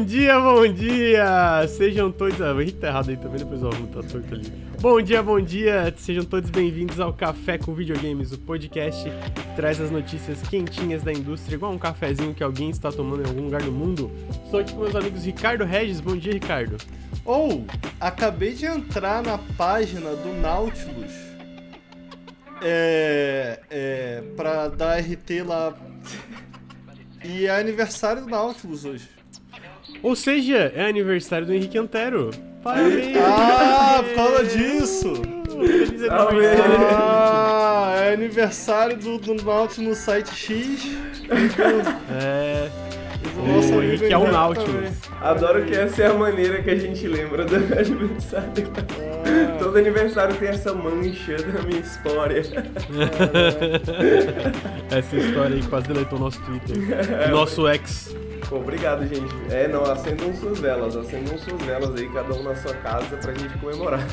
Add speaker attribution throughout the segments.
Speaker 1: Bom dia, bom dia! Sejam todos. Ah, o tá errado aí também, depois eu arrumo, tá torto ali. Bom dia, bom dia! Sejam todos bem-vindos ao Café com Videogames, o podcast que traz as notícias quentinhas da indústria, igual um cafezinho que alguém está tomando em algum lugar do mundo. Estou aqui com meus amigos Ricardo Regis. Bom dia, Ricardo.
Speaker 2: Ou, acabei de entrar na página do Nautilus. É. É. Pra dar RT lá. E é aniversário do Nautilus hoje.
Speaker 1: Ou seja, é aniversário do Henrique Antero. Parabéns!
Speaker 2: Ah, por causa disso!
Speaker 1: Feliz aniversário!
Speaker 2: Ah, é aniversário do, do Nautilus no site X.
Speaker 1: É.
Speaker 2: Do nosso
Speaker 1: O Henrique é o Nautilus.
Speaker 3: Adoro que essa é a maneira que a gente lembra do aniversário.
Speaker 2: Ah.
Speaker 3: Todo aniversário tem essa mancha da minha história.
Speaker 1: Essa história aí quase deletou nosso Twitter. Nosso ex.
Speaker 3: Pô, obrigado, gente. É, não, acendam suas velas, acendam suas velas aí, cada um na sua casa, pra gente comemorar.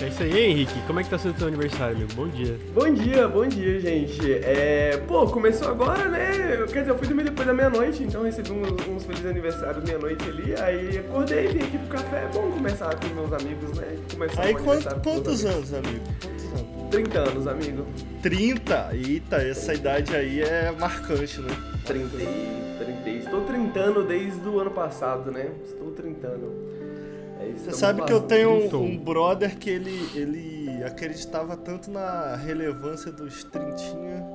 Speaker 1: É isso aí, Henrique. Como é que tá sendo seu aniversário, amigo? Bom dia.
Speaker 3: Bom dia, bom dia, gente. É, pô, começou agora, né? Quer dizer, eu fui dormir depois da meia-noite, então recebi uns, uns felizes aniversários meia-noite ali. Aí acordei, vim aqui pro café. É bom conversar com meus amigos, né? Começar
Speaker 2: Aí quant- quantos
Speaker 3: amigos.
Speaker 2: anos, amigo? Quantos anos?
Speaker 3: 30 anos, amigo.
Speaker 2: 30? Eita, essa idade aí é marcante, né?
Speaker 3: 30 e 30. Estou trintando desde o ano passado, né? Estou trintando. É isso,
Speaker 2: Você sabe que eu tenho um, um brother que ele, ele acreditava tanto na relevância dos trintinha.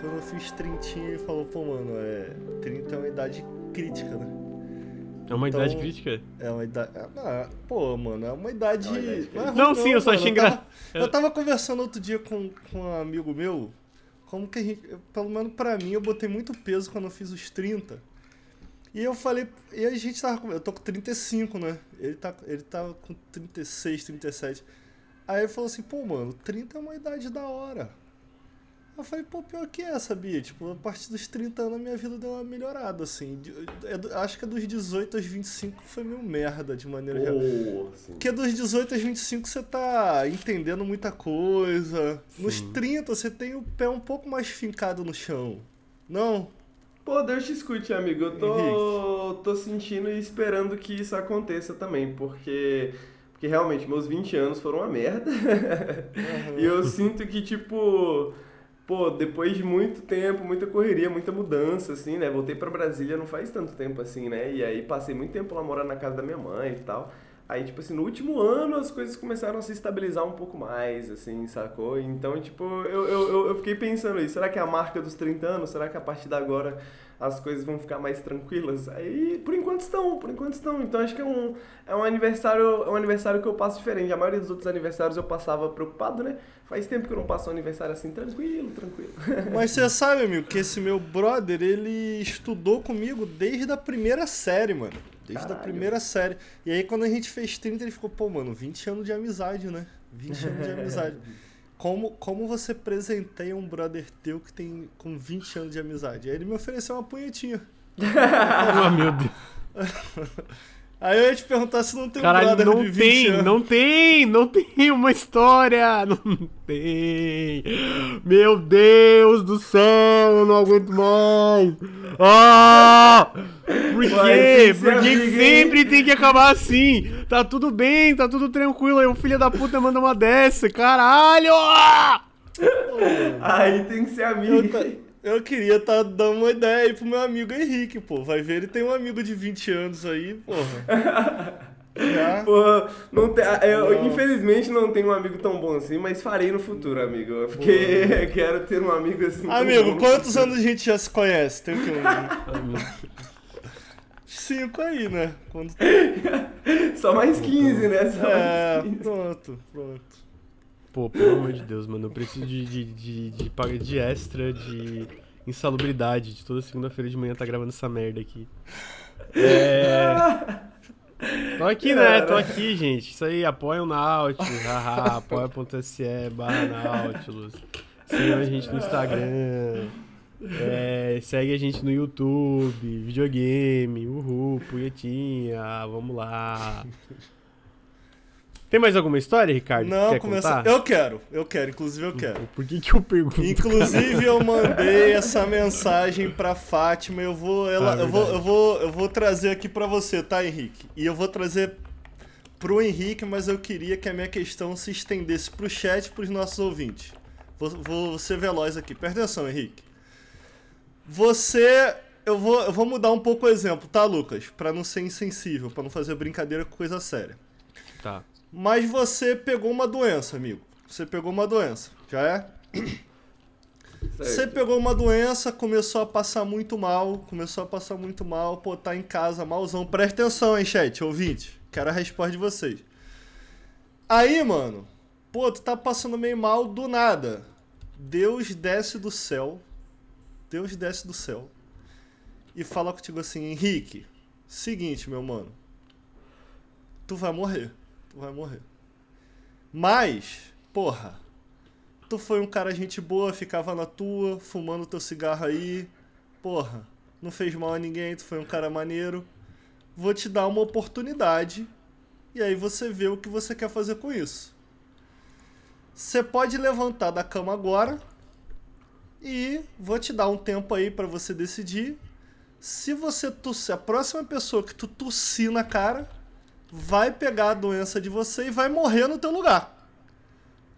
Speaker 2: Quando eu fiz trintinha, ele falou, pô, mano, é, 30 é uma idade crítica, né?
Speaker 1: É uma
Speaker 2: Então-
Speaker 1: idade crítica?
Speaker 2: É uma idade. ah, pô, mano, é uma idade.
Speaker 3: É uma idade
Speaker 2: não é ruim
Speaker 1: Não, sim, eu só achei
Speaker 2: tava-
Speaker 1: engra-
Speaker 2: Eu tava conversando outro dia com, com um amigo meu. Como que a gente. Pelo menos pra mim, eu botei muito peso quando eu fiz os 30. E eu falei. E a gente tava. com- Eu tô com 35, né? Ele, tá, ele tava com 36, 37. Aí ele falou assim: pô, mano, 30 é uma idade da hora. Eu falei, pô, pior que é, sabia? Tipo, a partir dos 30 anos a minha vida deu uma melhorada, assim. De- é acho que é dos 18 aos 25 foi meio merda, de maneira geral.
Speaker 3: Oh, sim.
Speaker 2: Porque dos 18 aos 25 você tá entendendo muita coisa. Nos
Speaker 1: Sim.
Speaker 2: 30 você tem o pé um pouco mais fincado no chão. Não?
Speaker 3: Pô, Deus te escute, amigo. Eu tô, tô sentindo e esperando que isso aconteça também, porque, porque realmente meus 20 anos foram uma merda. e eu sinto que, tipo, pô, depois de muito tempo, muita correria, muita mudança, assim, né? Voltei pra Brasília não faz tanto tempo assim, né? E aí passei muito tempo lá morando na casa da minha mãe e tal. Aí, tipo assim, no último ano as coisas começaram a se estabilizar um pouco mais, assim, sacou? Então, tipo, eu, eu, eu- fiquei pensando isso. Será que é a marca dos 30 anos? Será que a partir de agora as coisas vão ficar mais tranquilas? Aí, por enquanto estão, por enquanto estão. Então, acho que é um, é um aniversário é um aniversário que eu passo diferente. A maioria dos outros aniversários eu passava preocupado, né? Faz tempo que eu não passo um aniversário assim, tranquilo, tranquilo.
Speaker 2: Mas você sabe, amigo, que esse meu brother, ele estudou comigo desde a primeira série, mano. Desde a
Speaker 3: Caralho.
Speaker 2: primeira série. E aí quando a gente fez 30, ele ficou, pô, mano, 20 anos de amizade, né? 20 anos de amizade. Como, como você presenteia um brother teu que tem com 20 anos de amizade? Aí ele me ofereceu uma punhetinha.
Speaker 1: Ah, meu Deus.
Speaker 2: Aí eu ia te perguntar se não tem um
Speaker 1: Caralho,
Speaker 2: brother
Speaker 1: não
Speaker 2: de 20
Speaker 1: tem,
Speaker 2: anos.
Speaker 1: não tem, não tem uma história, não tem. Meu Deus do céu, eu não aguento mais. Ah! Por quê?
Speaker 3: tem que ser
Speaker 1: Por que
Speaker 3: amigo, hein?
Speaker 1: sempre tem que acabar assim? Tá tudo bem, tá tudo tranquilo, aí o filho da puta manda uma dessa, caralho!
Speaker 3: Aí tem que ser
Speaker 2: Eu,
Speaker 3: amigo.
Speaker 2: Eu queria tá dando uma ideia aí pro meu amigo Henrique, pô. Vai ver, ele tem um amigo de 20 anos aí, porra. Já.
Speaker 3: Pô, não tem, eu,
Speaker 2: Não.
Speaker 3: infelizmente não tenho um amigo tão bom assim, mas farei no futuro, amigo. Porque quero ter um amigo assim.
Speaker 2: Amigo, quantos anos a gente já se conhece? Tem? Um... Cinco aí, né? Quando...
Speaker 3: Só mais 15, né? Só
Speaker 2: É,
Speaker 3: mais 15.
Speaker 2: pronto, pronto.
Speaker 1: Pô, pelo amor de Deus, mano, eu preciso de, de, de, de, paga- de extra, de insalubridade, de toda segunda-feira de manhã tá gravando essa merda aqui. É. Tô aqui, né? Tô aqui, gente. Isso aí, apoia o Nautilus, haha, apoia.se barra Nautilus. Siga a gente no Instagram. É, segue a gente no YouTube, videogame, uhul, punhetinha, vamos lá. Tem mais alguma história, Ricardo?
Speaker 2: Não,
Speaker 1: Quer
Speaker 2: começa.
Speaker 1: contar?
Speaker 2: Eu quero, eu quero, inclusive eu quero.
Speaker 1: Por que, que eu pergunto?
Speaker 2: Inclusive eu mandei essa mensagem pra Fátima, eu vou ela,
Speaker 1: Ah,
Speaker 2: eu vou eu vou eu vou trazer aqui pra você, tá, Henrique? E eu vou trazer pro Henrique, mas eu queria que a minha questão se estendesse pro chat e pros nossos ouvintes. Vou, vou ser veloz aqui. Presta atenção, Henrique. Você eu vou, eu vou mudar um pouco o exemplo, tá, Lucas? Pra não ser insensível, pra não fazer brincadeira com coisa séria.
Speaker 1: Tá.
Speaker 2: Mas você pegou uma doença, amigo. Você pegou uma doença. Já é? Você
Speaker 3: Certo.
Speaker 2: pegou uma doença, começou a passar muito mal, começou a passar muito mal, pô, tá em casa, malzão. Presta atenção, hein, chat, ouvinte. Quero a resposta de vocês. Aí, mano, pô, tu tá passando meio mal do nada. Deus desce do céu. Deus desce do céu. E fala contigo assim, Henrique, seguinte, meu mano. Tu vai morrer. Tu vai morrer. Mas, porra, tu foi um cara gente boa, ficava na tua, fumando teu cigarro aí. Porra, não fez mal a ninguém, tu foi um cara maneiro. Vou te dar uma oportunidade e aí você vê o que você quer fazer com isso. Você pode levantar da cama agora e vou te dar um tempo aí pra você decidir. Se você tossir, a próxima pessoa que tu tossir na cara vai pegar a doença de você e vai morrer no teu lugar.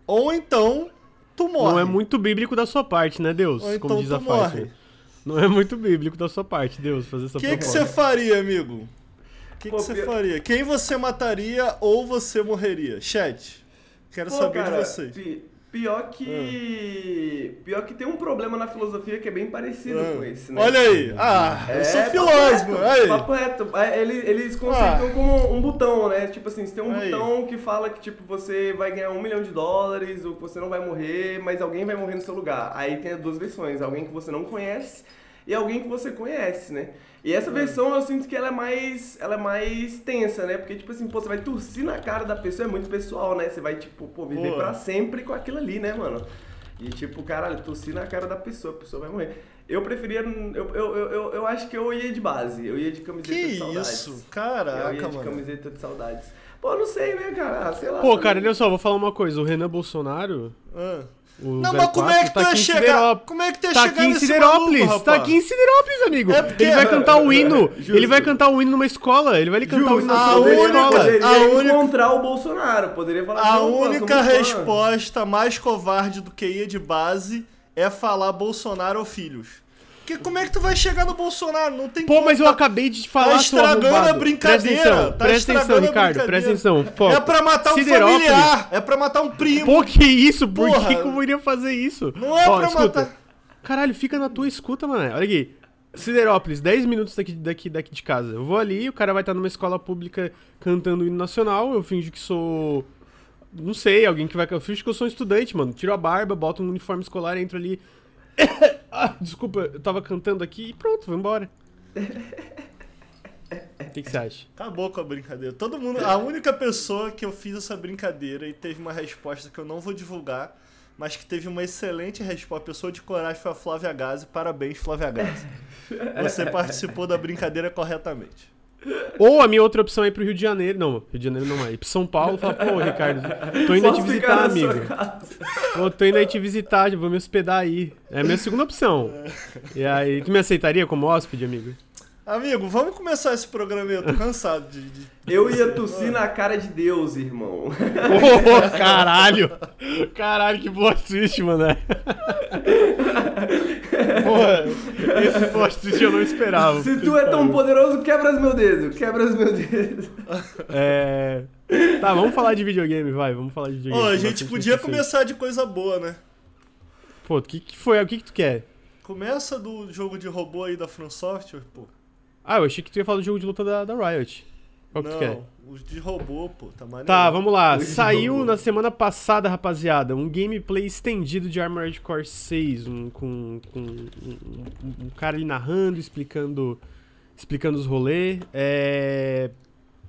Speaker 2: Ou então tu morre.
Speaker 1: Não é muito bíblico da sua parte, né, Deus?
Speaker 2: Ou
Speaker 1: Como
Speaker 2: então
Speaker 1: diz
Speaker 2: tu
Speaker 1: a Fátima.
Speaker 2: morre.
Speaker 1: Não é muito bíblico da sua parte, Deus, fazer essa
Speaker 2: O que você faria, amigo? O que você faria? Quem você mataria ou você morreria? Chat. Quero
Speaker 3: Pô,
Speaker 2: saber
Speaker 3: cara,
Speaker 2: de vocês.
Speaker 3: pi- pior que. Pior que tem um problema na filosofia que é bem parecido
Speaker 2: Ah.
Speaker 3: com esse, né?
Speaker 2: Olha aí. Ah, eu sou
Speaker 3: papo
Speaker 2: filósofo. Aí.
Speaker 3: Papo reto. É, Eles, eles conceitam
Speaker 2: Ah.
Speaker 3: como um botão, né? Tipo assim, você tem um
Speaker 2: Aí.
Speaker 3: botão que fala que tipo, você vai ganhar um milhão de dólares ou que você não vai morrer, mas alguém vai morrer no seu lugar. Aí tem as duas versões, alguém que você não conhece e alguém que você conhece, né? E essa versão eu sinto que ela é mais. Ela é mais tensa, né? Porque, tipo assim, pô, você vai tossir na cara da pessoa, é muito pessoal, né? Você vai, tipo, pô, viver
Speaker 2: Pô.
Speaker 3: pra sempre com aquilo ali, né, mano? E tipo, caralho, tossir na cara da pessoa, a pessoa vai morrer. Eu preferia. Eu, eu, eu, eu, acho que eu ia de base. Eu ia de camiseta
Speaker 2: Que
Speaker 3: de saudades.
Speaker 2: isso?
Speaker 3: eu ia
Speaker 2: Caraca,
Speaker 3: de
Speaker 2: mano.
Speaker 3: camiseta de saudades. Pô, não sei, né, cara? Ah, Sei lá.
Speaker 1: Pô,
Speaker 3: também.
Speaker 1: cara, olha só, vou falar uma coisa. O Renan Bolsonaro,
Speaker 2: Ah.
Speaker 1: O
Speaker 2: Não, mas como é que tu
Speaker 1: tá
Speaker 2: ia
Speaker 1: aqui em
Speaker 2: chegar? Como é que tu ia
Speaker 1: Tá
Speaker 2: chegar
Speaker 1: aqui em
Speaker 2: nesse
Speaker 1: Siderópolis,
Speaker 2: maluco,
Speaker 1: tá aqui em Siderópolis, amigo.
Speaker 2: É porque-
Speaker 1: Ele vai cantar o hino,
Speaker 3: Justo.
Speaker 1: ele vai cantar o hino numa escola, ele vai lhe cantar o hino
Speaker 3: Justo,
Speaker 2: a
Speaker 1: nacional numa
Speaker 2: única-
Speaker 1: escola.
Speaker 3: poderia
Speaker 2: a única-
Speaker 3: encontrar o Bolsonaro. Poderia falar
Speaker 2: A
Speaker 3: assim, "Opa, sou
Speaker 2: única
Speaker 3: muito fã."
Speaker 2: resposta mais covarde do que ia de base é falar Bolsonaro ou filhos. Porque como é que tu vai chegar no Bolsonaro? Não tem
Speaker 1: Pô,
Speaker 2: como,
Speaker 1: mas eu
Speaker 2: tá-
Speaker 1: acabei de te falar,
Speaker 2: tá estragando a brincadeira,
Speaker 1: Presta atenção,
Speaker 2: tá
Speaker 1: presta atenção, Ricardo, presta atenção. Foco.
Speaker 2: É pra matar um familiar, é pra matar um primo.
Speaker 1: Pô, que isso? Por
Speaker 2: Porra.
Speaker 1: que, eu iria fazer isso?
Speaker 2: Não é
Speaker 1: Ó,
Speaker 2: pra
Speaker 1: escuta.
Speaker 2: matar.
Speaker 1: Caralho, fica na tua escuta, mano. Olha aqui. Siderópolis, 10 minutos daqui, daqui, daqui de casa. Eu vou ali, o cara vai estar numa escola pública cantando o hino nacional. Eu finjo que sou. Não sei, alguém que vai. Eu finjo que eu sou um estudante, mano. Tiro a barba, boto um uniforme escolar, entro ali. ah, desculpa, eu tava cantando aqui e pronto, vou embora. O que, que você acha?
Speaker 2: Acabou com a brincadeira. Todo mundo. A única pessoa que eu fiz essa brincadeira e teve uma resposta que eu não vou divulgar, mas que teve uma excelente resposta. A pessoa de coragem foi a Flávia Gazi. Parabéns, Flávia Gazi. Você participou da brincadeira corretamente.
Speaker 1: Ou a minha outra opção é ir pro Rio de Janeiro. Não, Rio de Janeiro não é. Ir pro São Paulo e falar, pô, Ricardo, tô indo aí te visitar, amigo. Pô, tô indo aí te visitar, vou me hospedar aí. É a minha segunda opção. E aí, tu me aceitaria como hóspede, amigo?
Speaker 2: Amigo, vamos começar esse programa aí. Eu tô cansado de. de-
Speaker 3: Eu ia tossir na cara de Deus, irmão.
Speaker 1: Ô, caralho! Caralho, que plot twist, mano. Porra, esse plot twist eu não esperava.
Speaker 3: Se tu é tão poderoso, quebra os meus dedos. Quebra os meus dedos.
Speaker 1: É... Tá, vamos falar de videogame, vai, vamos falar de videogame.
Speaker 2: Ô, a gente podia começar de coisa boa, né?
Speaker 1: Pô, o que que foi? O que que tu quer?
Speaker 2: Começa do jogo de robô aí da From Software, pô.
Speaker 1: Ah, eu achei que tu ia falar do jogo de luta da, da Riot. Qual que tu quer?
Speaker 2: Não, os de robô, pô, tá maneiro.
Speaker 1: Tá, vamos lá.
Speaker 3: Hoje
Speaker 1: Saiu na semana passada, rapaziada, um gameplay estendido de Armored Core 6, um, com, com um, um- um cara ali narrando, explicando, explicando os rolês, é,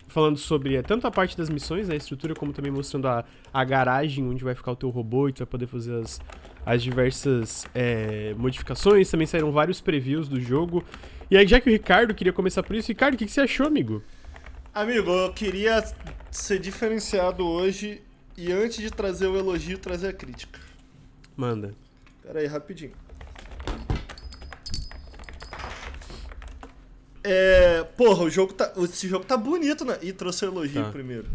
Speaker 1: falando sobre é, tanto a parte das missões, né, a estrutura, como também mostrando a, a garagem onde vai ficar o teu robô e tu vai poder fazer as, as diversas é, modificações. Também saíram vários previews do jogo. E aí, já que o Ricardo queria começar por isso, Ricardo, o que, que você achou, amigo?
Speaker 2: Amigo, eu queria ser diferenciado hoje e antes de trazer o elogio, trazer a crítica.
Speaker 1: Manda.
Speaker 2: Pera aí, rapidinho. É, porra, o jogo tá, esse jogo tá bonito, né? E trouxe o elogio
Speaker 1: Tá.
Speaker 2: primeiro.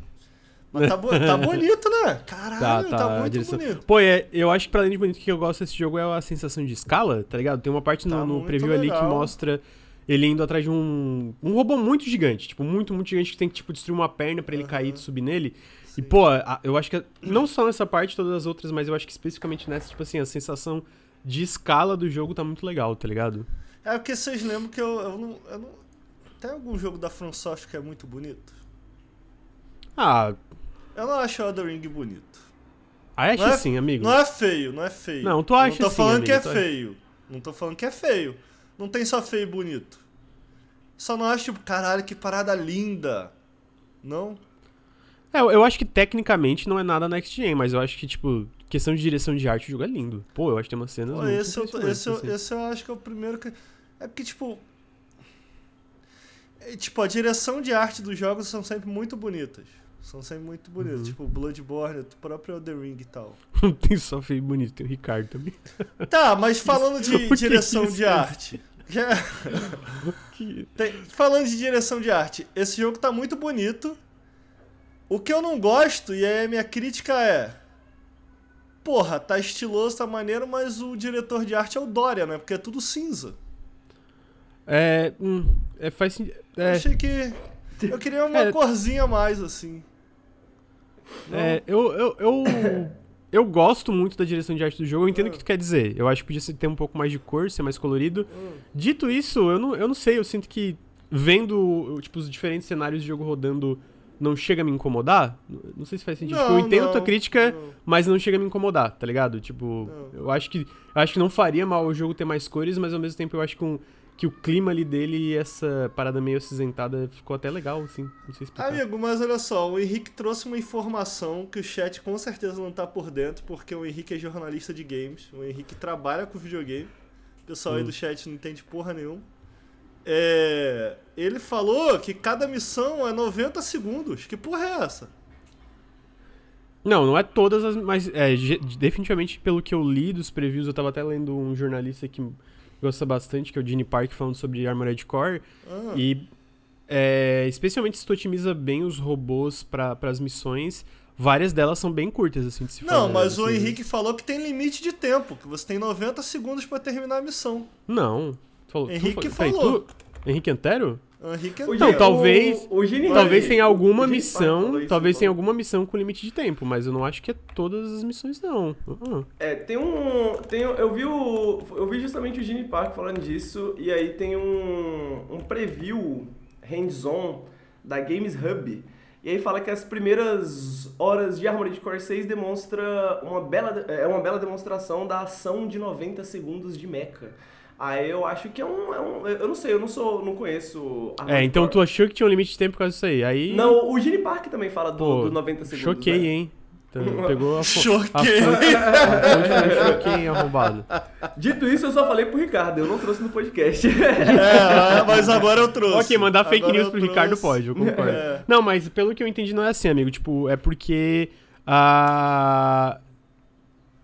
Speaker 2: Mas tá, bo- tá bonito, né? Caralho, tá,
Speaker 1: a
Speaker 2: muito
Speaker 1: direção-
Speaker 2: bonito.
Speaker 1: Pô, é, eu acho que pra além de bonito, o que eu gosto desse jogo é a sensação de escala, tá ligado? Tem uma parte no,
Speaker 2: Tá
Speaker 1: no
Speaker 2: muito
Speaker 1: preview ali que
Speaker 2: legal.
Speaker 1: mostra ele indo atrás de um, um robô muito gigante. Tipo, muito, muito gigante que tem que, tipo, destruir uma perna pra ele cair e subir nele. E,
Speaker 2: Sim.
Speaker 1: pô, a- eu acho que não só nessa parte, todas as outras, mas eu acho que especificamente nessa, tipo assim, a sensação de escala do jogo tá muito legal, tá ligado?
Speaker 2: É porque vocês lembram que eu, eu, não, eu não. Tem algum jogo da From Software que é muito bonito?
Speaker 1: Ah,
Speaker 2: Eu não acho o Elden Ring bonito.
Speaker 1: acho
Speaker 2: Não é-
Speaker 1: assim, amigo.
Speaker 2: Não é feio, não é feio.
Speaker 1: Não, tu acha
Speaker 2: Não tô falando que é
Speaker 1: acha.
Speaker 2: feio. Não tô falando que é feio. Não tem só feio e bonito. Só não acho, tipo, caralho, que parada linda. Não?
Speaker 1: É, eu- acho que tecnicamente não é nada next gen, mas eu acho que, tipo, questão de direção de arte, o jogo é lindo. Pô, eu acho que tem umas cenas
Speaker 2: Pô,
Speaker 1: muito
Speaker 2: esse, eu, esse, eu,
Speaker 1: assim.
Speaker 2: esse eu acho que é o primeiro que. É porque, tipo. é, tipo, a direção de arte dos jogos são sempre muito bonitas. São sempre muito bonitas.
Speaker 1: Uhum.
Speaker 2: Tipo, Bloodborne, o próprio Elden Ring e tal.
Speaker 1: Não tem só feio bonito, tem o Ricardo também.
Speaker 2: Tá, mas falando de direção de arte.
Speaker 1: Que-
Speaker 2: Tem- falando de direção de arte, esse jogo tá muito bonito. O que eu não gosto, e aí a minha crítica é. Porra, tá estiloso, tá maneiro, mas o diretor de arte é o Dória, né? Porque é tudo cinza.
Speaker 1: É, hum, é, faz sentido.
Speaker 2: Eu
Speaker 1: É,
Speaker 2: achei que. Eu queria uma
Speaker 1: É.
Speaker 2: corzinha a mais, assim. Não?
Speaker 1: é, eu, eu, eu, eu gosto muito da direção de arte do jogo, eu entendo o que tu quer dizer. Eu acho que podia ter um pouco mais de cor, ser mais colorido. Dito isso, eu não, eu não sei, eu sinto que vendo tipo, os diferentes cenários de jogo rodando não chega a me incomodar. Não sei se faz sentido. Tipo, eu
Speaker 2: Não,
Speaker 1: entendo
Speaker 2: não,
Speaker 1: tua crítica,
Speaker 2: não.
Speaker 1: mas não chega a me incomodar, tá ligado? Tipo,
Speaker 2: Não.
Speaker 1: eu acho que eu acho que não faria mal o jogo ter mais cores, mas ao mesmo tempo eu acho que, um, que o clima ali dele e essa parada meio acinzentada ficou até legal, assim. Não sei explicar.
Speaker 2: Amigo, mas olha só, o Henrique trouxe uma informação que o chat com certeza não tá por dentro, porque o Henrique é jornalista de games, o Henrique trabalha com videogame, o pessoal aí
Speaker 1: Hum.
Speaker 2: do chat não entende porra nenhuma. É, ele falou que cada missão é 90 segundos. Que porra é essa?
Speaker 1: Não, não é todas as. Mas é, definitivamente pelo que eu li dos previews, eu tava até lendo um jornalista que gosta bastante, que é o Gene Park, falando sobre Armored Core.
Speaker 2: Ah,
Speaker 1: E é, especialmente se tu otimiza bem os robôs para as missões, várias delas são bem curtas, assim, de se
Speaker 2: Não, mas o
Speaker 1: assim.
Speaker 2: Henrique falou que tem limite de tempo, que você tem 90 segundos pra terminar a missão.
Speaker 1: Não. Tu falou, tu
Speaker 2: Henrique
Speaker 1: peraí,
Speaker 2: falou.
Speaker 1: tu- Henrique Antero?
Speaker 2: Henrique é
Speaker 1: Não, talvez-
Speaker 3: o, o
Speaker 1: Talvez tenha alguma missão.
Speaker 3: isso,
Speaker 1: talvez tenha alguma missão com limite de tempo, mas eu não acho que é todas as missões, não. Uh-uh.
Speaker 3: É, tem um. Tem, eu vi o. Eu vi justamente o Gene Park falando disso, e aí tem um, um preview hands-on da Games Hub. E aí fala que as primeiras horas de Armored Core 6 demonstra uma bela, é uma bela demonstração da ação de 90 segundos de mecha. Aí eu acho que é um, é um- Eu não sei, eu não sou. não conheço
Speaker 1: É, então
Speaker 3: Core.
Speaker 1: tu achou que tinha um limite de tempo por causa disso aí. Aí.
Speaker 3: Não, o Gene Park também fala do,
Speaker 1: Pô,
Speaker 3: do 90 segundos.
Speaker 1: choquei,
Speaker 3: né?
Speaker 1: hein? Então, pegou a
Speaker 2: Choquei.
Speaker 1: A a choquei, hein, arrombado.
Speaker 3: Dito isso, eu só falei pro Ricardo, eu não trouxe no podcast.
Speaker 2: É, mas agora eu trouxe.
Speaker 1: Ok, mandar fake
Speaker 2: Agora
Speaker 1: news pro
Speaker 2: trouxe.
Speaker 1: Ricardo pode, eu concordo.
Speaker 2: É.
Speaker 1: Não, mas pelo que eu entendi não é assim, amigo. Tipo, é porque a...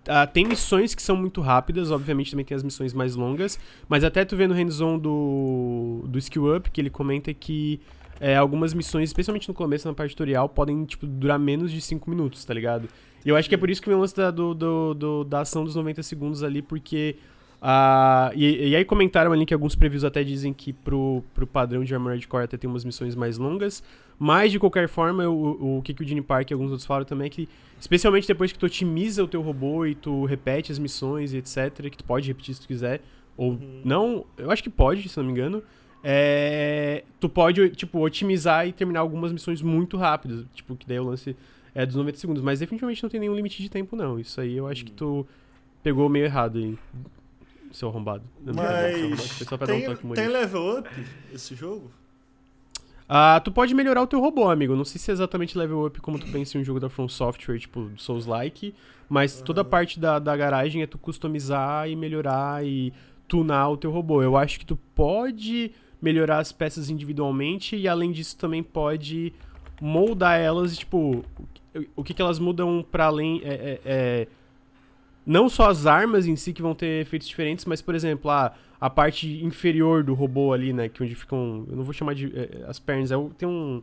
Speaker 1: a- tem missões que são muito rápidas, obviamente também tem as missões mais longas, mas até tu vê no hands-on do, do Skill Up que ele comenta que é, algumas missões, especialmente no começo, na parte tutorial, podem tipo, durar menos de 5 minutos, tá ligado? E eu acho que é por isso que vem o lance da, do, do- do- da ação dos 90 segundos ali, porque. ah, e, e aí comentaram ali que alguns previews até dizem que pro, pro padrão de Armored Core até tem umas missões mais longas. Mas, de qualquer forma, o, o, o que, que o Gene Park e alguns outros falaram também é que, especialmente depois que tu otimiza o teu robô e tu repete as missões e etc., que tu pode repetir se tu quiser, ou
Speaker 2: Uhum.
Speaker 1: não, eu acho que pode, se não me engano, é, tu pode, tipo, otimizar e terminar algumas missões muito rápidas, tipo, que daí o lance é dos 90 segundos, mas definitivamente não tem nenhum limite de tempo, não. Isso aí eu acho que tu pegou meio errado aí, seu arrombado. Não, não, não, não,
Speaker 2: Mas
Speaker 1: dar um
Speaker 2: tem, tem level up esse jogo?
Speaker 1: Ah, tu pode melhorar o teu robô, amigo. Não sei se é exatamente level up como tu pensa em um jogo da From Software, tipo Souls-like, mas toda a parte da, da garagem é tu customizar e melhorar e tunar o teu robô. Eu acho que tu pode melhorar as peças individualmente e além disso também pode moldar elas, tipo, o- que, que elas mudam pra além. É, é- é- não só as armas em si que vão ter efeitos diferentes, mas, por exemplo, a, a parte inferior do robô ali, né? Que onde ficam. Eu não vou chamar de. é, as pernas, é, tem um.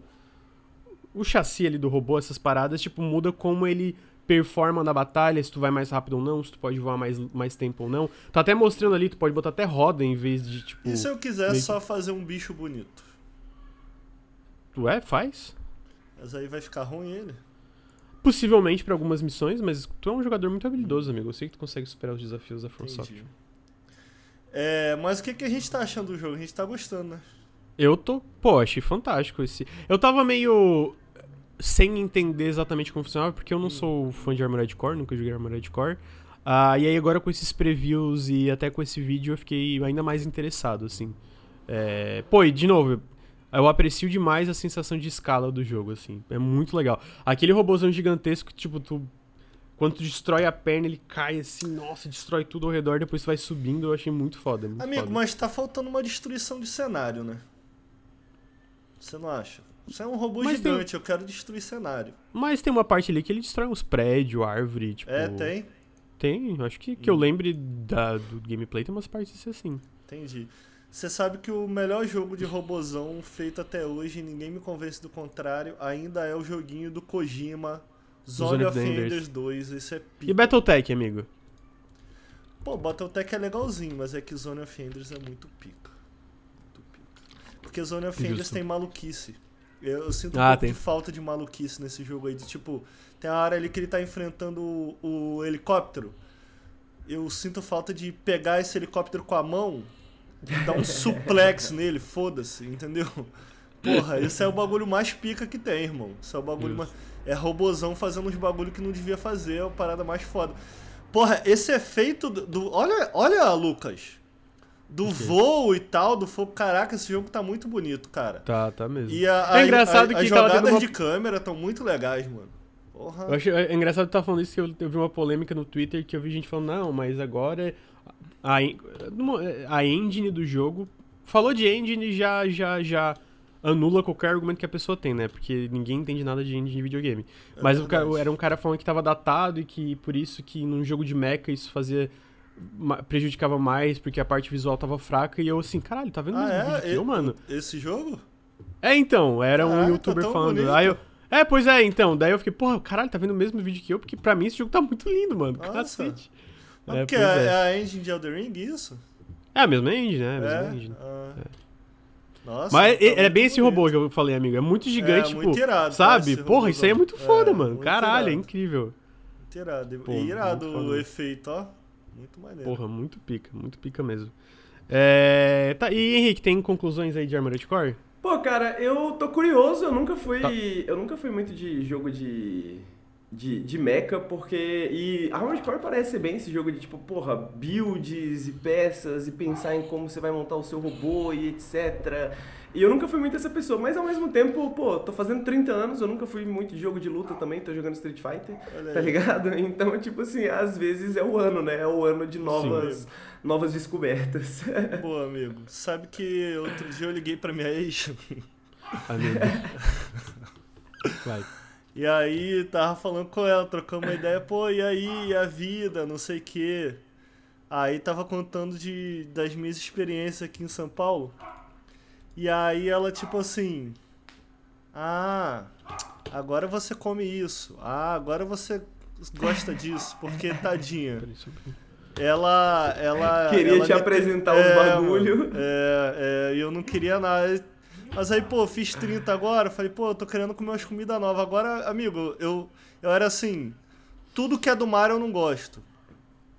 Speaker 1: O chassi ali do robô, essas paradas, tipo, muda como ele performa na batalha, se tu vai mais rápido ou não, se tu pode voar mais, mais tempo ou não. Tá até mostrando ali, tu pode botar até roda em vez de, tipo.
Speaker 2: E se eu quiser
Speaker 1: meio
Speaker 2: só fazer um bicho bonito?
Speaker 1: Tu é? Faz?
Speaker 2: Mas aí vai ficar ruim ele.
Speaker 1: Possivelmente pra algumas missões, mas tu é um jogador muito habilidoso, amigo. Eu sei que tu consegue superar os desafios da From
Speaker 2: Entendi.
Speaker 1: Software.
Speaker 2: É, mas o que, que a gente tá achando do jogo? A gente tá gostando, né?
Speaker 1: Eu tô, pô, achei fantástico esse. Eu tava meio sem entender exatamente como funcionava, porque eu não sou fã de Armored Core, nunca joguei Armored Core. Ah, e aí agora com esses previews e até com esse vídeo eu fiquei ainda mais interessado, assim. É, Pô, e de novo, eu aprecio demais a sensação de escala do jogo, assim. É muito legal. Aquele robôzão gigantesco, que, tipo, tu. Quando tu destrói a perna, ele cai assim, nossa, destrói tudo ao redor, depois tu vai subindo, eu achei muito foda. Muito
Speaker 2: Amigo,
Speaker 1: foda.
Speaker 2: mas tá faltando uma destruição de cenário, né? Você não acha? Você é um robô
Speaker 1: Mas tem-
Speaker 2: gigante, eu quero destruir cenário.
Speaker 1: Mas tem uma parte ali que ele destrói uns prédios, árvore, tipo.
Speaker 2: É, tem?
Speaker 1: Tem, acho que, que eu lembre da, do gameplay tem umas partes assim.
Speaker 2: Entendi. Você sabe que o melhor jogo de robozão feito até hoje, ninguém me convence do contrário, ainda é o joguinho do Kojima, Zone, of Enders.
Speaker 1: Enders
Speaker 2: 2. Isso é
Speaker 1: E
Speaker 2: pica.
Speaker 1: Battletech, amigo?
Speaker 2: Pô, Battletech é legalzinho, mas é que Zone of Enders é muito pica. Muito pica. Porque Zone of Enders tem maluquice. Eu, eu sinto um
Speaker 1: Ah,
Speaker 2: pouco
Speaker 1: tem.
Speaker 2: de falta de maluquice nesse jogo aí. De, tipo, tem a área ali que ele tá enfrentando o, o helicóptero. Eu sinto falta de pegar esse helicóptero com a mão e dar um suplex nele, foda-se, entendeu? Porra, esse é o bagulho mais pica que tem, irmão. Esse é o bagulho mais. É robozão fazendo uns bagulho que não devia fazer, é a parada mais foda. Porra, esse efeito do. do- olha, olha, Lucas. Do voo e tal, do fogo. Caraca, esse jogo tá muito bonito, cara.
Speaker 1: Tá, tá mesmo.
Speaker 2: E a,
Speaker 1: É
Speaker 2: a-
Speaker 1: engraçado
Speaker 2: a-
Speaker 1: que
Speaker 2: as jogadas
Speaker 1: uma-
Speaker 2: de câmera estão muito legais, mano. Porra.
Speaker 1: Eu acho, é engraçado tu tá falando isso que eu, eu vi uma polêmica no Twitter que eu vi gente falando, não, mas agora a, a engine do jogo. Falou de engine já, já, já anula qualquer argumento que a pessoa tem, né? Porque ninguém entende nada de engine de videogame.
Speaker 2: É
Speaker 1: Mas o cara, era um cara falando que tava datado e que por isso que num jogo de mecha isso fazia. prejudicava mais porque a parte visual tava fraca e eu assim, caralho, tá vendo o
Speaker 2: Ah,
Speaker 1: mesmo
Speaker 2: é?
Speaker 1: vídeo que eu, mano?
Speaker 2: Esse jogo?
Speaker 1: É, então, era um
Speaker 2: Caraca,
Speaker 1: youtuber
Speaker 2: tão
Speaker 1: falando.
Speaker 2: bonito.
Speaker 1: Aí eu. É, pois é, então. Daí eu fiquei, porra, caralho, tá vendo o mesmo vídeo que eu? Porque pra mim esse jogo tá muito lindo, mano.
Speaker 2: Nossa.
Speaker 1: Cacete.
Speaker 2: Não,
Speaker 1: É,
Speaker 2: porque é,
Speaker 1: é.
Speaker 2: é a engine de Elden Ring, isso?
Speaker 1: É a mesma engine, né? É a mesma
Speaker 2: É.
Speaker 1: engine.
Speaker 2: ah. Nossa.
Speaker 1: Mas
Speaker 2: tá
Speaker 1: é, é bem esse
Speaker 2: bonito.
Speaker 1: robô que eu falei, amigo. É muito gigante,
Speaker 2: É,
Speaker 1: tipo.
Speaker 2: muito irado,
Speaker 1: sabe?
Speaker 2: parece
Speaker 1: Porra, isso aí é muito foda,
Speaker 2: É,
Speaker 1: mano.
Speaker 2: muito
Speaker 1: Caralho, é
Speaker 2: irado.
Speaker 1: incrível.
Speaker 2: Muito irado.
Speaker 1: Pô,
Speaker 2: irado
Speaker 1: muito
Speaker 2: o
Speaker 1: foda.
Speaker 2: efeito, ó. Muito maneiro.
Speaker 1: Porra, muito pica, muito pica mesmo. É. Tá, e Henrique, tem conclusões aí de Armored Core?
Speaker 3: Pô, cara, eu tô curioso, eu nunca fui.
Speaker 1: Tá.
Speaker 3: Eu nunca fui muito de jogo de. De, de mecha, porque. E Armored Core parece ser bem esse jogo de tipo, porra, builds e peças e pensar em como você vai montar o seu robô e etc. E eu nunca fui muito essa pessoa, mas ao mesmo tempo, pô, tô fazendo 30 anos, eu nunca fui muito de jogo de luta também, tô jogando Street Fighter, tá ligado? Então, tipo assim, às vezes é o ano, né? É o ano de novas, novas descobertas.
Speaker 2: Pô, amigo, sabe que outro dia eu liguei pra minha ex
Speaker 1: Ai, meu Deus. Vai.
Speaker 2: E aí tava falando com ela, trocando uma ideia, pô, e aí, e a vida, não sei o quê. Aí tava contando de, das minhas experiências aqui em São Paulo. E aí ela, tipo assim. Ah, agora você come isso. Ah, agora você gosta disso, porque tadinha. Ela. ela
Speaker 3: Queria
Speaker 2: ela
Speaker 3: te
Speaker 2: me-
Speaker 3: apresentar os bagulho.
Speaker 2: É, é, e eu não queria nada. Mas aí, pô, fiz 30 agora, falei, pô, eu tô querendo comer umas comidas novas. Agora, amigo, eu, eu era assim, tudo que é do mar eu não gosto.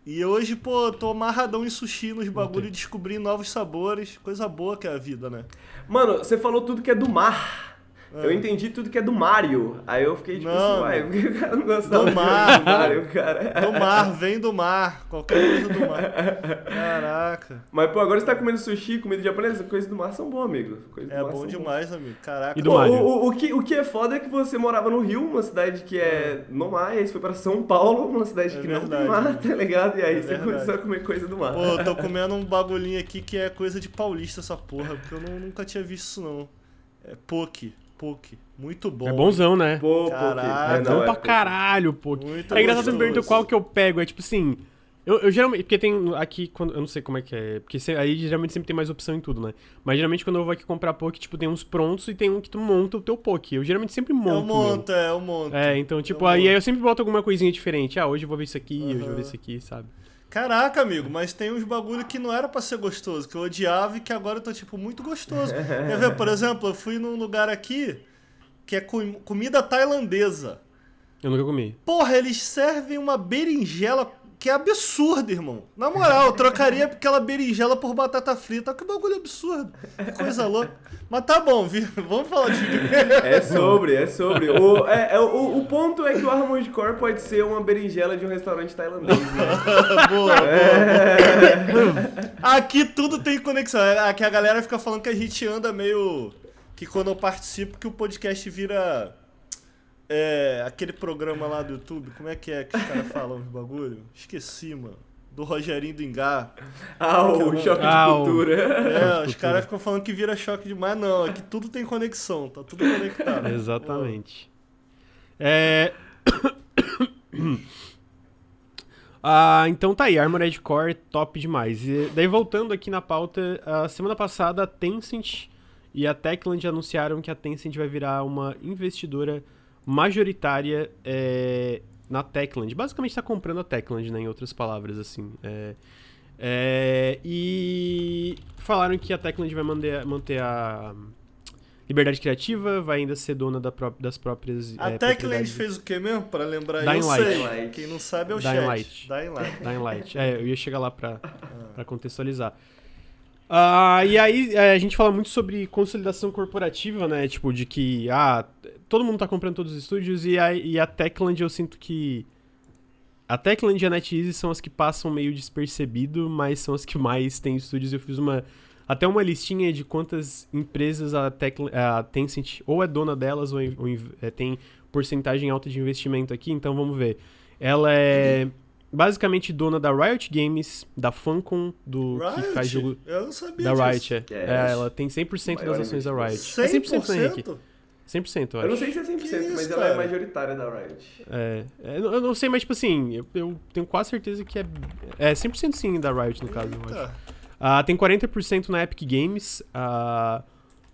Speaker 2: E hoje, pô, tô amarradão em sushi, nos bagulho, descobri novos sabores, coisa boa que é a vida, né?
Speaker 3: Mano, você falou tudo que é do mar. Eu entendi tudo que é do Mario. Aí eu fiquei tipo
Speaker 2: Ah. Não.
Speaker 3: assim, uai, por que o cara não gostava
Speaker 2: Do mar.
Speaker 3: do Mario, cara?
Speaker 2: Do mar, vem do mar, qualquer coisa do mar. Caraca.
Speaker 3: Mas, pô, agora você tá comendo sushi, comida japonesa, coisas do mar são bom, amigo. Coisas do
Speaker 2: É bom demais, amigo. Caraca.
Speaker 1: E do
Speaker 3: Pô,
Speaker 1: Mario?
Speaker 3: o, o, o que, o que é foda é que você morava no Rio, uma cidade que é no mar, e aí você foi pra São Paulo, uma cidade
Speaker 2: É
Speaker 3: que não tem
Speaker 2: verdade.
Speaker 3: mar, tá ligado? E aí
Speaker 2: É
Speaker 3: você
Speaker 2: verdade.
Speaker 3: começou a comer coisa do mar.
Speaker 2: Pô, eu tô comendo um bagulhinho aqui que é coisa de paulista essa porra, porque eu não- nunca tinha visto isso não. É poke. Poke. Muito bom.
Speaker 1: É bonzão, né?
Speaker 3: Pô,
Speaker 2: Caralho.
Speaker 1: É
Speaker 3: não,
Speaker 1: bom pra caralho, pô.
Speaker 2: Muito
Speaker 1: É engraçado me perguntou qual que eu pego. É tipo assim. Eu, eu geralmente. Porque tem aqui. Quando, eu não sei como é que é. Porque se- aí geralmente sempre tem mais opção em tudo, né? Mas geralmente quando eu vou aqui comprar poke, tipo, tem uns prontos e tem um que tu monta o teu poke. Eu geralmente sempre monto.
Speaker 2: Eu
Speaker 1: meu.
Speaker 2: monto, é, eu monto.
Speaker 1: É, então, tipo,
Speaker 2: Eu
Speaker 1: aí,
Speaker 2: monto.
Speaker 1: aí eu sempre boto alguma coisinha diferente. Ah, hoje eu vou ver isso aqui, hoje eu vou ver isso aqui, sabe?
Speaker 2: Caraca, amigo, mas tem uns bagulho que não era pra ser gostoso, que eu odiava e que agora eu tô, tipo, muito gostoso. Quer ver, por exemplo, eu fui num lugar aqui que é com- comida tailandesa.
Speaker 1: Eu nunca comi.
Speaker 2: Porra, eles servem uma berinjela que é absurda, irmão. Na moral, eu trocaria aquela berinjela por batata frita. Que bagulho absurdo. Que coisa louca. Mas tá bom, vi- vamos falar de
Speaker 3: É sobre, é sobre. O, é, é, o, o ponto é que o Armored Core pode ser uma berinjela de um restaurante tailandês, né?
Speaker 2: boa, boa. Aqui tudo tem conexão. É, Aqui a galera fica falando que a gente anda meio. Que quando eu participo, que o podcast vira. É. Aquele programa lá do YouTube. Como é que é que os caras falam os bagulho? Esqueci, mano. Do Rogerinho do Engar.
Speaker 3: Ah, o choque
Speaker 1: Ah,
Speaker 3: de
Speaker 1: o-
Speaker 3: cultura.
Speaker 2: É, os caras ficam falando que vira choque demais. Não, aqui tudo tem conexão. Tá tudo conectado.
Speaker 1: Exatamente. É. Ah, então tá aí, Armored Core top demais. E daí voltando aqui na pauta, a semana passada a Tencent e a Techland anunciaram que a Tencent vai virar uma investidora majoritária é, na Techland. Basicamente está comprando a Techland, né, em outras palavras, assim. É, é, e falaram que a Techland vai manter, manter a liberdade criativa, vai ainda ser dona da pró- das próprias
Speaker 2: A
Speaker 1: é,
Speaker 2: Techland fez o que mesmo? Pra lembrar
Speaker 1: Dying
Speaker 2: eu
Speaker 1: Light.
Speaker 2: sei. Quem não sabe é o
Speaker 1: Dying
Speaker 2: chat.
Speaker 1: Light.
Speaker 2: Dying Light.
Speaker 1: Dying Light. É, eu ia chegar lá pra, pra contextualizar. Ah, e aí, é, a gente fala muito sobre consolidação corporativa, né? Tipo, de que, ah, todo mundo tá comprando todos os estúdios e a, e a Techland eu sinto que. A Techland e a NetEase são as que passam meio despercebido, mas são as que mais têm estúdios. Eu fiz uma. Até uma listinha de quantas empresas a, Techland, a Tencent ou é dona delas ou, ou é, tem porcentagem alta de investimento aqui, então vamos ver. Ela é basicamente dona da Riot Games, da Funcom, do que
Speaker 2: Riot?
Speaker 1: faz jogo
Speaker 2: Eu não sabia
Speaker 1: da
Speaker 2: disso.
Speaker 1: Riot, é. É, ela tem 100% das ações da Riot.
Speaker 2: 100%?
Speaker 1: É 100% né, Henrique? 100%, eu
Speaker 3: Eu não
Speaker 1: acho.
Speaker 3: sei se é 100%,
Speaker 2: Que isso,
Speaker 3: mas ela
Speaker 2: cara?
Speaker 3: é majoritária da Riot.
Speaker 1: É, é, eu não sei, mas tipo assim, eu, eu tenho quase certeza que é, é 100% sim da Riot, no caso, eu acho.
Speaker 2: Eita.
Speaker 1: Ah, tem 40% na Epic Games, ah,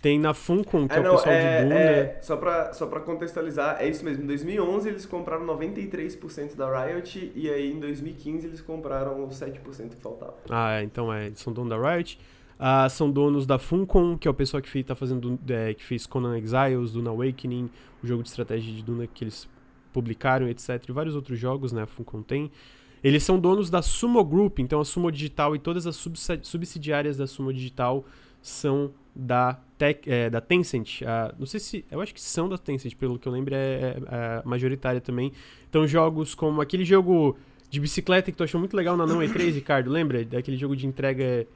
Speaker 1: tem na Funcom, que é,
Speaker 3: Ah,
Speaker 1: o pessoal
Speaker 3: é,
Speaker 1: de Duna.
Speaker 3: é, só, pra, só pra contextualizar, é isso mesmo. Em 2011 eles compraram 93% da Riot e aí em 2015 eles compraram os 7% que faltava.
Speaker 1: Ah, então é, eles são donos da Riot. Ah, são donos da Funcom, que é o pessoal que fez, tá fazendo, é, que fez Conan Exiles, Duna Awakening, o jogo de estratégia de Duna que eles publicaram, etc. E vários outros jogos, né, a Funcom tem. Eles são donos da Sumo Group, então a Sumo Digital e todas as subsi- subsidiárias da Sumo Digital são da, Tec, é, da Tencent. Ah, não sei se. Eu acho que são da Tencent, pelo que eu lembro, é, é- é majoritária também. Então, jogos como aquele jogo de bicicleta que tu achou muito legal na Não E3, Ricardo, lembra? Daquele jogo de entrega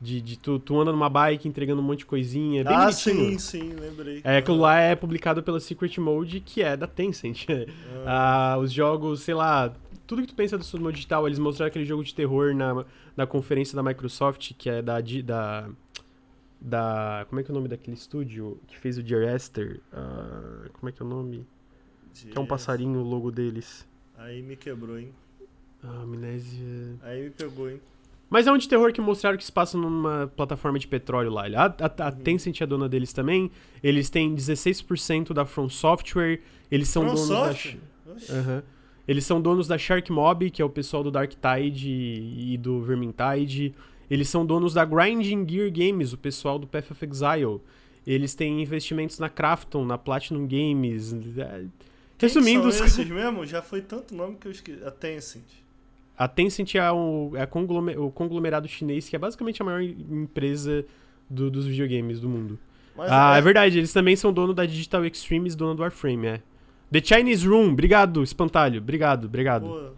Speaker 1: de, de tu, tu anda numa bike entregando um monte de coisinha. Bem
Speaker 2: ah,
Speaker 1: bonitinho.
Speaker 2: sim, sim, lembrei.
Speaker 1: É, aquilo lá é publicado pela Secret Mode, que é da Tencent. Ah, os jogos, sei lá, tudo que tu pensa do Sumo Digital, eles mostraram aquele jogo de terror na, na conferência da Microsoft, que é da, da. Da. Como é que é o nome daquele estúdio que fez o Dear Esther? Ah, como é que é o nome? Que é um passarinho o logo deles.
Speaker 2: Aí me quebrou, hein?
Speaker 1: Ah, amnésia.
Speaker 2: Aí me pegou, hein?
Speaker 1: Mas é um de terror que mostraram que se passa numa plataforma de petróleo lá. A, a, a
Speaker 2: Uhum.
Speaker 1: Tencent é dona deles também. Eles têm 16% da From Software. Eles são
Speaker 2: From
Speaker 1: donos da.
Speaker 2: Software? Oxi.
Speaker 1: Aham. Eles são donos da Shark Mob, que é o pessoal do Dark Tide e do Vermintide. Eles são donos da Grinding Gear Games, o pessoal do Path of Exile. Eles têm investimentos na Krafton, na Platinum Games. É,
Speaker 2: Quem
Speaker 1: Resumindo,
Speaker 2: que
Speaker 1: os
Speaker 2: são esses mesmo? Já foi tanto nome que eu esqueci. A Tencent.
Speaker 1: A Tencent é, o, é o conglomerado chinês, que é basicamente a maior empresa do- dos videogames do mundo.
Speaker 2: Mas
Speaker 1: ah, é...
Speaker 2: é-
Speaker 1: verdade, eles também são dono da Digital Extremes, dona do Warframe, é. The Chinese Room, obrigado, espantalho, obrigado, obrigado.
Speaker 2: Pô.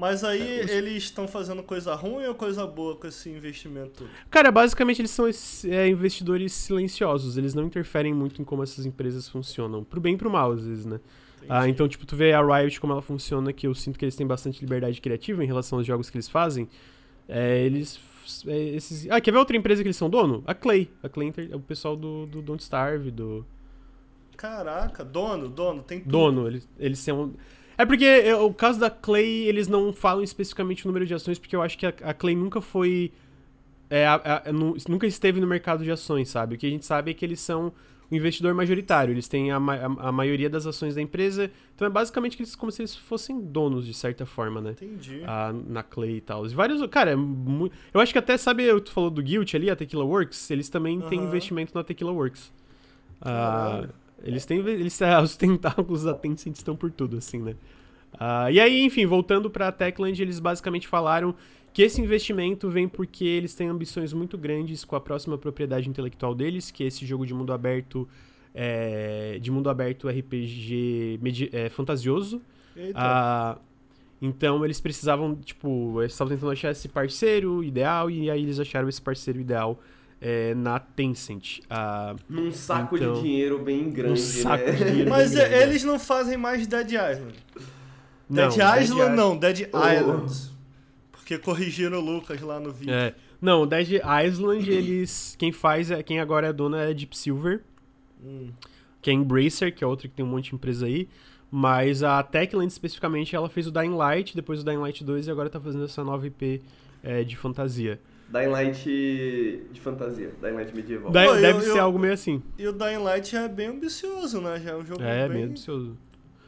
Speaker 2: Mas aí
Speaker 1: É,
Speaker 2: eles estão fazendo coisa ruim ou coisa boa com esse investimento?
Speaker 1: Cara, basicamente eles são esses, é, investidores silenciosos, eles não interferem muito em como essas empresas funcionam, pro bem e pro mal às vezes, né? Ah, então, tipo, tu vê a Riot como ela funciona, que eu sinto que eles têm bastante liberdade criativa em relação aos jogos que eles fazem. É, eles. é, esses... Ah, quer ver outra empresa que eles são dono? A Clay. A Clay é o pessoal do, do Don't Starve, do.
Speaker 2: Caraca, dono, dono, tem tudo.
Speaker 1: Dono, eles, eles são. É porque é, o caso da Clay, eles não falam especificamente o número de ações, porque eu acho que a, a Clay nunca foi. é, a- a- nu- nunca esteve no mercado de ações, sabe? O que a gente sabe é que eles são o investidor majoritário, eles têm a, a, maioria das ações da empresa, então é basicamente eles, como se eles fossem donos, de certa forma, né?
Speaker 2: Entendi.
Speaker 1: a- na Clay e tal. E vários. Cara, é eu acho que até, sabe, tu falou do Guilt ali, a Tequila Works, eles também têm
Speaker 2: Aham.
Speaker 1: investimento na Tequila Works. Ah. Eles têm. Eles, os tentáculos da Tencent estão por tudo, assim, né? Ah, e aí, enfim, voltando pra Techland, eles basicamente falaram que esse investimento vem porque eles têm ambições muito grandes com a próxima propriedade intelectual deles, que é esse jogo de mundo aberto. é, de mundo aberto RPG é, fantasioso.
Speaker 2: Eita.
Speaker 1: Ah, então eles precisavam, tipo, eles estavam tentando achar esse parceiro ideal e aí eles acharam esse parceiro ideal é, na Tencent. Ah,
Speaker 3: Num saco
Speaker 1: Então,
Speaker 3: de dinheiro bem grande,
Speaker 1: um saco
Speaker 3: né?
Speaker 1: de dinheiro.
Speaker 2: Mas
Speaker 1: bem
Speaker 2: é,
Speaker 1: grande.
Speaker 2: eles não fazem mais Dead Island.
Speaker 1: Não,
Speaker 2: Dead
Speaker 1: Dead
Speaker 2: Island
Speaker 1: Island-
Speaker 2: não, Dead
Speaker 3: Oh.
Speaker 2: Islands. Porque corrigiram o Lucas lá no vídeo.
Speaker 1: É, não, Dead Island, eles. Quem faz é. Quem agora é dona é Deep Silver,
Speaker 2: Hum.
Speaker 1: que é Embracer, que é outra que tem um monte de empresa aí. Mas a Techland especificamente, ela fez o Dying Light, depois o Dying Light 2 e agora tá fazendo essa nova IP é, de fantasia.
Speaker 3: Dying Light de fantasia, Dying Light medieval.
Speaker 1: Da-
Speaker 2: Pô, eu-
Speaker 1: deve ser
Speaker 2: eu-
Speaker 1: algo meio assim.
Speaker 2: E o Dying Light já é bem ambicioso, né? Já é um jogo
Speaker 1: É,
Speaker 2: bem...
Speaker 1: bem ambicioso.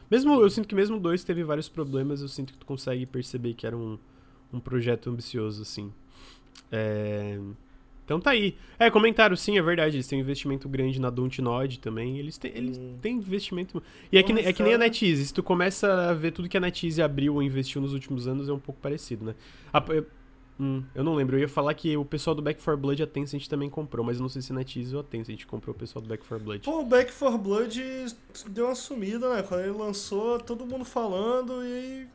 Speaker 1: Mesmo, eu sinto que mesmo o 2 teve vários problemas, eu sinto que tu consegue perceber que era um, um projeto ambicioso, assim. É, Então tá aí. É, comentário, sim, é verdade. Eles têm um investimento grande na Dontnod também. Eles têm, eles
Speaker 2: Hum.
Speaker 1: têm investimento. E é que, nem- é que nem a. NetEase. Se tu começa a ver tudo que a NetEase abriu ou investiu nos últimos anos, é um pouco parecido, né? A- hum, eu não lembro. Eu ia falar que o pessoal do Back 4 Blood a Tencent também comprou, mas eu não sei se a NetEase ou a Tencent comprou o pessoal do Back 4 Blood.
Speaker 2: Pô, o Back 4 Blood deu uma sumida, né? Quando ele lançou, todo mundo falando e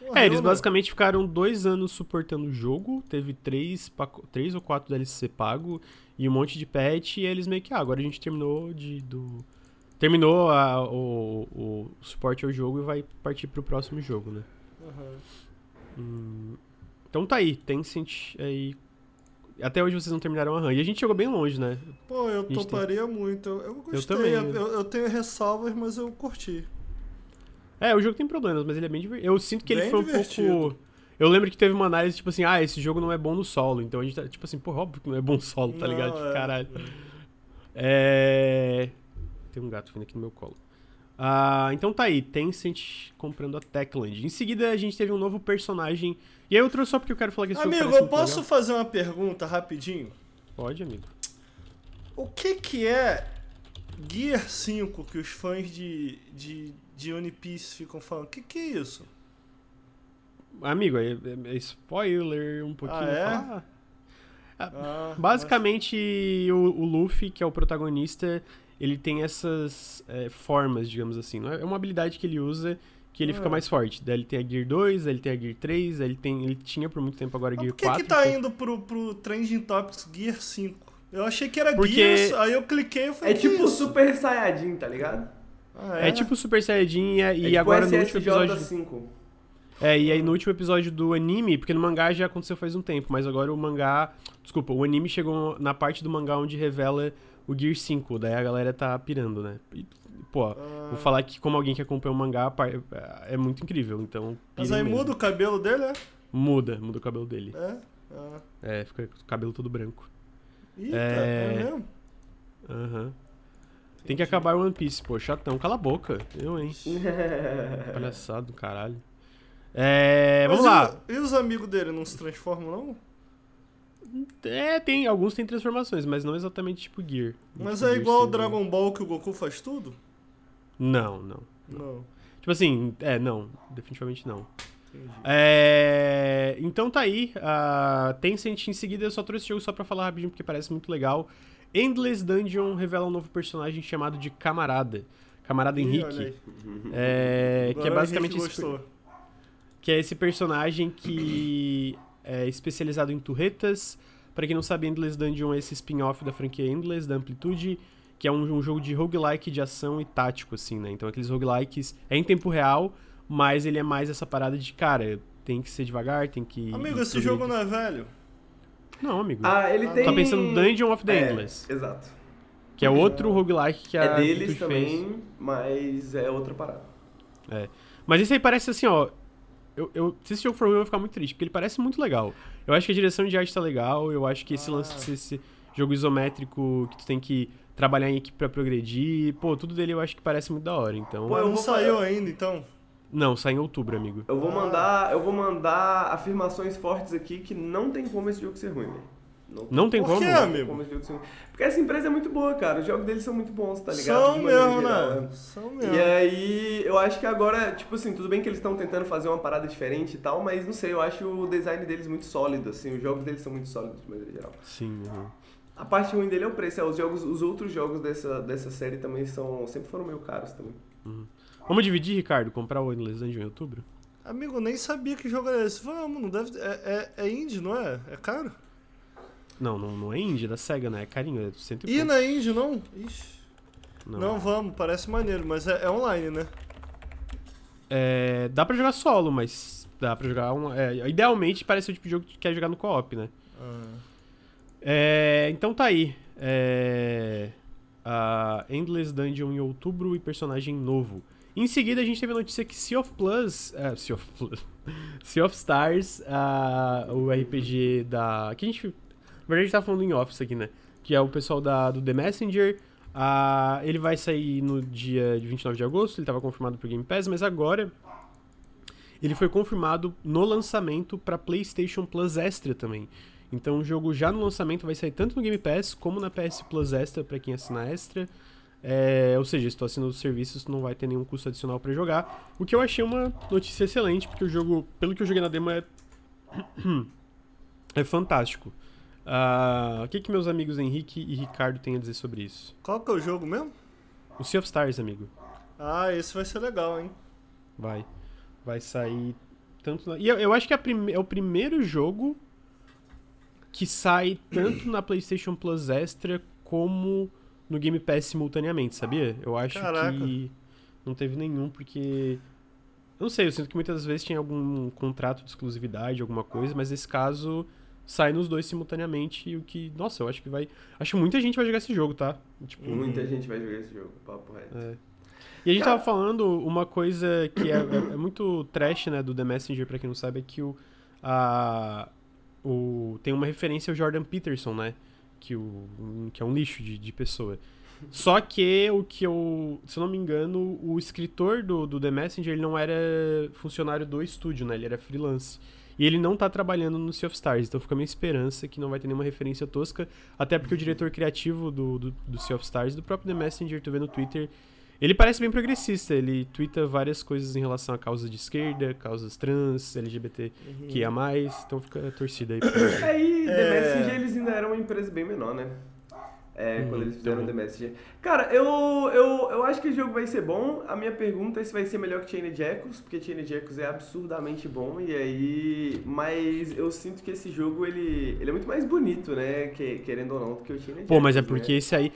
Speaker 2: morreu,
Speaker 1: É, eles
Speaker 2: né?
Speaker 1: basicamente ficaram dois anos suportando o jogo, teve três, três ou quatro DLC pago e um monte de patch, e eles meio que, ah, agora a gente terminou de. Do... Terminou a- o, o suporte ao jogo e vai partir pro próximo jogo, né?
Speaker 2: Aham.
Speaker 1: Hum, Então tá aí, Tencent aí. Até hoje vocês não terminaram a run. E a gente chegou bem longe, né?
Speaker 2: Pô, eu
Speaker 1: tem-
Speaker 2: toparia muito. Eu, eu gostei.
Speaker 1: também,
Speaker 2: Eu,
Speaker 1: eu-
Speaker 2: eu tenho ressalvas, mas eu curti.
Speaker 1: É, o jogo tem problemas, mas ele é bem divertido. Eu sinto que ele
Speaker 2: Bem
Speaker 1: foi um
Speaker 2: divertido.
Speaker 1: pouco. Eu lembro que teve uma análise, tipo assim, ah, esse jogo não é bom no solo. Então a gente tá, tipo assim, pô, óbvio que não é bom solo, tá
Speaker 2: Não,
Speaker 1: ligado? Tipo,
Speaker 2: é.
Speaker 1: caralho. É. Tem um gato vindo aqui no meu colo. Ah, então tá aí, Tencent comprando a Techland. Em seguida a gente teve um novo personagem. E aí eu trouxe só porque eu quero falar que esse
Speaker 2: Amigo, eu posso
Speaker 1: legal.
Speaker 2: fazer uma pergunta rapidinho?
Speaker 1: Pode, amigo.
Speaker 2: O que que é Gear 5 que os fãs de, de, de One Piece ficam falando? O que que é isso?
Speaker 1: Amigo, é, é- é spoiler um pouquinho.
Speaker 2: Ah, é?
Speaker 1: falar.
Speaker 2: Ah,
Speaker 1: Basicamente, o, o Luffy, que é o protagonista, ele tem essas é, formas, digamos assim. É É uma habilidade que ele usa que ele fica mais forte. Daí ele tem a Gear 2, daí ele tem a Gear 3, daí ele, tem, ele tinha por muito tempo agora a Gear
Speaker 2: por que
Speaker 1: 4.
Speaker 2: que tá
Speaker 1: então-
Speaker 2: indo pro, pro Trending Topics Gear 5? Eu achei que era
Speaker 1: Porque-
Speaker 2: Gears, aí eu cliquei e falei,
Speaker 3: É
Speaker 2: que
Speaker 3: tipo
Speaker 2: isso?
Speaker 3: Super Saiyajin, tá ligado?
Speaker 2: Ah,
Speaker 1: É tipo Super Saiyajin e,
Speaker 3: é
Speaker 1: e
Speaker 3: tipo
Speaker 1: agora no último episódio...
Speaker 3: 5.
Speaker 1: É, e aí no último episódio do anime, porque no mangá já aconteceu faz um tempo, mas agora o mangá... Desculpa, o anime chegou na parte do mangá onde revela o Gear 5, daí a galera tá pirando, né? E, pô,
Speaker 2: Ah.
Speaker 1: Vou falar que como alguém que acompanha o mangá, par- é muito incrível, então...
Speaker 2: Mas aí
Speaker 1: mesmo.
Speaker 2: muda o cabelo dele, é?
Speaker 1: Muda, muda o cabelo dele.
Speaker 2: É? Ah.
Speaker 1: É, fica com o cabelo todo branco.
Speaker 2: Eita,
Speaker 1: É.
Speaker 2: é mesmo?
Speaker 1: Aham. Tem que acabar o One Piece, pô, chatão. Cala a boca. Eu, hein? Palhaçado do caralho. É,
Speaker 2: Mas
Speaker 1: vamos
Speaker 2: e
Speaker 1: lá.
Speaker 2: o- E os amigos dele não se transformam, não?
Speaker 1: É, tem, alguns têm transformações, mas não exatamente tipo Gear.
Speaker 2: Mas
Speaker 1: Tipo
Speaker 2: é
Speaker 1: Gear
Speaker 2: igual o. Dragon Ball que o Goku faz tudo?
Speaker 1: Não, não.
Speaker 2: Não.
Speaker 1: Tipo assim, é, não. Definitivamente não.
Speaker 2: Entendi.
Speaker 1: É, então tá aí. A Tencent em seguida eu só trouxe esse jogo só pra falar rapidinho porque parece muito legal. Endless Dungeon revela um novo personagem chamado de Camarada. Camarada
Speaker 2: Ih,
Speaker 1: Henrique. É, que é basicamente esse, que é esse personagem que é especializado em turretas. Pra quem não sabe, Endless Dungeon é esse spin-off da franquia Endless, da Amplitude, que é um, um jogo de roguelike de ação e tático, assim, né? Então aqueles roguelikes é em tempo real, mas ele é mais essa parada de, cara, tem que ser devagar, tem que...
Speaker 2: Amigo, esse jogo não é velho?
Speaker 1: Não, amigo.
Speaker 3: Ah, ele
Speaker 2: Ah,
Speaker 3: tem...
Speaker 1: Tá pensando no Dungeon of the
Speaker 3: É,
Speaker 1: Endless,
Speaker 3: Exato.
Speaker 1: Que é outro roguelike que a
Speaker 3: é deles
Speaker 1: Twitch
Speaker 3: também,
Speaker 1: fez.
Speaker 3: mas é outra parada.
Speaker 1: Mas esse aí parece assim, ó. Eu, eu, se esse jogo for ruim, eu vou ficar muito triste, porque ele parece muito legal. Eu acho que a direção de arte tá legal, eu acho que esse
Speaker 2: Ah.
Speaker 1: lance de ser esse jogo isométrico que tu tem que trabalhar em equipe pra progredir, pô, tudo dele eu acho que parece muito da hora. Então.
Speaker 3: Pô,
Speaker 2: não saiu ainda, então.
Speaker 1: Não, sai em outubro, amigo.
Speaker 3: Eu vou mandar, eu vou mandar afirmações fortes aqui que não tem como esse jogo ser ruim, velho.
Speaker 1: Não tem
Speaker 2: Por
Speaker 1: como.
Speaker 3: Não
Speaker 2: amigo?
Speaker 3: como. Porque essa empresa é muito boa, cara. Os jogos deles são muito bons, tá ligado?
Speaker 2: São mesmo,
Speaker 3: geral,
Speaker 2: né? São
Speaker 3: E
Speaker 2: mesmo.
Speaker 3: aí, eu acho que agora, tipo assim, tudo bem que eles estão tentando fazer uma parada diferente e tal, mas não sei, eu acho o design deles muito sólido, assim, os jogos deles são muito sólidos de maneira geral.
Speaker 1: Sim, uhum.
Speaker 3: A parte ruim dele é o preço, é, os jogos, os outros jogos dessa, dessa série também são, sempre foram meio caros também.
Speaker 1: Vamos dividir, Ricardo? Comprar o Endless Dungeon em outubro?
Speaker 2: Amigo, nem sabia que jogo era esse. Vamos, não deve. É, é, é indie, não é? É caro?
Speaker 1: Não, não, não é indie, é da SEGA, né? É carinho, é cento e
Speaker 2: E na indie, não? Ixi.
Speaker 1: Não.
Speaker 2: Não. vamos, parece maneiro, mas é, é online, né?
Speaker 1: É, dá pra jogar solo, mas dá pra jogar um. é, idealmente parece o tipo de jogo que quer jogar no co-op, né?
Speaker 2: Ah.
Speaker 1: É, então tá aí. É, a Endless Dungeon em outubro e personagem novo. Em seguida a gente teve a notícia que Sea of Plus. é, sea of Plus. sea of Stars, ah, o RPG da. Que a gente. Verdade a gente tá falando em Office aqui, né? Que é o pessoal da, do The Messenger. Ah, ele vai sair no dia de 29 de agosto, ele estava confirmado pro Game Pass, mas agora ele foi confirmado no lançamento para PlayStation Plus Extra também. Então o jogo já no lançamento vai sair tanto no Game Pass como na PS Plus Extra para quem assina Extra. É, ou seja, se tu assina os serviços, tu não vai ter nenhum custo adicional para jogar. O que eu achei uma notícia excelente, porque o jogo, pelo que eu joguei na demo, é, é fantástico. Ah, o que, que meus amigos Henrique e Ricardo têm a dizer sobre isso?
Speaker 2: Qual que é o jogo mesmo?
Speaker 1: O Sea of Stars, amigo.
Speaker 2: Ah, esse vai ser legal, hein?
Speaker 1: Vai. Vai sair tanto na... E eu, eu acho que é, prime- é o primeiro jogo que sai tanto na PlayStation Plus Extra como no Game Pass simultaneamente, sabia? Eu acho
Speaker 2: Caraca.
Speaker 1: que não teve nenhum, porque. Eu não sei, eu sinto que muitas vezes tinha algum contrato de exclusividade, alguma coisa, mas nesse caso sai nos dois simultaneamente, e o que. Nossa, eu acho que vai. Acho que muita gente vai jogar esse jogo, tá? Tipo,
Speaker 3: Muita gente vai jogar esse jogo, papo reto.
Speaker 1: é. E a gente
Speaker 3: Cara-
Speaker 1: tava falando uma coisa que é, é- é muito trash, né, do The Messenger, pra quem não sabe, é que o, a, o tem uma referência ao Jordan Peterson, né, que, o, que é um lixo de, de pessoa. Só que o que eu, se eu não me engano, o escritor do, do The Messenger, ele não era funcionário do estúdio, né, ele era freelance. E ele não tá trabalhando no Sea of Stars, então fica a minha esperança que não vai ter nenhuma referência tosca, até porque o diretor criativo do, do, do Sea of Stars, do próprio The Messenger, tu vê no Twitter, ele parece bem progressista, ele twitta várias coisas em relação a causas de esquerda, causas trans, LGBT, que é a mais, então fica a torcida aí. pra-
Speaker 3: Aí, The
Speaker 2: É.
Speaker 3: Messenger, eles ainda eram uma empresa bem menor, né? É,
Speaker 1: Uhum,
Speaker 3: quando eles fizeram
Speaker 1: também.
Speaker 3: The Messenger. Cara, eu, eu, eu acho que o jogo vai ser bom. A minha pergunta é se vai ser melhor que Chained Echoes, porque Chained Echoes é absurdamente bom, e aí... Mas eu sinto que esse jogo, ele, ele é muito mais bonito, né? Que, querendo ou não, do que o Chained
Speaker 1: Pô, mas é
Speaker 3: Echoes,
Speaker 1: porque
Speaker 3: né?
Speaker 1: esse aí...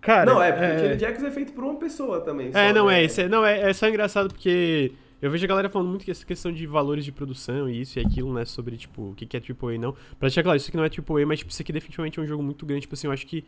Speaker 1: Cara,
Speaker 3: Não, é porque o Chained Echoes é feito por uma pessoa também.
Speaker 1: É,
Speaker 3: só,
Speaker 1: não,
Speaker 3: né?
Speaker 1: é, esse, é- não, é, é só engraçado porque eu vejo a galera falando muito que essa questão de valores de produção e isso e aquilo, né, sobre, tipo, o que que é AAA e não. Pra deixar claro, isso aqui não é AAA, mas, tipo, isso aqui definitivamente é um jogo muito grande, tipo assim, eu acho que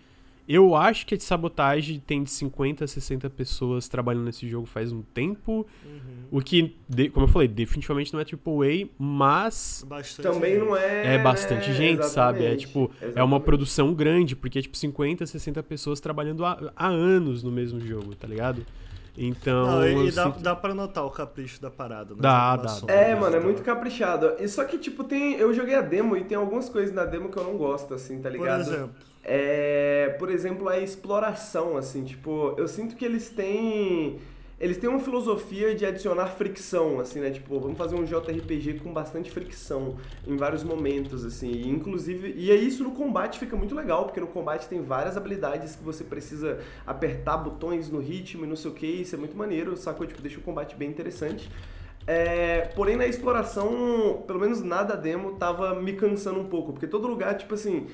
Speaker 1: eu acho que a de sabotagem tem de 50 a 60 pessoas trabalhando nesse jogo faz um tempo,
Speaker 2: Uhum.
Speaker 1: o que, de- como eu falei, definitivamente não é AAA, mas
Speaker 2: Bastante.
Speaker 3: Também não é...
Speaker 1: é bastante
Speaker 3: né?
Speaker 1: gente, sabe? É
Speaker 3: Exatamente,
Speaker 1: tipo, é uma
Speaker 3: exatamente.
Speaker 1: produção grande, porque é tipo 50, 60 pessoas trabalhando há, há anos no mesmo jogo, tá ligado? Então.
Speaker 2: Não, e dá,
Speaker 1: sinto-
Speaker 2: dá pra notar o capricho da parada, né?
Speaker 1: Dá, dá, dá.
Speaker 3: É, mano, é muito caprichado. E só que, tipo, tem. Eu joguei a demo e tem algumas coisas na demo que eu não gosto, assim, tá
Speaker 2: Por
Speaker 3: ligado?
Speaker 2: exemplo.
Speaker 3: É. Por exemplo, a exploração, assim, tipo, eu sinto que eles têm. Eles têm uma filosofia de adicionar fricção, assim, né? Tipo, vamos fazer um JRPG com bastante fricção em vários momentos, assim. E, inclusive, e aí isso no combate fica muito legal, porque no combate tem várias habilidades que você precisa apertar botões no ritmo e não sei o que, isso é muito maneiro, sacou? Tipo, deixa o combate bem interessante. É, porém, na exploração, pelo menos nada demo, tava me cansando um pouco, porque todo lugar, tipo assim,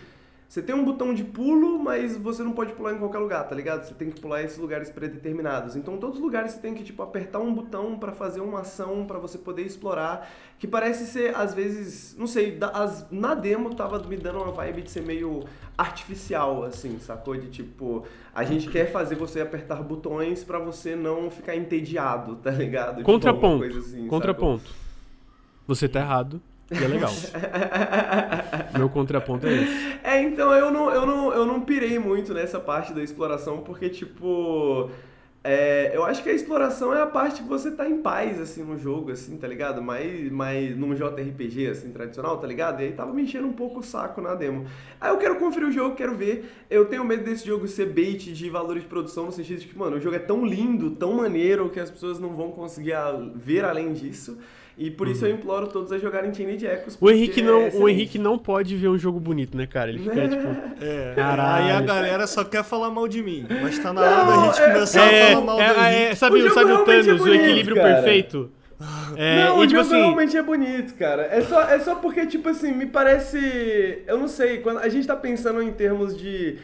Speaker 3: Você tem um botão de pulo, mas você não pode pular em qualquer lugar, tá ligado? Você tem que pular em esses lugares predeterminados. Então, todos os lugares você tem que, tipo, apertar um botão para fazer uma ação para você poder explorar. Que parece ser, às vezes, não sei, da, as, na demo tava me dando uma vibe de ser meio artificial, assim, sacou? De tipo, a gente quer fazer você apertar botões para você não ficar entediado, tá ligado? Tipo,
Speaker 1: Contraponto. Assim, contraponto. Sacou? Você tá errado. E é legal. Meu contraponto é esse.
Speaker 3: É, então eu não, eu, não, eu não pirei muito nessa parte da exploração, porque, tipo. É, eu acho que a exploração é a parte que você tá em paz, assim, no jogo, assim, tá ligado? Mais, mais num JRPG, assim, tradicional, tá ligado? E aí tava me enchendo um pouco o saco na demo. Aí eu quero conferir o jogo, quero ver. Eu tenho medo desse jogo ser bait de valores de produção, no sentido de que, mano, o jogo é tão lindo, tão maneiro, que as pessoas não vão conseguir ver além disso. E por isso eu uhum. imploro todos a jogarem Teenage Echoes.
Speaker 1: O Henrique, não, é o Henrique não pode ver um jogo bonito, né, cara? Ele fica tipo.
Speaker 2: É. Caralho. Aí a galera só quer falar mal de mim. Mas tá na hora da gente é... começar é, a falar mal é, do Henrique.
Speaker 1: É, sabe o, sabe o Thanos, é bonito, o equilíbrio cara. perfeito?
Speaker 3: É, não, e, o tipo jogo assim... realmente é bonito, cara. É só, é só porque, tipo assim, me parece. Eu não sei, quando a gente tá pensando em termos de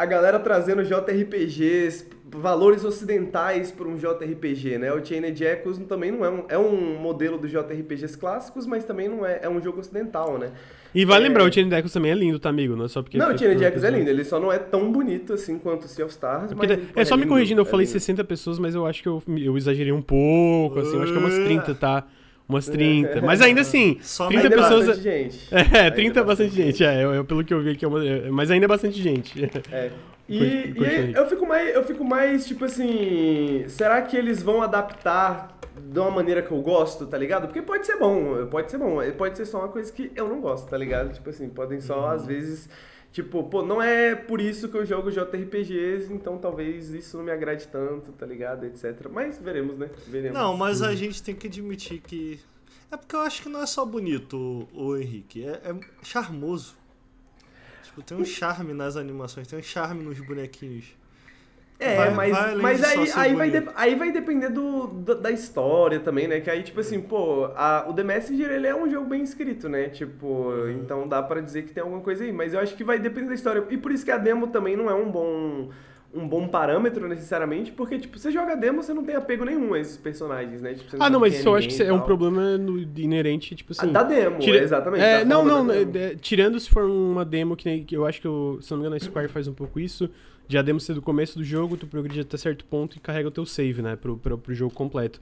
Speaker 3: a galera trazendo JRPGs, valores ocidentais para um JRPG, né? O Chained Echoes também não é um, é um modelo dos JRPGs clássicos, mas também não é, é um jogo ocidental, né?
Speaker 1: E vai é... lembrar, o Chained Echoes também é lindo, tá, amigo? Não é só porque...
Speaker 3: Não, o Chained Echoes é lindo, ele só não é tão bonito assim quanto o Sea of Stars,
Speaker 1: é, é só me corrigindo, eu falei lindo. 60 pessoas, mas eu acho que eu, eu exagerei um pouco, assim, eu acho que é umas 30, tá? Umas 30. Mas ainda assim, Só 30 ainda pessoas. É bastante gente. É, 30 é bastante gente. É, eu, pelo que eu vi aqui, é uma... mas ainda é bastante gente.
Speaker 3: É. E, e eu fico mais, eu fico mais, tipo assim, será que eles vão adaptar de uma maneira que eu gosto, tá ligado? Porque pode ser bom, pode ser bom, pode ser só uma coisa que eu não gosto, tá ligado? Tipo assim, podem só, uhum. às vezes, tipo, pô, não é por isso que eu jogo JRPGs, então talvez isso não me agrade tanto, tá ligado? Etc. Mas veremos, né? Veremos.
Speaker 2: Não, mas a gente tem que admitir que. É porque eu acho que não é só bonito, o Henrique, é, é charmoso. Tipo, tem um charme nas animações, tem um charme nos bonequinhos.
Speaker 3: É, vai, mas, vai mas aí, aí, vai aí vai depender do, do, da história também, né? Que aí, tipo assim, pô, a, o The Messenger, ele é um jogo bem escrito, né? Tipo, uhum. então dá para dizer que tem alguma coisa aí. Mas eu acho que vai depender da história. E por isso que a demo também não é um bom um bom parâmetro necessariamente, porque, tipo, você joga demo, você não tem apego nenhum a esses personagens, né? Tipo,
Speaker 1: não ah, não, mas isso eu acho que é um problema no, inerente, tipo assim...
Speaker 3: da demo, tira... exatamente.
Speaker 1: É, não, não, é, é, tirando se for uma demo que, que eu acho que, eu, se não me engano, a Square faz um pouco isso, de a demo ser do começo do jogo, tu progride até certo ponto e carrega o teu save, né, pro, pro, pro jogo completo.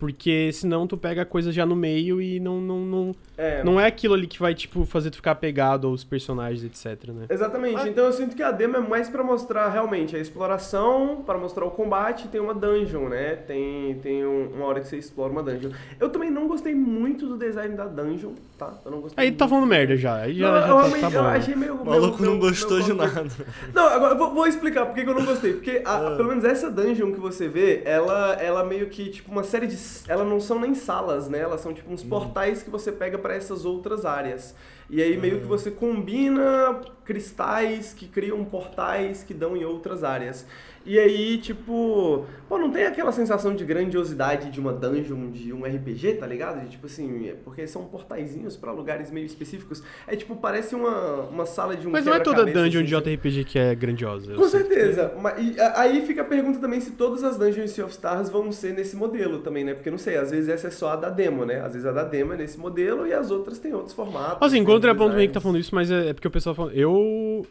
Speaker 1: Porque senão tu pega a coisa já no meio e não não, não, é. não é aquilo ali que vai, tipo, fazer tu ficar apegado aos personagens, etc, né?
Speaker 3: Exatamente. Ah. Então eu sinto que a demo é mais para mostrar realmente a exploração, para mostrar o combate, tem uma dungeon, né? Tem, tem um, uma hora que você explora uma dungeon. Eu também não gostei muito do design da dungeon, tá? Eu não gostei
Speaker 1: Aí
Speaker 3: muito.
Speaker 1: tá falando merda já. Aí já,
Speaker 3: não,
Speaker 1: já
Speaker 3: eu, tá, tá eu achei meio...
Speaker 2: O maluco não gostou meu, de nada.
Speaker 3: Não, agora vou, vou explicar por que eu não gostei. Porque a, ah. pelo menos essa dungeon que você vê, ela, ela meio que, tipo, uma série de... Ela não são nem em salas, né? Elas são tipo uns uhum. portais que você pega para essas outras áreas. E aí meio que uhum. você combina cristais que criam portais que dão em outras áreas. E aí, tipo, pô, não tem aquela sensação de grandiosidade de uma dungeon, de um RPG, tá ligado? De, tipo assim, é porque são portaizinhos para lugares meio específicos. É tipo, parece uma, uma sala de um
Speaker 1: Mas não é toda dungeon assim, de JRPG que é grandiosa.
Speaker 3: Com certeza. Que... Mas, e, aí fica a pergunta também se todas as dungeons de Sea of Stars vão ser nesse modelo também, né? Porque não sei, às vezes essa é só a da demo, né? Às vezes a da demo é nesse modelo e as outras têm outros formatos.
Speaker 1: Assim, contraponto meio que tá falando isso, mas é, é porque o pessoal fala. Eu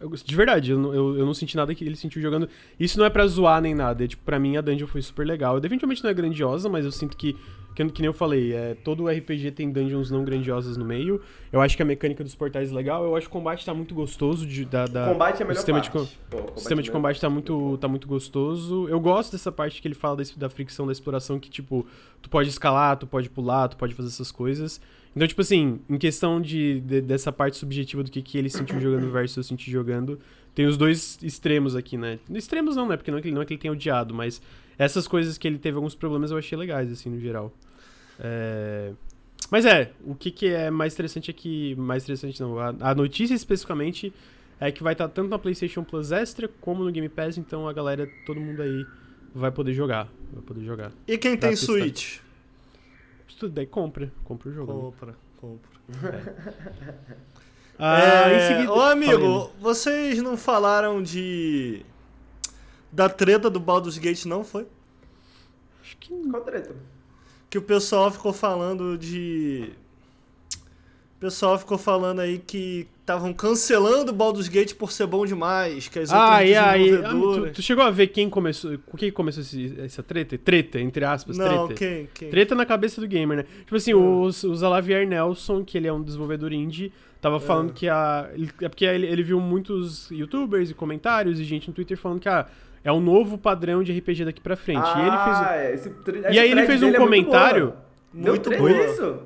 Speaker 1: eu, de verdade, eu, eu, eu, não senti nada que ele sentiu jogando. Isso não é pra zoar nem nada. É, tipo, pra mim a dungeon foi super legal. Eu, definitivamente não é grandiosa, mas eu sinto que, que, que nem eu falei, é, todo RPG tem dungeons não grandiosas no meio. Eu acho que a mecânica dos portais é legal. Eu acho que o combate tá muito gostoso. De, da, da,
Speaker 3: combate é a melhor
Speaker 1: sistema
Speaker 3: parte.
Speaker 1: De, Pô, o sistema de é combate tá muito, tá muito gostoso. Eu gosto dessa parte que ele fala desse, da fricção da exploração, que, tipo, tu pode escalar, tu pode pular, tu pode fazer essas coisas. Então, tipo assim, em questão de, de dessa parte subjetiva do que, que ele sentiu jogando versus eu senti jogando tem os dois extremos aqui, né? Extremos não, né? Porque não é, que ele, não é que ele tenha odiado, mas essas coisas que ele teve alguns problemas eu achei legais, assim, no geral. É... Mas é, o que, que é mais interessante é que. Mais interessante não. A, a notícia especificamente é que vai estar tanto na PlayStation Plus Extra como no Game Pass, então a galera, todo mundo aí vai poder jogar. Vai poder jogar.
Speaker 2: E quem tá tem testando. Switch?
Speaker 1: Tudo daí compra, compra o jogo.
Speaker 2: Compra, né? compra. É.
Speaker 1: Ah,
Speaker 2: é...
Speaker 1: em seguida.
Speaker 2: Ô, amigo,
Speaker 1: aí.
Speaker 2: vocês não falaram de. Da treta do Baldur's Gate, não foi?
Speaker 1: Acho que
Speaker 3: Qual treta?
Speaker 2: Que o pessoal ficou falando de. O pessoal ficou falando aí que estavam cancelando o Baldur's Gate por ser bom demais, que as outras
Speaker 1: Ah, e aí? Ah,
Speaker 2: desenvolvedoras...
Speaker 1: tu, tu chegou a ver quem começou. Com quem começou esse- essa treta? Treta, entre aspas,
Speaker 2: Não,
Speaker 1: treta.
Speaker 2: quem? quem?
Speaker 1: Treta na cabeça do gamer, né? Tipo assim,
Speaker 2: Hum.
Speaker 1: o, o Zalavier Nelson, que ele é um desenvolvedor indie, tava falando
Speaker 2: Ah.
Speaker 1: que a. ele- É porque ele, ele viu muitos youtubers e comentários e gente no Twitter falando que ah, é um novo padrão de RPG daqui pra frente. e ele fez.
Speaker 3: Ah, é, esse tre-
Speaker 1: E aí ele fez um
Speaker 3: dele é muito
Speaker 1: comentário.
Speaker 3: boa. Deu
Speaker 2: Muito boa.
Speaker 3: isso?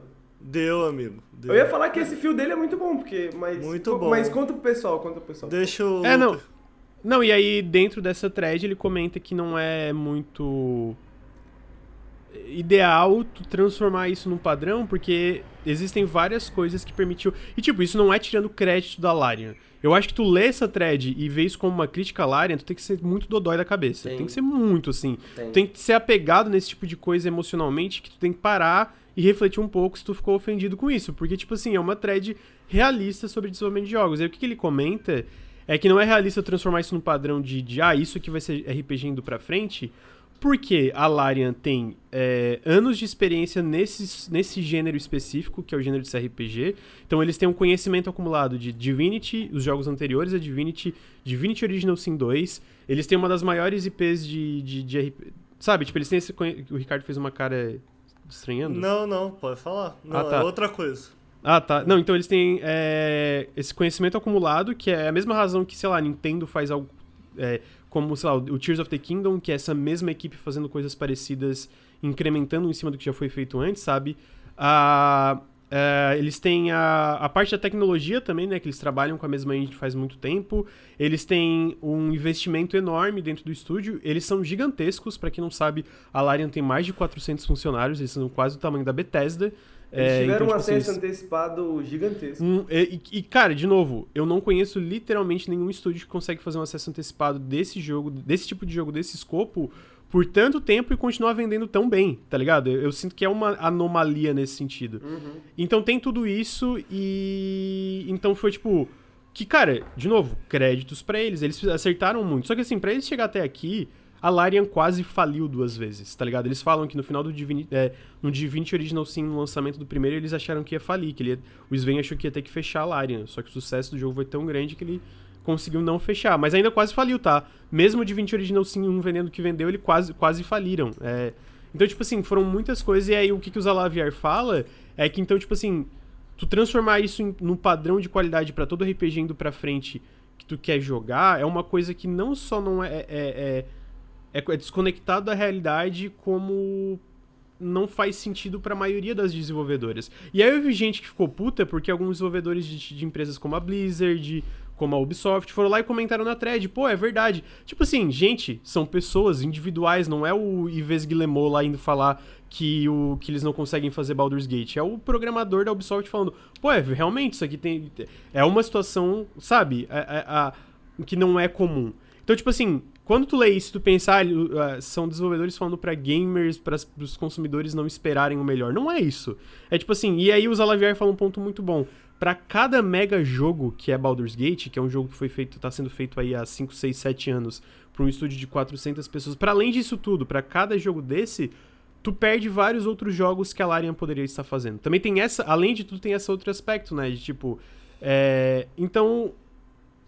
Speaker 2: Deu, amigo. Deu.
Speaker 3: Eu ia falar que esse fio dele é muito bom, porque. Mas,
Speaker 2: Muito
Speaker 3: co-
Speaker 2: bom.
Speaker 3: Mas conta pro pessoal, conta pro pessoal.
Speaker 2: Deixa eu.
Speaker 1: É, não. Não, e aí dentro dessa thread ele comenta que não é muito ideal tu transformar isso num padrão, porque existem várias coisas que permitiu. E tipo, isso não é tirando crédito da Larian. Eu acho que tu lê essa thread e vê isso como uma crítica à Larian, tu tem que ser muito dodói da cabeça.
Speaker 3: Tem.
Speaker 1: Tem que ser muito assim.
Speaker 3: Tem.
Speaker 1: Tu tem que ser apegado nesse tipo de coisa emocionalmente que tu tem que parar e refletir um pouco se tu ficou ofendido com isso. Porque, tipo assim, é uma thread realista sobre desenvolvimento de jogos. Aí o que, que ele comenta é que não é realista transformar isso num padrão de, de ah, isso aqui vai ser RPG indo pra frente, porque a Larian tem é, anos de experiência nesse, nesse gênero específico, que é o gênero de CRPG. Então eles têm um conhecimento acumulado de Divinity, os jogos anteriores a Divinity, Divinity Original Sin 2. Eles têm uma das maiores IPs de, de, de RP. Sabe, tipo, eles têm esse. O Ricardo fez uma cara estranhando.
Speaker 2: Não, não, pode falar. Não,
Speaker 1: Ah, tá.
Speaker 2: é outra coisa.
Speaker 1: Ah, tá. Não, então eles têm é, esse conhecimento acumulado, que é a mesma razão que, sei lá, a Nintendo faz algo. é, como, sei lá, o Tears of the Kingdom, que é essa mesma equipe fazendo coisas parecidas, incrementando em cima do que já foi feito antes, sabe? Ah, é, eles têm a, a parte da tecnologia também, né? Que eles trabalham com a mesma engine faz muito tempo. Eles têm um investimento enorme dentro do estúdio. Eles são gigantescos, pra quem não sabe, a Larian tem mais de 400 funcionários, eles são quase o tamanho da Bethesda.
Speaker 3: Eles
Speaker 1: É,
Speaker 3: tiveram
Speaker 1: então,
Speaker 3: um
Speaker 1: tipo assim,
Speaker 3: acesso
Speaker 1: eles-
Speaker 3: antecipado gigantesco.
Speaker 1: um, e, e, cara, de novo, eu não conheço literalmente nenhum estúdio que consegue fazer um acesso antecipado desse jogo, desse tipo de jogo, desse escopo, por tanto tempo e continuar vendendo tão bem, tá ligado? Eu, eu sinto que é uma anomalia nesse sentido.
Speaker 3: Uhum.
Speaker 1: Então tem tudo isso e. Então foi tipo. Que, cara, de novo, créditos pra eles. Eles acertaram muito. Só que assim, pra eles chegar até aqui, a Larian quase faliu duas vezes, tá ligado? Eles falam que no final do Divinity, é, no Divinity Original Sin, no lançamento do primeiro, eles acharam que ia falir, que ia- o Sven achou que ia ter que fechar a Larian. Só que o sucesso do jogo foi tão grande que ele conseguiu não fechar. Mas ainda quase faliu, tá? Mesmo o Divinity Original Sin 1 vendendo que vendeu, ele quase, quase faliram. É, então, tipo assim, foram muitas coisas. E aí, o que, que o Zalaviar fala é que, então, tipo assim, tu transformar isso em, num padrão de qualidade pra todo RPG indo pra frente que tu quer jogar é uma coisa que não só não é, é, é, é, é desconectado da realidade, como não faz sentido pra maioria das desenvolvedoras. E aí eu vi gente que ficou puta porque alguns desenvolvedores de, de empresas como a Blizzard, como a Ubisoft, foram lá e comentaram na thread, pô, é verdade. Tipo assim, gente, são pessoas individuais, não é o Ives Guillemot lá indo falar que, o, que eles não conseguem fazer Baldur's Gate. É o programador da Ubisoft falando, pô, é, realmente, isso aqui tem. É uma situação, sabe, é- é- a- que não é comum. Então, tipo assim, quando tu lê isso, tu pensar, ah, são desenvolvedores falando pra gamers, para os consumidores não esperarem o melhor. Não é isso. É tipo assim, e aí o Zalavier fala um ponto muito bom. Pra cada mega jogo que é Baldur's Gate, que é um jogo que foi feito, tá sendo feito aí há 5, 6, 7 anos, pra um estúdio de 400 pessoas, para além disso tudo, pra cada jogo desse, tu perde vários outros jogos que a Larian poderia estar fazendo. Também tem essa, além de tudo, tem esse outro aspecto, né? De tipo. é, então.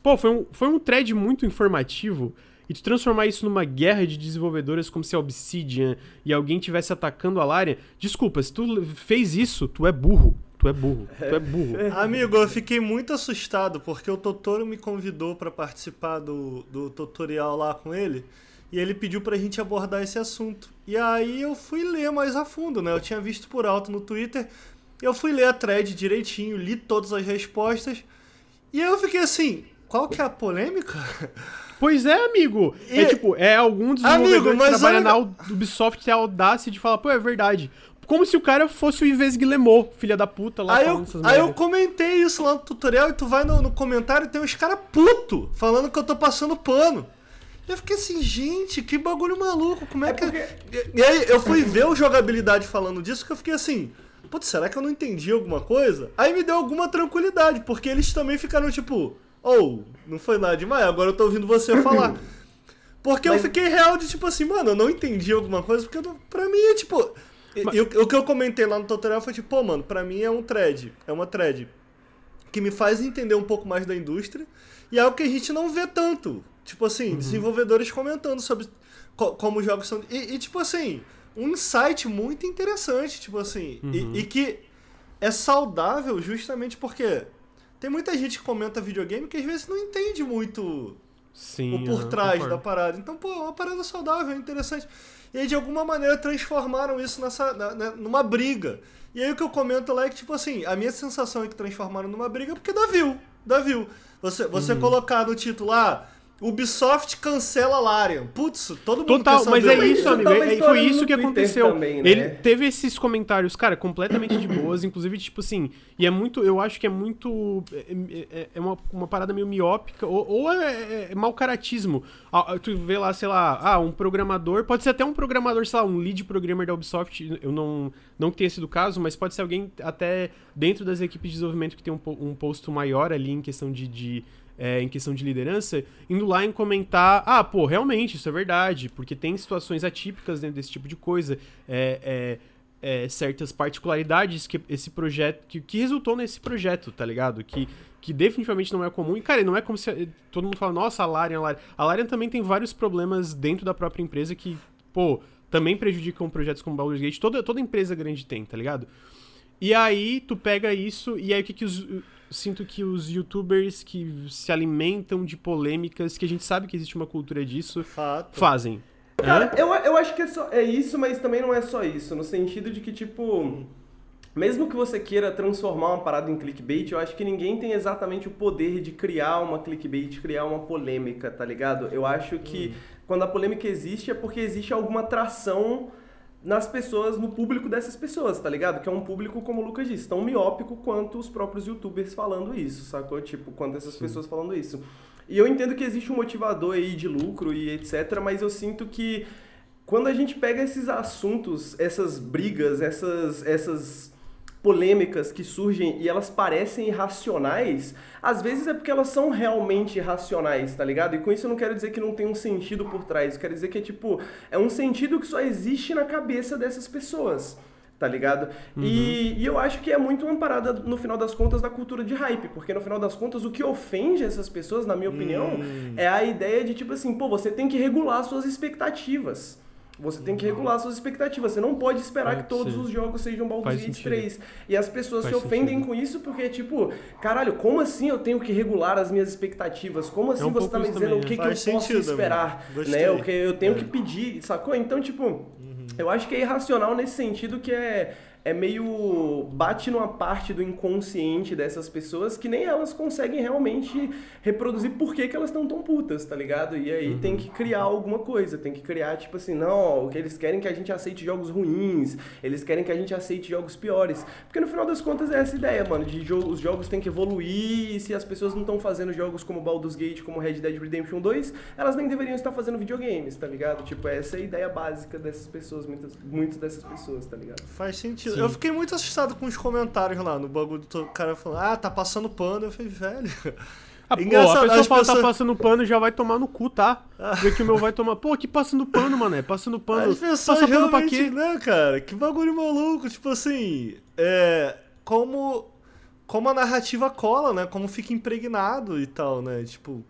Speaker 1: Pô, foi um, foi um thread muito informativo. E tu transformar isso numa guerra de desenvolvedoras como se a Obsidian e alguém tivesse atacando a Larian. Desculpa, se tu fez isso, tu é burro. Tu é burro. Tu é burro.
Speaker 2: Amigo, eu fiquei muito assustado porque o Totoro me convidou pra participar do, do tutorial lá com ele e ele pediu pra gente abordar esse assunto. E aí eu fui ler mais a fundo, né? Eu tinha visto por alto no Twitter, eu fui ler a thread direitinho, li todas as respostas e eu fiquei assim, qual que é a polêmica?
Speaker 1: Pois é, amigo. É
Speaker 2: E-
Speaker 1: tipo, é algum desenvolvedor
Speaker 2: Amigo,
Speaker 1: que trabalha
Speaker 2: olha-
Speaker 1: na Ubisoft ter a audácia de falar, pô, é verdade. Como se o cara fosse o Ives Guillemot, filha da puta, lá
Speaker 2: Aí eu, aí eu comentei isso lá no tutorial e tu vai no, no comentário e tem uns caras puto falando que eu tô passando pano. Eu fiquei assim, gente, que bagulho maluco, como é,
Speaker 3: É
Speaker 2: que.
Speaker 3: porque-
Speaker 2: E, aí eu fui ver o jogabilidade falando disso que eu fiquei assim, putz, será que eu não entendi alguma coisa? Aí me deu alguma tranquilidade, porque eles também ficaram tipo, ou, oh, não foi nada demais, agora eu tô ouvindo você falar. Porque Mas... eu fiquei real de tipo assim, mano, eu não entendi alguma coisa, porque eu, pra mim é tipo. Mas... E, o que eu comentei lá no tutorial foi tipo, pô, mano, pra mim é um thread. É uma thread que me faz entender um pouco mais da indústria. E é algo que a gente não vê tanto. Tipo assim, uhum. desenvolvedores comentando sobre co como os jogos são. E, e, tipo assim, um insight muito interessante, tipo assim. Uhum. E, e que é saudável justamente porque tem muita gente que comenta videogame que às vezes não entende muito
Speaker 1: Sim,
Speaker 2: o por trás da parada. Então, pô, é uma parada saudável, é interessante. E aí, de alguma maneira, transformaram isso nessa, na, na, numa briga. E aí o que eu comento lá é que, tipo assim, a minha sensação é que transformaram numa briga porque dá view. Dá view. Você, você uhum. colocar no título lá. Ah, Ubisoft cancela Larian. Putz, todo mundo
Speaker 1: Total, mas é isso, amigo. É, foi isso que aconteceu. Também, né? Ele teve esses comentários, cara, completamente de boas, inclusive, tipo assim, e é muito, eu acho que é muito. É, é, é uma, uma parada meio miópica, ou, ou é, é, é mau caratismo. Ah, tu vê lá, sei lá, ah, um programador, pode ser até um programador, sei lá, um lead programmer da Ubisoft, eu não, não que tenha sido o caso, mas pode ser alguém até dentro das equipes de desenvolvimento que tem um, um posto maior ali em questão de, de é, em questão de liderança, indo lá em comentar, ah, pô, realmente, isso é verdade, porque tem situações atípicas dentro desse tipo de coisa, é, é, é, certas particularidades que esse projeto, que, que resultou nesse projeto, tá ligado? Que, que definitivamente não é comum. E, cara, não é como se todo mundo fala, nossa, a Larian, a Larian. A Larian também tem vários problemas dentro da própria empresa que, pô, também prejudicam projetos como Baldur's Gate. Toda, toda empresa grande tem, tá ligado? E aí, tu pega isso, e aí o que, que os, sinto que os youtubers que se alimentam de polêmicas, que a gente sabe que existe uma cultura disso,
Speaker 2: Fato.
Speaker 1: fazem.
Speaker 3: Cara, eu, eu acho que é, só, é isso, mas também não é só isso. No sentido de que, tipo, mesmo que você queira transformar uma parada em clickbait, eu acho que ninguém tem exatamente o poder de criar uma clickbait, criar uma polêmica, tá ligado? Eu acho que hum. quando a polêmica existe é porque existe alguma atração nas pessoas, no público dessas pessoas, tá ligado? Que é um público, como o Lucas disse, tão miópico quanto os próprios youtubers falando isso, sacou? Tipo, quanto essas Sim. pessoas falando isso. E eu entendo que existe um motivador aí de lucro e etc, mas eu sinto que quando a gente pega esses assuntos, essas brigas, essas, essas polêmicas que surgem e elas parecem irracionais, às vezes é porque elas são realmente irracionais, tá ligado? E com isso eu não quero dizer que não tem um sentido por trás, eu quero dizer que é tipo, é um sentido que só existe na cabeça dessas pessoas tá ligado? Uhum. E, e, eu acho que é muito uma parada, no final das contas, da cultura de hype, porque no final das contas o que ofende essas pessoas, na minha opinião, uhum. é a ideia de tipo assim, pô, você tem que regular suas expectativas. Você tem que regular suas expectativas. Você não pode esperar Pode que todos ser. os jogos sejam Baldur's Gate 3. E as pessoas Faz se ofendem sentido. com isso porque, tipo, caralho, como assim eu tenho que regular as minhas expectativas? Como assim é um você tá me dizendo também, o que, que eu sentido, posso esperar? Né? O que eu tenho é. que pedir, sacou? Então, tipo, uhum. eu acho que é irracional nesse sentido que é é meio. bate numa parte do inconsciente dessas pessoas que nem elas conseguem realmente reproduzir por que, que elas estão tão putas, tá ligado? E aí uhum. tem que criar alguma coisa, tem que criar, tipo assim, não, eles querem que a gente aceite jogos ruins, eles querem que a gente aceite jogos piores. Porque no final das contas é essa ideia, mano, de jo os jogos têm que evoluir e se as pessoas não estão fazendo jogos como Baldur's Gate, como Red Dead Redemption 2, elas nem deveriam estar fazendo videogames, tá ligado? Tipo, essa é a ideia básica dessas pessoas, muitas, muitas dessas pessoas, tá ligado?
Speaker 2: Faz sentido. Sim. Eu fiquei muito assustado com os comentários lá no bagulho do cara falando, ah, tá passando pano. Eu falei, velho.
Speaker 1: Ah, pô, a pessoa fala, pessoas... tá passando pano já vai tomar no cu, tá? Ah. Vê que o meu vai tomar. Pô, que passando pano, mané? Passando pano.
Speaker 2: As pessoas Passa pano pra quê? Né, cara? Que bagulho maluco. Tipo assim, é. Como. Como a narrativa cola, né? Como fica impregnado e tal, né? Tipo,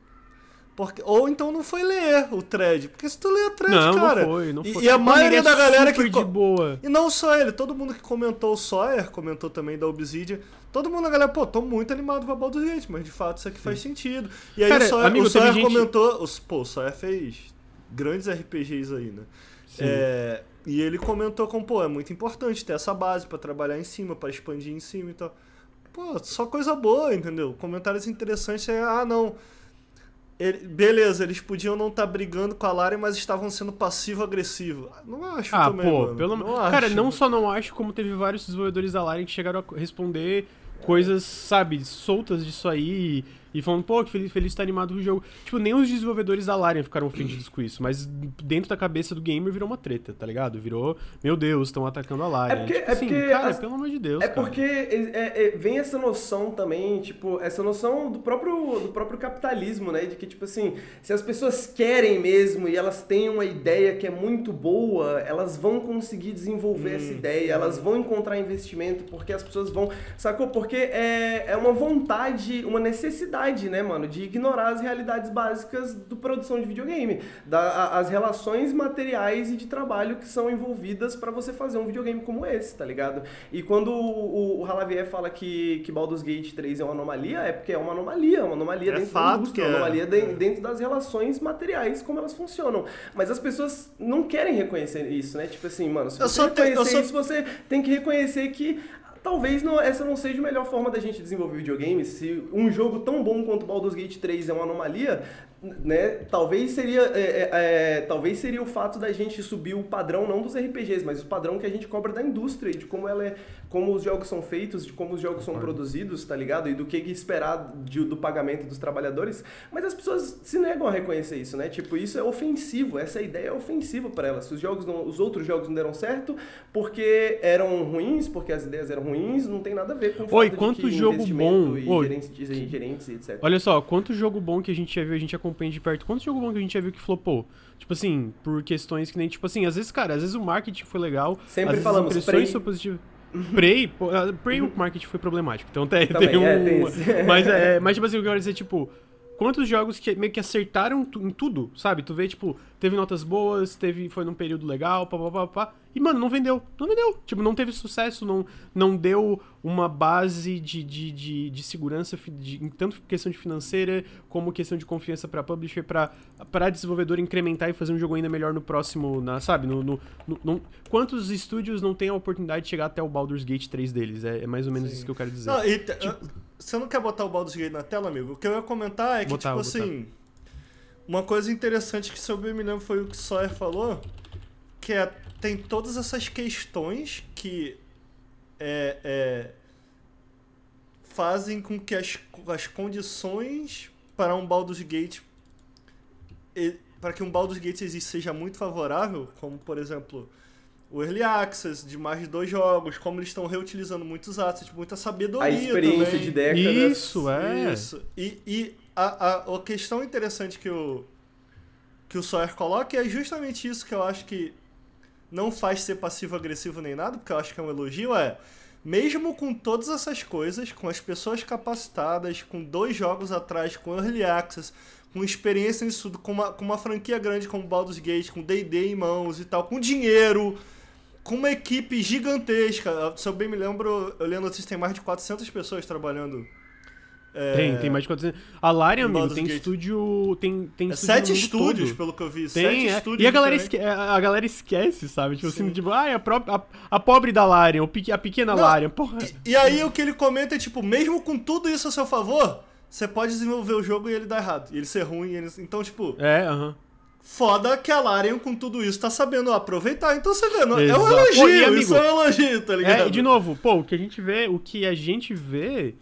Speaker 2: porque, ou então não foi ler o thread. Porque se tu lê o thread,
Speaker 1: não,
Speaker 2: cara.
Speaker 1: Não foi, não foi.
Speaker 2: E, e a maioria da galera que.
Speaker 1: De boa.
Speaker 2: E não só ele, todo mundo que comentou o Sawyer, comentou também da Obsidian. Todo mundo, a galera, pô, tô muito animado pra Baldur's Gate, mas de fato isso aqui Sim. faz sentido. E aí cara, o Sawyer, amigo, o Sawyer gente... comentou. Os, pô, o Sawyer fez grandes RPGs aí, né? É, e ele comentou com, pô, é muito importante ter essa base para trabalhar em cima, para expandir em cima e tal. Pô, só coisa boa, entendeu? Comentários interessantes é, ah, não ele, beleza, eles podiam não estar tá brigando com a Lara, mas estavam sendo passivo-agressivo. Não acho ah, também, pô, mano. Pelo... Não
Speaker 1: Cara,
Speaker 2: acho.
Speaker 1: não só não acho, como teve vários desenvolvedores da Lara que chegaram a responder coisas, sabe, soltas disso aí. E falando, pô, que feliz, feliz tá animado com o jogo. Tipo, nem os desenvolvedores da Larian ficaram ofendidos com isso, mas dentro da cabeça do gamer virou uma treta, tá ligado? Virou, meu Deus, estão atacando a Larian.
Speaker 3: É porque-
Speaker 1: tipo
Speaker 3: é
Speaker 1: assim,
Speaker 3: porque
Speaker 1: cara,
Speaker 3: as-
Speaker 1: pelo amor de Deus,
Speaker 3: É
Speaker 1: cara.
Speaker 3: porque é- é- vem essa noção também, tipo, essa noção do próprio, do próprio capitalismo, né? De que, tipo assim, se as pessoas querem mesmo e elas têm uma ideia que é muito boa, elas vão conseguir desenvolver essa ideia, elas vão encontrar investimento, porque as pessoas vão. Sacou? Porque é, é uma vontade, uma necessidade, né, mano, de ignorar as realidades básicas do produção de videogame, da, a- as relações materiais e de trabalho que são envolvidas pra você fazer um videogame como esse, tá ligado? E quando o, o, o Halavier fala que, que Baldur's Gate 3 é uma anomalia, é porque é uma anomalia, uma anomalia
Speaker 2: É
Speaker 3: dentro
Speaker 2: fato
Speaker 3: indústria,
Speaker 2: que
Speaker 3: uma
Speaker 2: é.
Speaker 3: anomalia de- dentro das relações materiais, como elas funcionam. Mas as pessoas não querem reconhecer isso, né? Tipo assim, mano, se
Speaker 2: Eu
Speaker 3: você
Speaker 2: eu
Speaker 3: reconhecer
Speaker 2: só-
Speaker 3: isso, você tem que reconhecer que talvez não, essa não seja a melhor forma da gente desenvolver videogames. Se um jogo tão bom quanto Baldur's Gate 3 é uma anomalia, né? Talvez seria, é, é, é, talvez seria o fato da gente subir o padrão não dos RPGs, mas o padrão que a gente cobra da indústria e de como ela é, como os jogos são feitos, de como os jogos são produzidos, tá ligado? E do que esperar de- do pagamento dos trabalhadores. Mas as pessoas se negam a reconhecer isso, né? Tipo, isso é ofensivo. Essa ideia é ofensiva para elas. Se os jogos não, os outros jogos não deram certo porque eram ruins, porque as ideias eram ruins, não tem nada a ver com o
Speaker 1: Oi, quanto
Speaker 3: que
Speaker 1: jogo bom.
Speaker 3: e
Speaker 1: Oi.
Speaker 3: gerentes, e gerentes e etc.
Speaker 1: Olha só, quanto jogo bom que a gente já viu, a gente acompanha de perto, quanto jogo bom que a gente já viu que flopou? Tipo assim, por questões que nem, tipo assim, às vezes, cara, às vezes o marketing foi legal,
Speaker 3: Sempre
Speaker 1: às vezes
Speaker 3: falamos,
Speaker 1: as impressões
Speaker 3: Prey.
Speaker 1: são positivas. Prey, ah, Prey o marketing foi problemático, então tem,
Speaker 3: Também,
Speaker 1: tem um...
Speaker 3: é, tem
Speaker 1: mas, é, mas, tipo assim, o que eu quero dizer, tipo, quantos jogos que meio que acertaram em tudo, sabe? Tu vê, tipo, teve notas boas, teve, foi num período legal, pá, pá, pá, pá, e, mano, não vendeu, não vendeu. Tipo, não teve sucesso, não, não deu uma base de, de, de, de segurança, de, em tanto questão de financeira, como questão de confiança pra publisher, pra, pra desenvolvedor incrementar e fazer um jogo ainda melhor no próximo, na, sabe? No, no, no- no- quantos estúdios não têm a oportunidade de chegar até o Baldur's Gate 3 deles? É, é mais ou menos
Speaker 2: Sim.
Speaker 1: isso que eu quero dizer.
Speaker 2: Não, e te- Você não quer botar o Baldur's Gate na tela, amigo? O que eu ia comentar é que,
Speaker 1: Botar,
Speaker 2: tipo
Speaker 1: vou botar.
Speaker 2: Uma coisa interessante que, se eu bem me lembro, foi o que o Sawyer falou. Que é, tem todas essas questões que é, é, fazem com que as, as condições para um Baldur's Gate e- para que um Baldur's Gate exista seja muito favorável, como por exemplo o Early Access de mais de dois jogos, como eles estão reutilizando muitos assets, muita sabedoria
Speaker 3: A experiência
Speaker 2: também.
Speaker 3: de décadas.
Speaker 1: Isso, é.
Speaker 2: Isso. E, e a, a, a questão interessante que o, que o Sawyer coloca é justamente isso que eu acho que não faz ser passivo-agressivo nem nada, porque eu acho que é um elogio, é mesmo com todas essas coisas, com as pessoas capacitadas, com dois jogos atrás, com Early Access, com experiência nisso tudo, com uma, com uma franquia grande como Baldur's Gate, com D&D em mãos e tal, com dinheiro, com uma equipe gigantesca. Se eu bem me lembro, eu a notícia, tem mais de 400 pessoas trabalhando. É,
Speaker 1: Tem, tem mais de 400. A Larian, amigo, tem
Speaker 2: Gate.
Speaker 1: estúdio. Tem, tem
Speaker 2: é
Speaker 1: estúdio
Speaker 2: sete estúdios,
Speaker 1: todo.
Speaker 2: pelo que eu vi.
Speaker 1: Tem,
Speaker 2: sete
Speaker 1: é.
Speaker 2: estúdios
Speaker 1: E a galera, esque- a galera esquece, sabe? Tipo assim,
Speaker 2: Sim.
Speaker 1: tipo, ah, a, a, a pobre da Larian, a pequena
Speaker 2: Não,
Speaker 1: Larian, porra.
Speaker 2: E, e aí o que ele comenta é tipo, mesmo com tudo isso a seu favor, você pode desenvolver o jogo e ele dar errado. E ele ser ruim. e ele- Então, tipo,
Speaker 1: É, aham.
Speaker 2: foda que a Larian com tudo isso tá sabendo aproveitar. Então você vê, não, é um elogio,
Speaker 1: Pô, e, amigo,
Speaker 2: isso é um elogio, tá ligado?
Speaker 1: É, e de novo, pô, o que a gente vê, o que a gente vê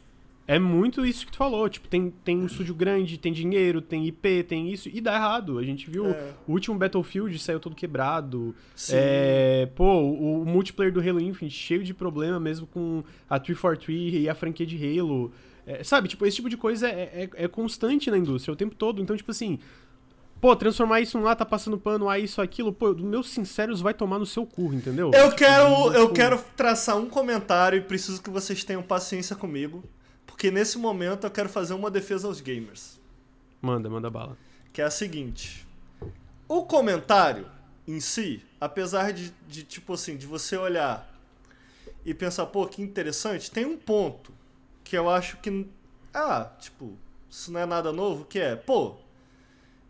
Speaker 1: é muito isso que tu falou. Tipo, tem, tem um estúdio grande, tem dinheiro, tem IP, tem isso, e dá errado. A gente viu
Speaker 2: É.
Speaker 1: o último Battlefield saiu todo quebrado.
Speaker 2: Sim.
Speaker 1: É, pô, o, o multiplayer do Halo Infinite cheio de problema mesmo com a 343 e a franquia de Halo. É, sabe, tipo, esse tipo de coisa é, é, é constante na indústria o tempo todo. Então, tipo assim, pô, transformar isso num lá, tá passando pano, ah, isso, aquilo, pô, meus sinceros vai tomar no seu cu, entendeu?
Speaker 2: Eu
Speaker 1: Tipo,
Speaker 2: quero, eu
Speaker 1: tipo,
Speaker 2: quero traçar um comentário e preciso que vocês tenham paciência comigo. Porque nesse momento eu quero fazer uma defesa aos gamers.
Speaker 1: Manda, manda bala.
Speaker 2: que é a seguinte. O comentário em si, apesar de, de, tipo assim, de você olhar e pensar, pô, que interessante, tem um ponto que eu acho que. Ah, tipo, isso não é nada novo, que é, pô.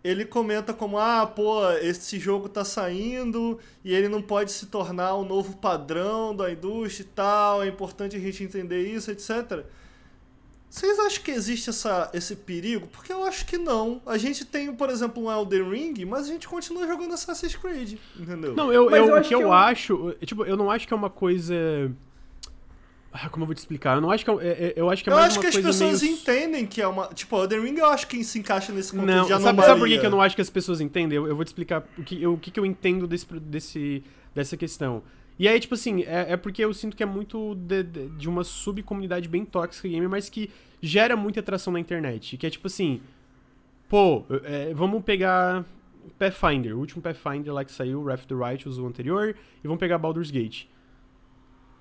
Speaker 2: Ele comenta como, ah, pô, esse jogo tá saindo e ele não pode se tornar o novo padrão da indústria e tal, é importante a gente entender isso, etc. Vocês acham que existe essa, esse perigo? Porque eu acho que não. A gente tem, por exemplo, um Elden Ring, mas a gente continua jogando Assassin's Creed, entendeu?
Speaker 1: Não, eu, eu-
Speaker 3: eu
Speaker 1: o
Speaker 3: acho
Speaker 1: que eu
Speaker 3: que eu-
Speaker 1: acho, tipo, eu não acho que é uma coisa. Ah, como eu vou te explicar? Eu não acho que é, é, é eu acho que é
Speaker 2: eu
Speaker 1: mais
Speaker 2: acho
Speaker 1: uma
Speaker 2: que as pessoas
Speaker 1: meio...
Speaker 2: entendem que é uma. Tipo, Elden Ring eu acho que se encaixa nesse contexto
Speaker 1: Não,
Speaker 2: de
Speaker 1: sabe,
Speaker 2: anomalia.
Speaker 1: sabe por que que eu não acho que as pessoas entendem? Eu, eu vou te explicar o que, eu, o que, que eu entendo desse, desse, dessa questão. E aí, tipo assim, é, é porque eu sinto que é muito de, de, de uma subcomunidade bem tóxica gamer, mas que gera muita atração na internet. Que é tipo assim, pô, é, vamos pegar Pathfinder, o último Pathfinder lá que saiu, Wrath of the Righteous, o anterior, e vamos pegar Baldur's Gate.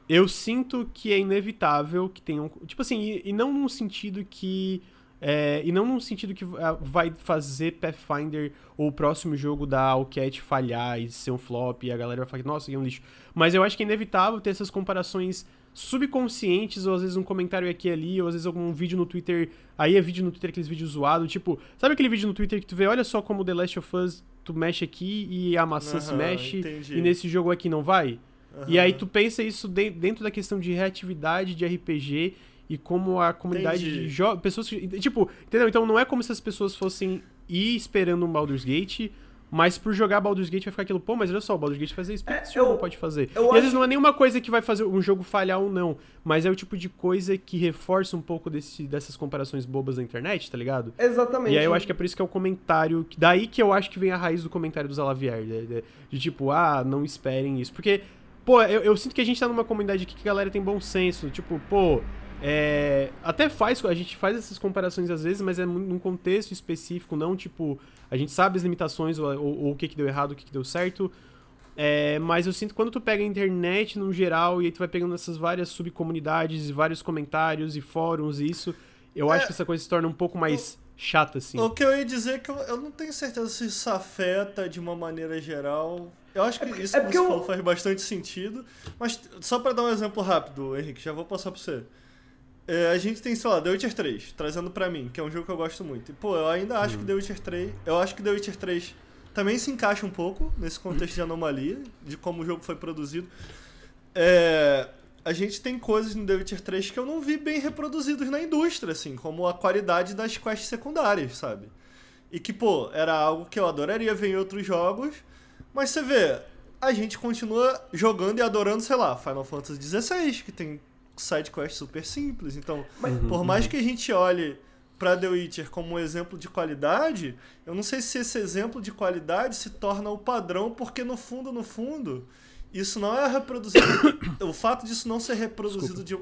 Speaker 1: Eu sinto que é inevitável que tenham. Tipo assim, e, e não num sentido que. É, e não num sentido que ah, vai fazer Pathfinder ou o próximo jogo da Alcat falhar e ser um flop e a galera vai falar, nossa, que é um lixo. Mas eu acho que é inevitável ter essas comparações subconscientes, ou às vezes um comentário aqui e ali, ou às vezes algum vídeo no Twitter. Aí é vídeo no Twitter, aqueles vídeos zoados, tipo, sabe aquele vídeo no Twitter que tu vê, olha só como The Last of Us, tu mexe aqui e a maçã se
Speaker 2: Aham,
Speaker 1: mexe,
Speaker 2: entendi.
Speaker 1: e nesse jogo aqui não vai? E
Speaker 2: Aham.
Speaker 1: aí tu pensa isso de- dentro da questão de reatividade de RPG e como a comunidade
Speaker 2: Entendi.
Speaker 1: de jo- pessoas que, tipo, entendeu? Então não é como se as pessoas fossem ir esperando um Baldur's Gate, mas por jogar Baldur's Gate vai ficar aquilo, pô, mas olha só, o Baldur's Gate fazer isso, por que
Speaker 3: É,
Speaker 1: esse jogo pode fazer? e
Speaker 3: acho-
Speaker 1: às vezes não é nenhuma coisa que vai fazer um jogo falhar ou não, mas é o tipo de coisa que reforça um pouco desse, dessas comparações bobas na internet, tá ligado?
Speaker 3: Exatamente.
Speaker 1: E aí eu acho que é por isso que é o comentário. Daí que eu acho que vem a raiz do comentário do Zalavier. De, de- de tipo, ah, não esperem isso. Porque, pô, eu, eu sinto que a gente tá numa comunidade aqui que a galera tem bom senso. Tipo, pô. É, até faz, a gente faz essas comparações às vezes, mas é num contexto específico, não tipo, a gente sabe as limitações ou, ou- ou o que, que deu errado, o que, que deu certo. É, mas eu sinto quando tu pega a internet no geral e aí tu vai pegando essas várias subcomunidades e vários comentários e fóruns e isso, eu
Speaker 2: É.
Speaker 1: acho que essa coisa se torna um pouco mais chata, assim.
Speaker 2: O que eu ia dizer é que eu, eu não tenho certeza se isso afeta de uma maneira geral. Eu acho que isso
Speaker 3: é
Speaker 2: que você
Speaker 3: eu-
Speaker 2: falou faz bastante sentido. Mas só pra dar um exemplo rápido, Henrique, já vou passar pra você. É, a gente tem, sei lá, The Witcher 3, trazendo pra mim, que é um jogo que eu gosto muito. E, pô, eu ainda acho que The Witcher 3. Eu acho que The Witcher 3 também se encaixa um pouco nesse contexto de anomalia, de como o jogo foi produzido. É, a gente tem coisas no The Witcher 3 que eu não vi bem reproduzidos na indústria, assim, como a qualidade das quests secundárias, sabe? E que, pô, era algo que eu adoraria ver em outros jogos, mas você vê, a gente continua jogando e adorando, sei lá, Final Fantasy XVI, que tem side quests super simples. Então, por mais que a gente olhe pra The Witcher como um exemplo de qualidade, eu não sei se esse exemplo de qualidade se torna o padrão, porque no fundo, no fundo, isso não é reproduzido. o fato disso não ser reproduzido de,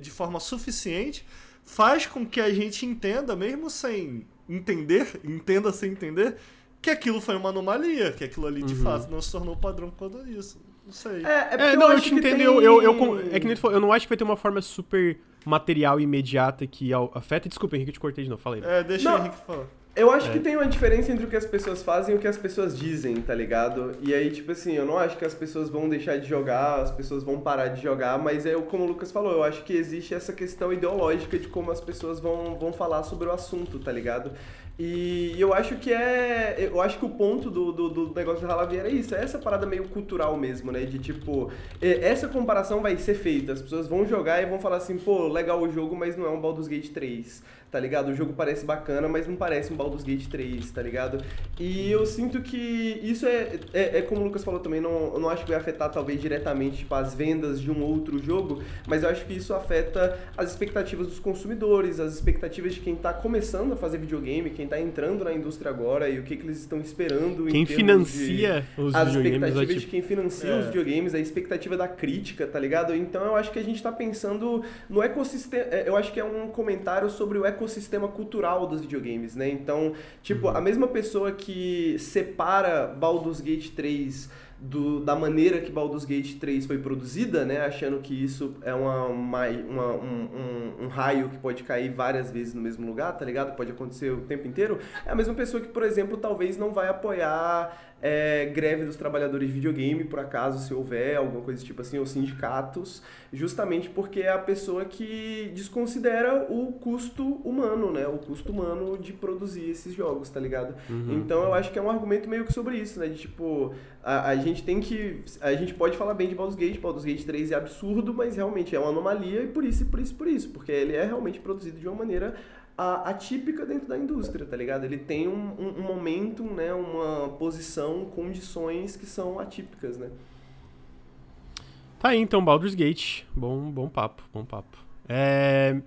Speaker 2: de forma suficiente faz com que a gente entenda, mesmo sem entender, entenda sem entender, que aquilo foi uma anomalia, que aquilo ali de
Speaker 1: Uhum.
Speaker 2: fato não se tornou padrão por causa disso. Não sei.
Speaker 3: É, é porque
Speaker 1: É, não, eu
Speaker 3: acho
Speaker 1: te
Speaker 3: que
Speaker 1: entendo.
Speaker 3: tem-
Speaker 1: Eu, eu, eu, é que nem tu falou, eu não acho que vai ter uma forma super material e imediata que afeta. Desculpa, Henrique, eu te cortei de novo. Falei.
Speaker 2: É, deixa
Speaker 3: Não.
Speaker 2: o Henrique falar.
Speaker 3: Eu acho
Speaker 1: É.
Speaker 3: que tem uma diferença entre o que as pessoas fazem e o que as pessoas dizem, tá ligado? E aí, tipo assim, eu não acho que as pessoas vão deixar de jogar, as pessoas vão parar de jogar, mas é como o Lucas falou, eu acho que existe essa questão ideológica de como as pessoas vão, vão falar sobre o assunto, tá ligado? E eu acho que é. Eu acho que o ponto do, do, do negócio da Ralaviera é isso, é essa parada meio cultural mesmo, né? De tipo, é, essa comparação vai ser feita, as pessoas vão jogar e vão falar assim, pô, legal o jogo, mas não é um Baldur's Gate 3, tá ligado? O jogo parece bacana, mas não parece um Baldur's Gate 3, tá ligado? E eu sinto que isso é, é, é como o Lucas falou também, não, eu não acho que vai afetar talvez diretamente tipo, as vendas de um outro jogo, mas eu acho que isso afeta as expectativas dos consumidores, as expectativas de quem tá começando a fazer videogame, quem tá entrando na indústria agora e o que, que eles estão esperando em
Speaker 1: Quem
Speaker 3: termos de-
Speaker 1: financia os
Speaker 3: as
Speaker 1: videogames é
Speaker 3: expectativas de
Speaker 1: tipo.
Speaker 3: quem financia
Speaker 2: É.
Speaker 3: os videogames, a expectativa da crítica, tá ligado? Então eu acho que a gente tá pensando no ecossistema. é, Eu acho que é um comentário sobre o ecossistema cultural dos videogames, né? Então, tipo, a mesma pessoa que separa Baldur's Gate 3 do, da maneira que Baldur's Gate 3 foi produzida, né? Achando que isso é uma, uma, uma- um, um- um raio que pode cair várias vezes no mesmo lugar, tá ligado? Pode acontecer o tempo inteiro. É a mesma pessoa que, por exemplo, talvez não vai apoiar é, greve dos trabalhadores de videogame, por acaso, se houver alguma coisa tipo assim, ou sindicatos, justamente porque é a pessoa que desconsidera o custo humano, né? O custo humano de produzir esses jogos, tá ligado?
Speaker 1: Uhum.
Speaker 3: Então eu acho que é um argumento meio que sobre isso, né? De tipo, a, a gente tem que. A gente pode falar bem de Baldur's Gate, Baldur's Gate 3 é absurdo, mas realmente é uma anomalia e por isso, e por isso, por isso. Porque ele é realmente produzido de uma maneira atípica dentro da indústria, tá ligado? Ele tem um, um, momento, né? Uma posição, condições que são atípicas, né?
Speaker 1: Tá aí então, Baldur's Gate. Bom, bom papo, bom papo. É...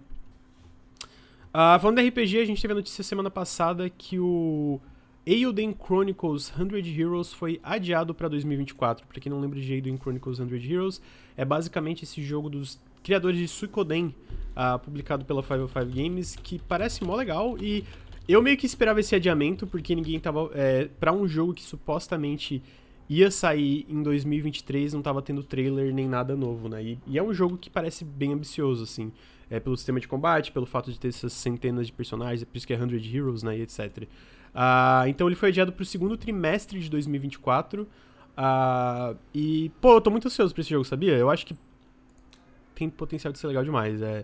Speaker 1: Ah, falando de RPG, a gente teve a notícia semana passada que o Eilden Chronicles 100 Heroes foi adiado para 2024. Pra quem não lembra de Eilden Chronicles 100 Heroes, é basicamente esse jogo dos criadores de Suikoden, uh, publicado pela 505 Games, que parece mó legal e eu meio que esperava esse adiamento, porque ninguém tava. É, pra um jogo que supostamente ia sair em 2023, não tava tendo trailer nem nada novo, né? E, e é um jogo que parece bem ambicioso, assim. É, pelo sistema de combate, pelo fato de ter essas centenas de personagens, é por isso que é 100 Heroes, né? E etc. Uh, ah, então ele foi adiado pro segundo trimestre de 2024. Uh, e, pô, eu tô muito ansioso pra esse jogo, sabia? Eu acho que tem potencial de ser legal demais. É,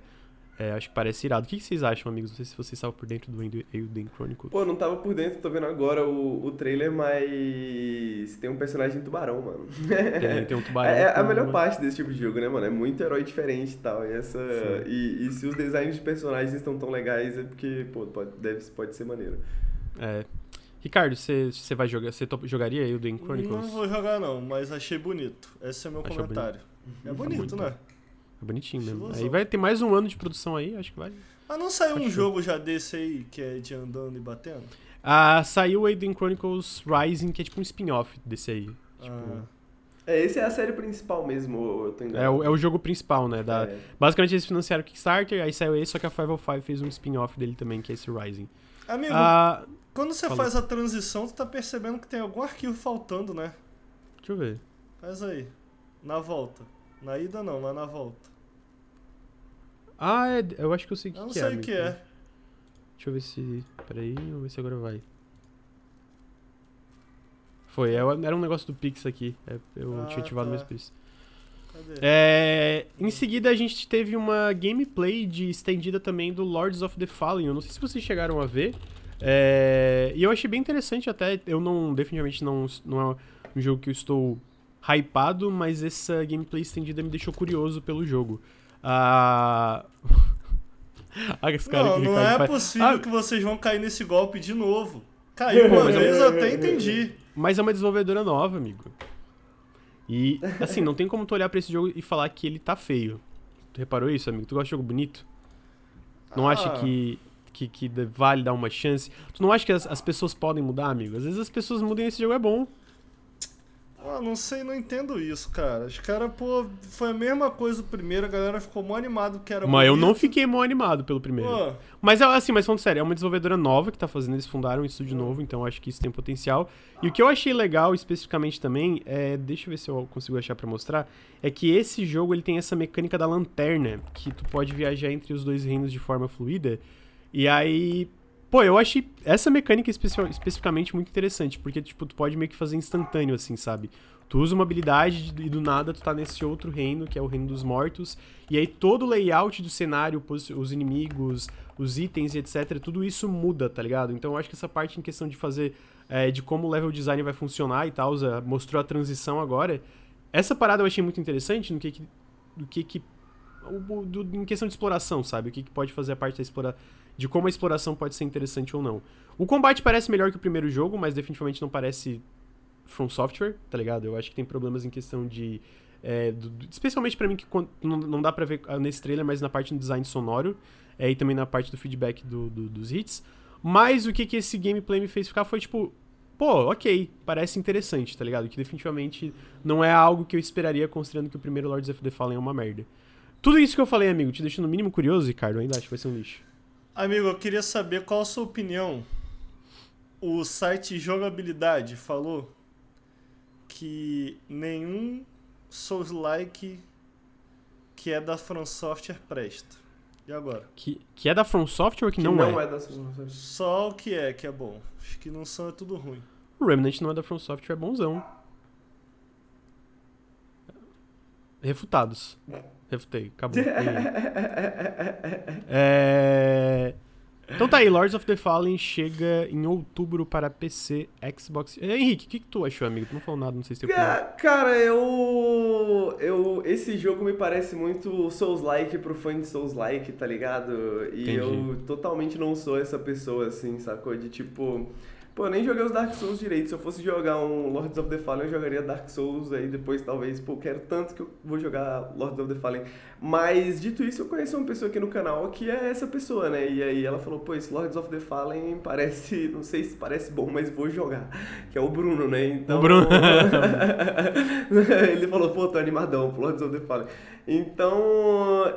Speaker 1: é, acho que parece irado. O que, vocês acham, amigos? Não sei se vocês estavam por dentro do Elden Chronicles.
Speaker 3: Pô, não tava por dentro, tô vendo agora o, o trailer, mas tem um personagem tubarão, mano.
Speaker 1: Tem, tem um tubarão.
Speaker 3: É, é a melhor parte desse tipo de jogo, né, mano? É muito herói diferente e tal. E, essa, e, e, se os designs de personagens estão tão legais, é porque, pô, pode, deve, pode ser maneiro.
Speaker 1: É. Ricardo, você, você vai jogar, você jogaria Elden Chronicles?
Speaker 2: Não vou jogar não, mas achei bonito. Esse é o meu Achou comentário. Bonito. É bonito, né?
Speaker 1: Bonitinho mesmo. Aí vai ter mais um ano de produção aí, acho que vai.
Speaker 2: Ah, não saiu um jogo já desse aí, que é de andando e batendo?
Speaker 1: Ah, saiu o Aiden Chronicles Rising, que é tipo um spin-off desse aí. Tipo... Ah.
Speaker 3: É, esse é a série principal mesmo, eu tô
Speaker 1: é, o, é o jogo principal, né? Da... É. Basicamente eles financiaram o Kickstarter, aí saiu esse, só que a 505 fez um spin-off dele também, que é esse Rising.
Speaker 2: Amigo, ah, quando você falou. faz a transição, tu tá percebendo que tem algum arquivo faltando, né?
Speaker 1: Deixa eu ver.
Speaker 2: Faz aí. Na volta. Na ida não, mas na volta.
Speaker 1: Ah, é, eu acho que eu sei o
Speaker 2: que,
Speaker 1: eu não
Speaker 2: que é. sei o que é.
Speaker 1: Deixa eu ver se. Peraí, vamos ver se agora vai. Foi, é, era um negócio do Pix aqui. É, eu ah, tinha ativado tá. mais por isso. É, em seguida, a gente teve uma gameplay de estendida também do Lords of the Fallen. Eu não sei se vocês chegaram a ver. É, e eu achei bem interessante até. Eu não, definitivamente não, não é um jogo que eu estou hypado, mas essa gameplay estendida me deixou curioso pelo jogo. Ah.
Speaker 2: não, não é faz. possível ah, que vocês vão cair nesse golpe de novo. Caiu uma vez, eu até entendi.
Speaker 1: Mas é uma desenvolvedora nova, amigo. E, assim, não tem como tu olhar pra esse jogo e falar que ele tá feio. Tu reparou isso, amigo? Tu gosta de jogo bonito? Não ah. acha que, que, que vale dar uma chance? Tu não acha que as, as pessoas podem mudar, amigo? Às vezes as pessoas mudam e esse jogo é bom.
Speaker 2: Ah, não sei, não entendo isso, cara. Os caras, pô, foi a mesma coisa o primeiro, a galera ficou mó animado que era
Speaker 1: Mas bonito. eu não fiquei mó animado pelo primeiro. Pô. Mas assim, mas falando sério, é uma desenvolvedora nova que tá fazendo, eles fundaram um estúdio novo, então acho que isso tem potencial. E o que eu achei legal especificamente também, é, deixa eu ver se eu consigo achar para mostrar, é que esse jogo ele tem essa mecânica da lanterna, que tu pode viajar entre os dois reinos de forma fluida. E aí, Pô, eu achei essa mecânica especificamente muito interessante, porque, tipo, tu pode meio que fazer instantâneo, assim, sabe? Tu usa uma habilidade e do nada tu tá nesse outro reino, que é o reino dos mortos, e aí todo o layout do cenário, os inimigos, os itens e etc, tudo isso muda, tá ligado? Então eu acho que essa parte em questão de fazer, é, de como o level design vai funcionar e tal, mostrou a transição agora. Essa parada eu achei muito interessante no que que, do que que do, em questão de exploração, sabe? O que, que pode fazer a parte da exploração de como a exploração pode ser interessante ou não. O combate parece melhor que o primeiro jogo, mas definitivamente não parece From Software, tá ligado? Eu acho que tem problemas em questão de. É, do, especialmente para mim, que não, não dá pra ver nesse trailer, mas na parte do design sonoro é, e também na parte do feedback do, do, dos hits. Mas o que, que esse gameplay me fez ficar foi tipo. Pô, ok, parece interessante, tá ligado? Que definitivamente não é algo que eu esperaria, considerando que o primeiro Lords of the Fallen é uma merda. Tudo isso que eu falei, amigo, te deixa no mínimo curioso, Ricardo? Ainda acho que vai ser um lixo.
Speaker 2: Amigo, eu queria saber qual a sua opinião. O site Jogabilidade falou que nenhum Souls-like que é da From Software presta. E agora?
Speaker 1: Que, que é da From Software ou que, que não, não
Speaker 3: é? é da Software.
Speaker 2: Só o que é, que é bom. Acho que não são, é tudo ruim.
Speaker 1: O Remnant não é da From Software, é bonzão. Refutados. Refutei, acabou. é... Então tá aí, Lords of the Fallen chega em outubro para PC, Xbox. Henrique, o que, que, tu achou, amigo? Tu não falou nada, não sei se tem
Speaker 3: é, Cara, eu. eu Esse jogo me parece muito Souls-like pro fã de Souls-like, tá ligado? E Entendi. eu totalmente não sou essa pessoa, assim, sacou? De tipo. Pô, eu nem joguei os Dark Souls direito. Se eu fosse jogar um Lords of the Fallen, eu jogaria Dark Souls. Aí depois, talvez, pô, quero tanto que eu vou jogar Lords of the Fallen. Mas, dito isso, eu conheço uma pessoa aqui no canal que é essa pessoa, né? E aí ela falou, pô, esse Lords of the Fallen parece, não sei se parece bom, mas vou jogar. Que é o Bruno, né? Então...
Speaker 1: O Bruno.
Speaker 3: Ele falou, pô, tô animadão pro Lords of the Fallen. Então,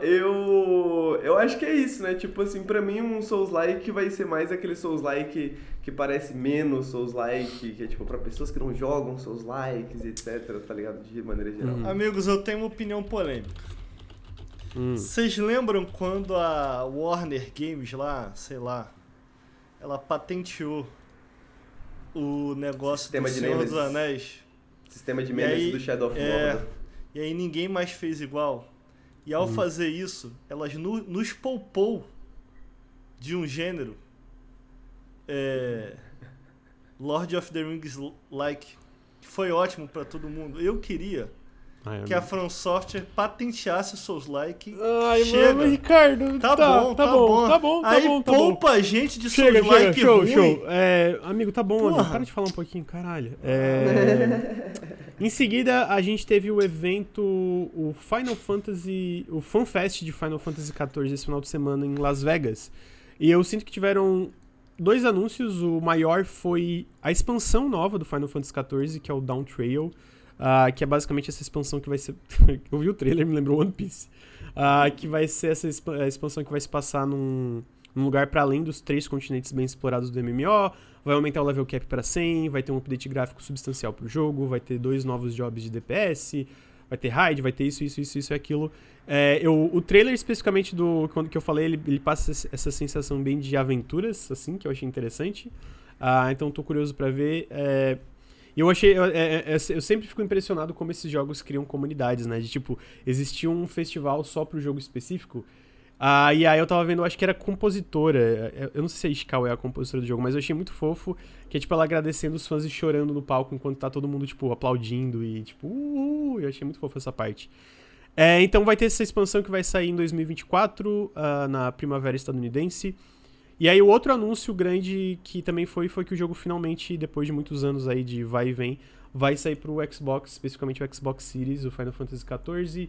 Speaker 3: eu eu acho que é isso, né? Tipo assim, pra mim um Souls-like vai ser mais aquele Souls-like que parece menos Souls-like, que é tipo pra pessoas que não jogam Souls-likes, etc, tá ligado? De maneira geral.
Speaker 2: Uhum. Amigos, eu tenho uma opinião polêmica. Hum. Vocês hum. lembram quando a Warner Games lá, sei lá, ela patenteou o negócio Sistema do Senhor dos Anéis?
Speaker 3: Sistema de memes do Shadow of é, Mordor
Speaker 2: e aí ninguém mais fez igual. E ao hum. fazer isso, elas no, nos poupou de um gênero é, Lord of the Rings like que foi ótimo para todo mundo. Eu queria Ai, que a From Software patenteasse o Souls-like.
Speaker 1: Ai, chega. Mano, Ricardo.
Speaker 2: Tá, tá, bom, tá, tá bom, bom,
Speaker 1: tá bom. Tá
Speaker 2: Aí
Speaker 1: bom, tá
Speaker 2: poupa
Speaker 1: bom.
Speaker 2: a gente de Souls-like
Speaker 1: show,
Speaker 2: ruim.
Speaker 1: show. É, amigo, tá bom, amigo. Para de falar um pouquinho, caralho. É... em seguida, a gente teve o evento, o Final Fantasy, o FanFest de Final Fantasy XIV esse final de semana em Las Vegas. E eu sinto que tiveram dois anúncios. O maior foi a expansão nova do Final Fantasy XIV, que é o Down Trail. Uh, que é basicamente essa expansão que vai ser. eu vi o trailer, me lembrou One Piece. Uh, que vai ser essa expansão que vai se passar num, num lugar para além dos três continentes bem explorados do MMO. Vai aumentar o level cap para 100, vai ter um update gráfico substancial pro jogo, vai ter dois novos jobs de DPS, vai ter raid, vai ter isso, isso, isso, isso e aquilo. É, eu, o trailer especificamente do quando que eu falei, ele, ele passa essa sensação bem de aventuras, assim, que eu achei interessante. Uh, então tô curioso para ver. É, eu achei. Eu, é, é, é, eu, sempre fico impressionado como esses jogos criam comunidades, né? De tipo, existia um festival só pro jogo específico. Ah, e aí eu tava vendo, acho que era compositora. Eu não sei se a Ishikawa é a compositora do jogo, mas eu achei muito fofo. Que é tipo ela agradecendo os fãs e chorando no palco enquanto tá todo mundo, tipo, aplaudindo e tipo, uh, eu achei muito fofo essa parte. É, então vai ter essa expansão que vai sair em 2024, uh, ah, na primavera estadunidense. E aí o outro anúncio grande que também foi foi que o jogo finalmente, depois de muitos anos aí de vai e vem, vai sair pro Xbox, especificamente o Xbox Series, o Final Fantasy XIV,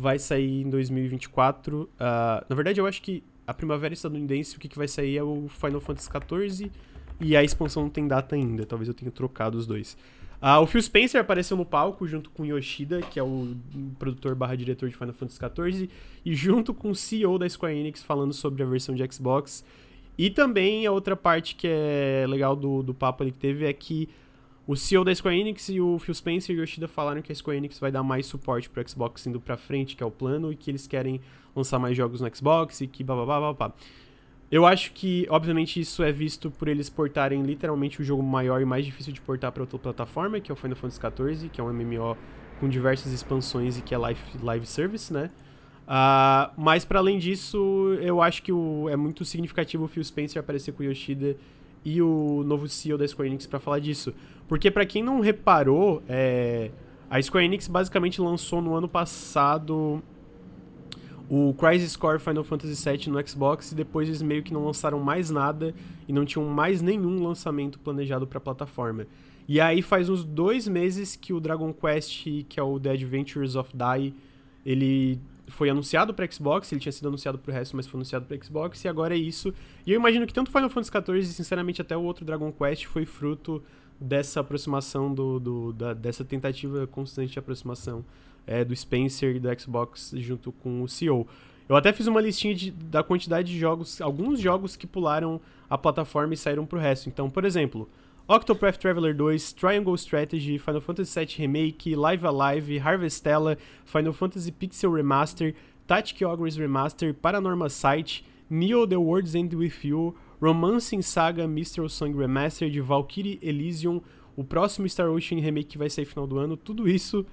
Speaker 1: vai sair em 2024. Uh, ah, na verdade, eu acho que a primavera estadunidense, o que, que vai sair é o Final Fantasy XIV e a expansão não tem data ainda, talvez eu tenha trocado os dois. Uh, o Phil Spencer apareceu no palco junto com Yoshida, que é o produtor barra diretor de Final Fantasy XIV, e junto com o CEO da Square Enix falando sobre a versão de Xbox e também a outra parte que é legal do, do papo ali que teve é que o CEO da Square Enix e o Phil Spencer e Yoshida falaram que a Square Enix vai dar mais suporte pro Xbox indo pra frente, que é o plano, e que eles querem lançar mais jogos no Xbox e que babá babá. Eu acho que, obviamente, isso é visto por eles portarem literalmente o jogo maior e mais difícil de portar para outra plataforma, que é o Final Fantasy XIV, que é um MMO com diversas expansões e que é live, live service, né? Uh, mas para além disso, eu acho que o, é muito significativo o Phil Spencer aparecer com o Yoshida e o novo CEO da Square Enix para falar disso. Porque para quem não reparou, é, a Square Enix basicamente lançou no ano passado o Crisis Core Final Fantasy VII no Xbox e depois eles meio que não lançaram mais nada e não tinham mais nenhum lançamento planejado para a plataforma. E aí faz uns dois meses que o Dragon Quest, que é o The Adventures of Dai, ele foi anunciado para Xbox, ele tinha sido anunciado para o resto, mas foi anunciado para Xbox, e agora é isso. E eu imagino que tanto Final Fantasy XIV e, sinceramente, até o outro Dragon Quest foi fruto dessa aproximação, do, do da, dessa tentativa constante de aproximação é, do Spencer e do Xbox junto com o CEO. Eu até fiz uma listinha de, da quantidade de jogos, alguns jogos que pularam a plataforma e saíram para o resto. Então, por exemplo, Octopath Traveler 2, Triangle Strategy, Final Fantasy VII Remake, Live Alive, Harvestella, Final Fantasy Pixel Remaster, Tactic Ogres Remaster, Paranormal Sight, Neo The World's End With You, Romancing Saga Mr. Song Remastered, Valkyrie Elysium, o próximo Star Ocean Remake que vai sair final do ano, tudo isso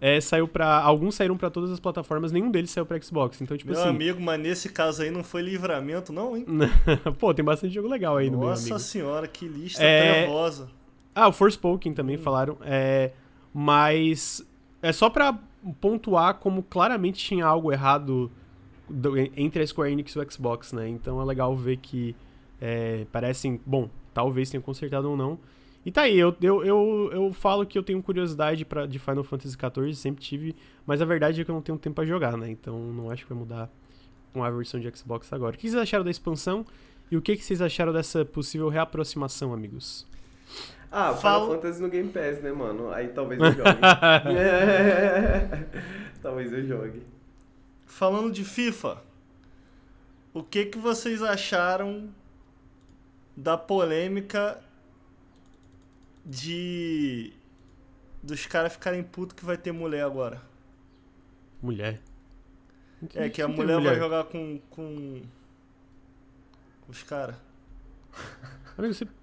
Speaker 1: é, saiu para alguns saíram para todas as plataformas, nenhum deles saiu para Xbox. Então, tipo
Speaker 2: meu
Speaker 1: assim,
Speaker 2: amigo, mas nesse caso aí não foi livramento não, hein?
Speaker 1: Pô, tem bastante jogo legal aí
Speaker 2: Nossa
Speaker 1: no meu
Speaker 2: Nossa senhora, que lista é... trevosa.
Speaker 1: Ah, o Forspoken também hum. falaram, é, mas é só para pontuar como claramente tinha algo errado do, entre a Square Enix e o Xbox, né? Então é legal ver que é, parecem, bom, talvez tenha consertado ou não. E tá aí, eu, eu, eu, eu falo que eu tenho curiosidade pra, de Final Fantasy XIV, sempre tive, mas a verdade é que eu não tenho tempo pra jogar, né? Então não acho que vai mudar com a versão de Xbox agora. O que vocês acharam da expansão e o que, que vocês acharam dessa possível reaproximação, amigos?
Speaker 3: Ah, Final Fantasy no Game Pass, né, mano? Aí talvez eu jogue. talvez eu jogue.
Speaker 2: Falando de FIFA, o que, que vocês acharam da polêmica de dos caras ficarem putos que vai ter mulher agora?
Speaker 1: Mulher.
Speaker 2: É que a
Speaker 1: tem
Speaker 2: mulher, vai jogar com com os caras.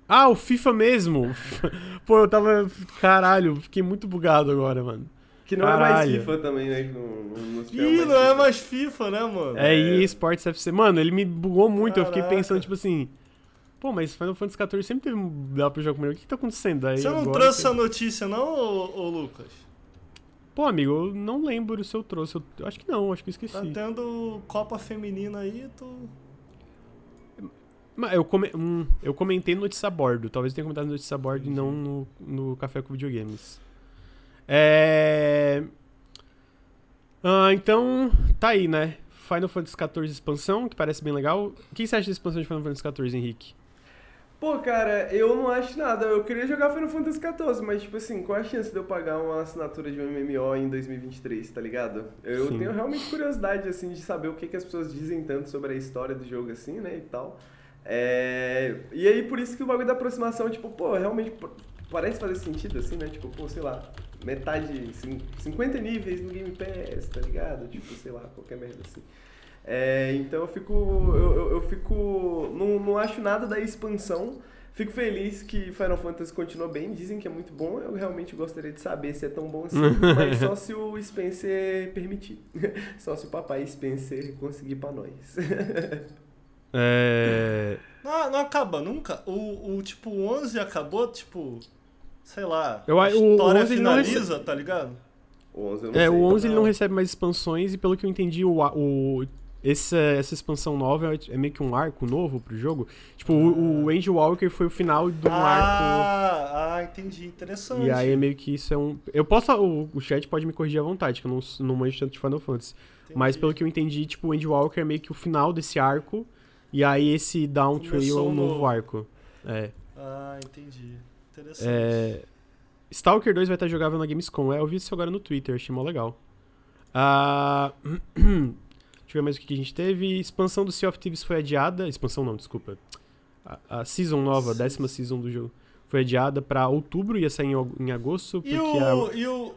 Speaker 1: Ah, o FIFA mesmo! Pô, eu tava. Caralho, fiquei muito bugado agora, mano.
Speaker 3: Que não é mais
Speaker 1: Caralho.
Speaker 3: FIFA também, né? que Não,
Speaker 2: Ih, não é mais FIFA, né, mano?
Speaker 1: É EA Sports FC. Mano, ele me bugou muito. Eu fiquei
Speaker 2: Caraca.
Speaker 1: pensando, tipo assim. Pô, mas Final Fantasy XIV sempre teve um dá pra jogar com mulher. O que, que tá acontecendo aí?
Speaker 2: Você não
Speaker 1: agora
Speaker 2: trouxe
Speaker 1: que-
Speaker 2: essa notícia, não, ô, ô Lucas?
Speaker 1: Pô, amigo, eu não lembro se eu trouxe. Eu... acho que não, acho que eu esqueci.
Speaker 2: Tá tendo Copa Feminina aí, tu.
Speaker 1: Mas eu, come- hum, eu comentei no notícia a bordo. Talvez eu tenha comentado no notícia a bordo e não no, no Café com Videogames. É... Ah, então, tá aí, né? Final Fantasy XIV expansão, que parece bem legal. O que você acha da expansão de Final Fantasy XIV, Henrique?
Speaker 3: Pô, cara, eu não acho nada. Eu queria jogar Final Fantasy XIV, mas, tipo assim, qual a chance de eu pagar uma assinatura de um MMO em 2023, tá ligado? Eu
Speaker 1: Sim.
Speaker 3: tenho realmente curiosidade, assim, de saber o que, que as pessoas dizem tanto sobre a história do jogo, assim, né, e tal. É... E aí, por isso que o bagulho da aproximação, tipo, pô, realmente parece fazer sentido, assim, né? Tipo, pô, sei lá, metade, cin- 50 níveis no Game Pass, tá ligado? Tipo, sei lá, qualquer merda assim. É, então eu fico. Eu, eu, eu fico. Não, não acho nada da expansão. Fico feliz que Final Fantasy continua bem. Dizem que é muito bom. Eu realmente gostaria de saber se é tão bom assim. mas só se o Spencer permitir. só se o papai Spencer conseguir pra nós.
Speaker 1: É...
Speaker 2: Não, não acaba nunca. O, o tipo, o 11 acabou, tipo. Sei lá.
Speaker 1: Eu-
Speaker 2: a
Speaker 1: o
Speaker 2: história
Speaker 1: 11 ele não
Speaker 2: finaliza, tá ligado?
Speaker 3: o 11 eu não
Speaker 1: É,
Speaker 3: sei.
Speaker 1: o 11 ele
Speaker 2: não.
Speaker 1: recebe mais expansões e pelo que eu entendi, o, o, essa, essa expansão nova é, é meio que um arco novo pro jogo. Tipo, o, o Angel Walker foi o final de um arco.
Speaker 2: ah, ah, entendi. Interessante.
Speaker 1: E aí é meio que isso é um. Eu posso. O, o chat pode me corrigir à vontade, que eu não, não manjo tanto de Final Fantasy.
Speaker 2: Entendi.
Speaker 1: Mas pelo que eu entendi, tipo, o Angel Walker é meio que o final desse arco. E aí esse Down Trail é
Speaker 2: um
Speaker 1: novo
Speaker 2: novo.
Speaker 1: arco. É.
Speaker 2: Ah, entendi. Interessante.
Speaker 1: É, Stalker 2 vai estar jogável na Gamescom. É, eu vi isso agora no Twitter, achei mó legal. Ah, ver mais o que a gente teve. Expansão do Sea of Thieves foi adiada. Expansão não, desculpa. A, a season nova, a décima season do jogo, foi adiada pra outubro, ia sair em, em agosto. Porque
Speaker 2: E
Speaker 1: a-
Speaker 2: o, e o.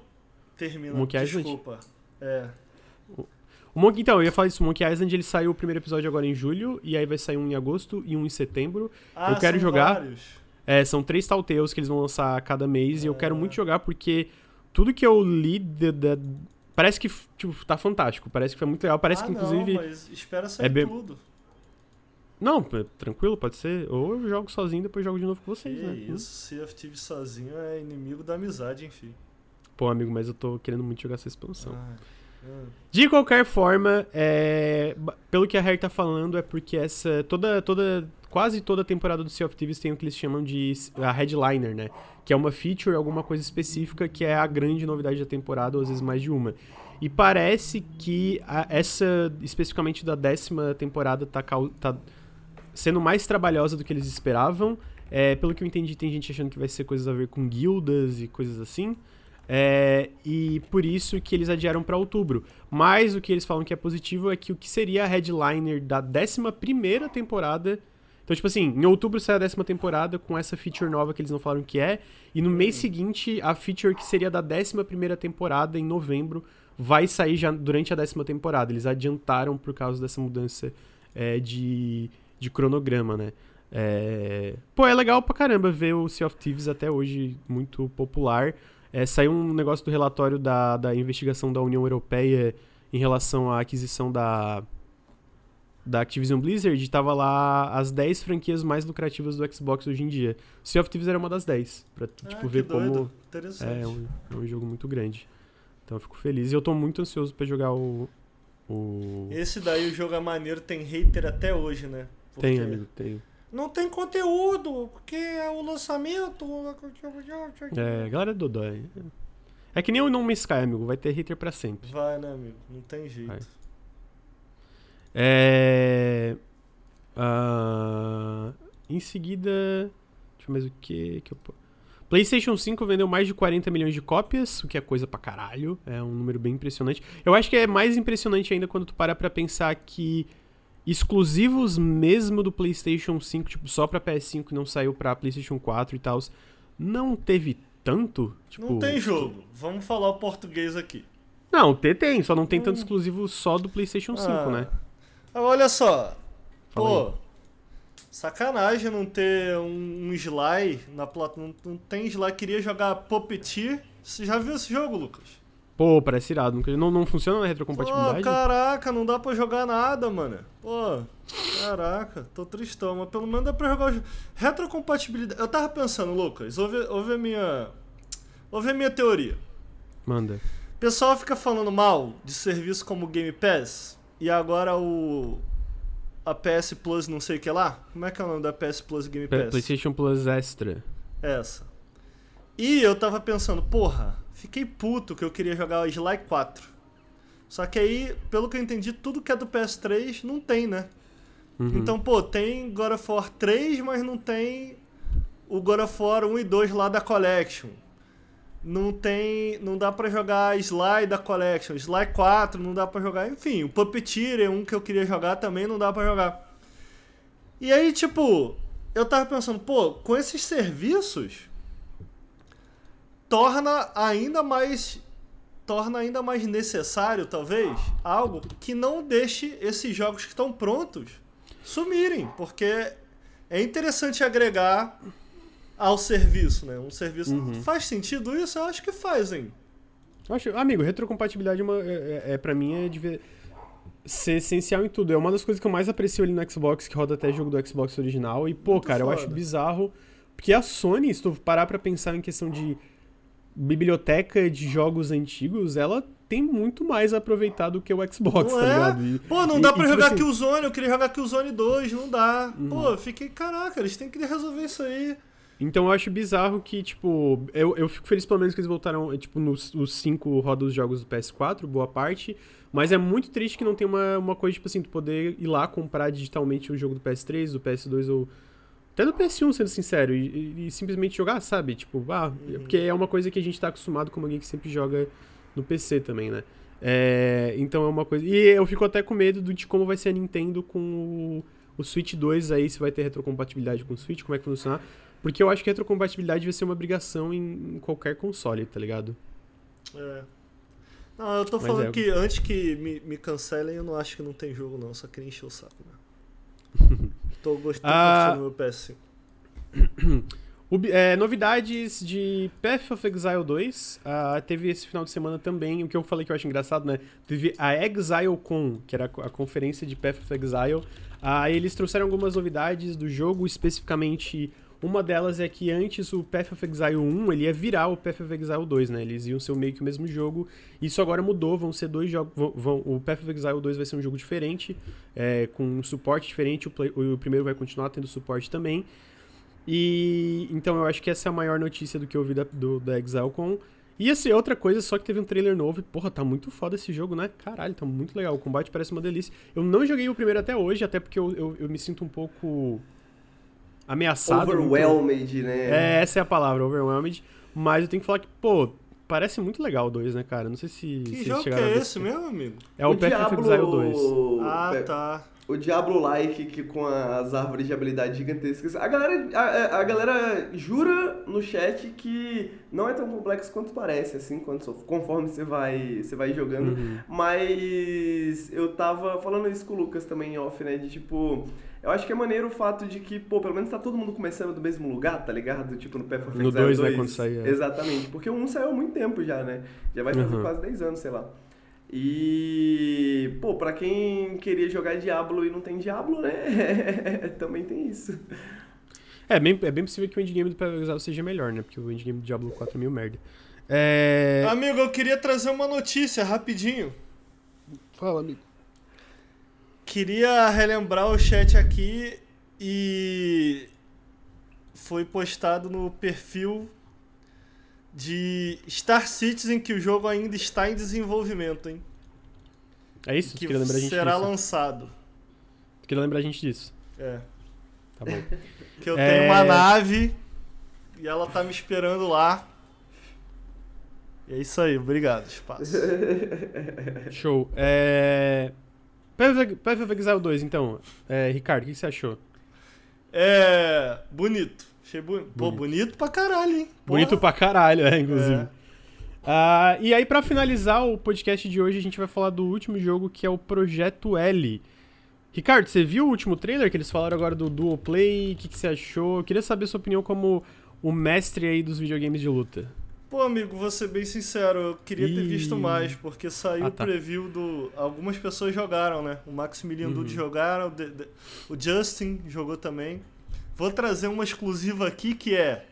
Speaker 2: Termina.
Speaker 1: Monkey Island?
Speaker 2: Desculpa. É.
Speaker 1: O Monkey, então, eu ia falar isso. O Monkey Island ele saiu o primeiro episódio agora em julho, e aí vai sair um em agosto e um em setembro.
Speaker 2: Ah,
Speaker 1: Eu quero jogar.
Speaker 2: vários.
Speaker 1: É, são três Telltales que eles vão lançar a cada mês, e eu
Speaker 2: É.
Speaker 1: quero muito jogar porque tudo que eu li de- de- parece que tipo, tá fantástico, parece que foi muito legal, parece
Speaker 2: ah,
Speaker 1: que inclusive.
Speaker 2: Não, mas espera sair
Speaker 1: é bem-
Speaker 2: tudo.
Speaker 1: Não, p- tranquilo, pode ser. Ou eu jogo sozinho e depois jogo de novo com
Speaker 2: Que
Speaker 1: vocês, né?
Speaker 2: isso, Sea of Thieves sozinho é inimigo da amizade, enfim.
Speaker 1: Pô, amigo, mas eu tô querendo muito jogar essa expansão.
Speaker 2: Ah, ah.
Speaker 1: De qualquer forma, é, pelo que a Harry tá falando, é porque essa. Toda, toda. Quase toda temporada do Sea of Thieves tem o que eles chamam de a headliner, né? Que é uma feature, alguma coisa específica que é a grande novidade da temporada, ou às vezes mais de uma. E parece que a- essa, especificamente da décima temporada, tá, tá sendo mais trabalhosa do que eles esperavam. É, pelo que eu entendi, tem gente achando que vai ser coisas a ver com guildas e coisas assim. É, e por isso que eles adiaram pra outubro. Mas o que eles falam que é positivo é que o que seria a headliner da 11 temporada. Então, tipo assim, em outubro sai a décima temporada com essa feature nova que eles não falaram que é. E no mês seguinte, a feature que seria da 11 temporada, em novembro, vai sair já durante a décima temporada. Eles adiantaram por causa dessa mudança é, de, de cronograma, né? É... Pô, é legal pra caramba ver o Sea of Thieves até hoje muito popular. É, saiu um negócio do relatório da, da investigação da União Europeia em relação à aquisição da, da Activision Blizzard. Tava lá as 10 franquias mais lucrativas do Xbox hoje em dia. Sea of Thieves era uma das 10. Pra
Speaker 2: Ah,
Speaker 1: tipo, ver
Speaker 2: doido.
Speaker 1: como.
Speaker 2: Interessante.
Speaker 1: É um, é um jogo muito grande. Então eu fico feliz. E eu tô muito ansioso pra jogar o. o...
Speaker 2: Esse daí o jogo é maneiro, tem hater até hoje, né?
Speaker 1: Tem,
Speaker 2: Porque
Speaker 1: amigo, tem.
Speaker 2: Não tem conteúdo, porque é o lançamento.
Speaker 1: É, galera do Dodói. É que nem o No Man's Sky, amigo. Vai ter hater pra sempre.
Speaker 2: Vai, né, amigo? Não tem jeito.
Speaker 1: Vai. É. ah, em seguida. Deixa eu ver mais o que. que eu... PlayStation 5 vendeu mais de 40 milhões de cópias, o que é coisa pra caralho. É um número bem impressionante. Eu acho que é mais impressionante ainda quando tu para pra pensar que exclusivos mesmo do PlayStation 5, tipo, só pra PS5 e não saiu pra PlayStation 4 e tal, não teve tanto. Tipo,
Speaker 2: Não tem jogo. Vamos falar o português aqui.
Speaker 1: Não, tem, só não tem tanto exclusivo só do PlayStation 5,
Speaker 2: Ah.
Speaker 1: né?
Speaker 2: Olha só.
Speaker 1: Fala
Speaker 2: Pô, sacanagem não ter um, um Sly na plataforma. Não, não tem Sly. Queria jogar Puppeteer. Você já viu esse jogo, Lucas?
Speaker 1: Pô, parece irado. Não, não funciona na
Speaker 2: Pô,
Speaker 1: retrocompatibilidade?
Speaker 2: caraca, não dá pra jogar nada, mano. Pô, caraca, tô tristão, mas pelo menos dá pra jogar o jogo. Retrocompatibilidade. Eu tava pensando, Lucas, ouve, ouve a minha. Ouve a minha teoria.
Speaker 1: Manda.
Speaker 2: O pessoal fica falando mal de serviço como Game Pass e agora o. A PS Plus não sei o que lá. Como é que é o nome da PS Plus Game Pass?
Speaker 1: PlayStation Plus Extra.
Speaker 2: Essa. E eu tava pensando, porra, fiquei puto que eu queria jogar o Sly 4. Só que aí, pelo que eu entendi, tudo que é do PS3 não tem, né?
Speaker 1: Uhum.
Speaker 2: Então, pô, tem God of War 3, mas não tem o God of War 1 e 2 lá da Collection. Não tem. Não dá pra jogar Sly da Collection. Sly 4 não dá pra jogar. Enfim, o Puppeteer é um que eu queria jogar também, não dá pra jogar. E aí, tipo, eu tava pensando, pô, com esses serviços torna ainda mais torna ainda mais necessário, talvez, algo que não deixe esses jogos que estão prontos sumirem, porque é interessante agregar ao serviço, né? Um serviço
Speaker 1: Uhum.
Speaker 2: faz sentido isso? Eu acho que fazem.
Speaker 1: Eu acho, amigo, retrocompatibilidade é, uma, é, é, pra mim é de ser essencial em tudo. É uma das coisas que eu mais aprecio ali no Xbox, que roda até jogo do Xbox original. E, pô,
Speaker 2: Muito
Speaker 1: cara, eu
Speaker 2: foda.
Speaker 1: acho bizarro. Porque a Sony, se tu parar pra pensar em questão de biblioteca de jogos antigos, ela tem muito mais a aproveitar do que o Xbox,
Speaker 2: Não
Speaker 1: tá
Speaker 2: é?
Speaker 1: ligado? E-
Speaker 2: Pô, não
Speaker 1: e-
Speaker 2: dá
Speaker 1: e,
Speaker 2: pra
Speaker 1: tipo
Speaker 2: jogar
Speaker 1: assim,
Speaker 2: Killzone, eu queria jogar Killzone 2, não dá. Pô, eu fiquei, caraca, eles têm que resolver isso aí.
Speaker 1: Então eu acho bizarro que, tipo, eu, eu fico feliz pelo menos que eles voltaram, é, tipo, nos os cinco roda os jogos do PS4, boa parte. Mas é muito triste que não tem uma, uma coisa, tipo assim, tu poder ir lá comprar digitalmente o jogo do PS3, do PS2 ou. Até do PS1, sendo sincero, e, e- simplesmente jogar, sabe? Tipo, ah, porque é uma coisa que a gente tá acostumado como alguém que sempre joga no PC também, né? É, então é uma coisa. E eu fico até com medo do- de como vai ser a Nintendo com o, o Switch 2 aí, se vai ter retrocompatibilidade com o Switch, como é que vai funcionar. Porque eu acho que retrocompatibilidade vai ser uma obrigação em, qualquer console, tá ligado?
Speaker 2: É. Não, eu tô
Speaker 1: Mas
Speaker 2: falando
Speaker 1: é.
Speaker 2: que antes que me, me cancelem, eu não acho que não tem jogo, não. Só queria encher o saco, né? tô gostando
Speaker 1: Ah.
Speaker 2: do meu PS5.
Speaker 1: Ubi- é, novidades de Path of Exile 2. ah, teve esse final de semana também. O que eu falei que eu acho engraçado, né? Teve a ExileCon, que era a co- a conferência de Path of Exile. Ah, eles trouxeram algumas novidades do jogo, especificamente. Uma delas é que antes o Path of Exile 1 ele ia virar o Path of Exile 2, né? Eles iam ser meio que o mesmo jogo. Isso agora mudou, vão ser dois jogos. Vão, o Path of Exile 2 vai ser um jogo diferente, é, com um suporte diferente. O, play- o primeiro vai continuar tendo suporte também. E então eu acho que essa é a maior notícia do que eu vi da, do, da ExileCon. E assim, outra coisa, só que teve um trailer novo e, porra, tá muito foda esse jogo, né? Caralho, tá muito legal. O combate parece uma delícia. Eu não joguei o primeiro até hoje, até porque eu, eu, eu me sinto um pouco ameaçado.
Speaker 3: Overwhelmed, né?
Speaker 1: É, essa é a palavra, overwhelmed. Mas eu tenho que falar que, pô, parece muito legal o 2, né, cara? Não sei se.
Speaker 2: Que
Speaker 1: se
Speaker 2: jogo que é esse
Speaker 1: se-
Speaker 2: mesmo, amigo?
Speaker 1: É o, Path of Exile 2.
Speaker 2: Ah, tá.
Speaker 3: O Diablo-like que com as árvores de habilidade gigantescas. A galera, a, a galera jura no chat que não é tão complexo quanto parece, assim, quando, conforme você vai, você vai jogando.
Speaker 1: Uhum.
Speaker 3: Mas eu tava falando isso com o Lucas também em off, né? De tipo. Eu acho que é maneiro o fato de que, pô, pelo menos tá todo mundo começando do mesmo lugar, tá ligado? Tipo, no Path of
Speaker 1: No
Speaker 3: Exile
Speaker 1: 2, né,
Speaker 3: 2.
Speaker 1: quando sair, é.
Speaker 3: Exatamente. Porque o 1 saiu há muito tempo já, né? Já vai fazer
Speaker 1: Uhum.
Speaker 3: quase 10 anos, sei lá. E, pô, pra quem queria jogar Diablo e não tem Diablo, né? Também tem isso.
Speaker 1: É bem, é bem possível que o endgame do Path of Exile seja melhor, né? Porque o endgame do Diablo 4 é meio merda. É.
Speaker 2: Amigo, eu queria trazer uma notícia rapidinho.
Speaker 1: Fala, amigo.
Speaker 2: Queria relembrar o chat aqui E foi postado no perfil de Star Citizen que o jogo ainda está em desenvolvimento, hein?
Speaker 1: É isso?
Speaker 2: Que
Speaker 1: queria lembrar a gente
Speaker 2: será
Speaker 1: disso.
Speaker 2: lançado.
Speaker 1: Queria lembrar a gente disso.
Speaker 2: É.
Speaker 1: Tá bom.
Speaker 2: Que eu
Speaker 1: É.
Speaker 2: tenho uma nave e ela tá me esperando lá. E é isso aí, obrigado, espaço.
Speaker 1: Show. É... Path of Exile 2, então. É, Ricardo, o que você achou?
Speaker 2: É. Bonito. Achei bu... Pô,
Speaker 1: Bonito.
Speaker 2: bonito pra caralho, hein?
Speaker 1: Bonito
Speaker 2: Porra.
Speaker 1: pra caralho, é, inclusive.
Speaker 2: É.
Speaker 1: Ah, e aí, pra finalizar o podcast de hoje, a gente vai falar do último jogo, que é o Projeto L. Ricardo, você viu o último trailer que eles falaram agora do Dual Play? O que, que você achou? Eu queria saber sua opinião como o mestre aí dos videogames de luta.
Speaker 2: Pô, amigo, vou ser bem sincero, eu queria ter visto mais, porque saiu
Speaker 1: Ah,
Speaker 2: o
Speaker 1: tá.
Speaker 2: preview do. Algumas pessoas jogaram, né? O Maximilian
Speaker 1: Uhum.
Speaker 2: Dude jogaram, o De- De- o Justin jogou também. Vou trazer uma exclusiva aqui que é.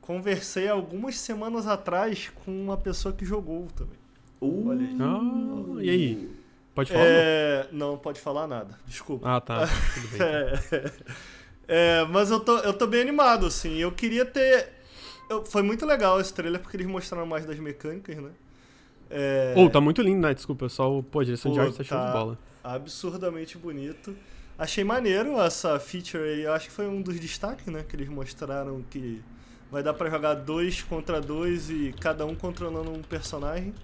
Speaker 2: Conversei algumas semanas atrás com uma pessoa que jogou também.
Speaker 3: Uh,
Speaker 2: Olha aí.
Speaker 1: Ah, e aí? Pode falar?
Speaker 2: É, não, pode falar nada, desculpa.
Speaker 1: Ah, tá. Tudo bem.
Speaker 2: É, é, mas eu tô, eu tô bem animado, assim. Eu queria ter. Eu- foi muito legal esse trailer porque eles mostraram mais das mecânicas, né? É,
Speaker 1: Ou, tá muito lindo, né? Desculpa, só o. Pô, a direção de
Speaker 2: Pô,
Speaker 1: arte tá show de
Speaker 2: tá.
Speaker 1: bola.
Speaker 2: absurdamente bonito. Achei maneiro essa feature aí. Eu acho que foi um dos destaques, né? Que eles mostraram que vai dar pra jogar dois contra dois e cada um controlando um personagem.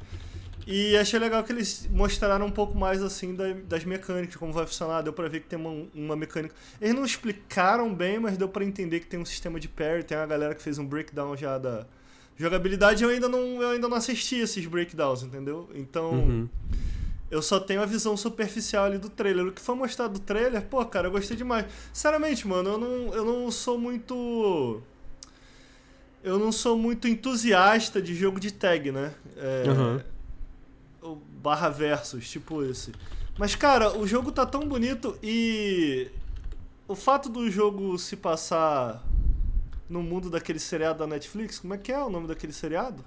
Speaker 2: E achei legal que eles mostraram um pouco mais assim da- das mecânicas, como vai funcionar. Deu pra ver que tem uma, uma mecânica. Eles não explicaram bem, mas deu pra entender que tem um sistema de parry. Tem uma galera que fez um breakdown já da jogabilidade. Eu ainda não, eu ainda não assisti esses breakdowns, entendeu? Então.
Speaker 1: Uhum.
Speaker 2: Eu só tenho a visão superficial ali do trailer. O que foi mostrado do trailer, pô, cara, eu gostei demais. Sinceramente, mano, eu não, eu não sou muito. Eu não sou muito entusiasta de jogo de tag, né? É,
Speaker 1: Aham.
Speaker 2: Barra versus, tipo esse. Mas, cara, o jogo tá tão bonito e. O fato do jogo se passar no mundo daquele seriado da Netflix, como é que é o nome daquele seriado?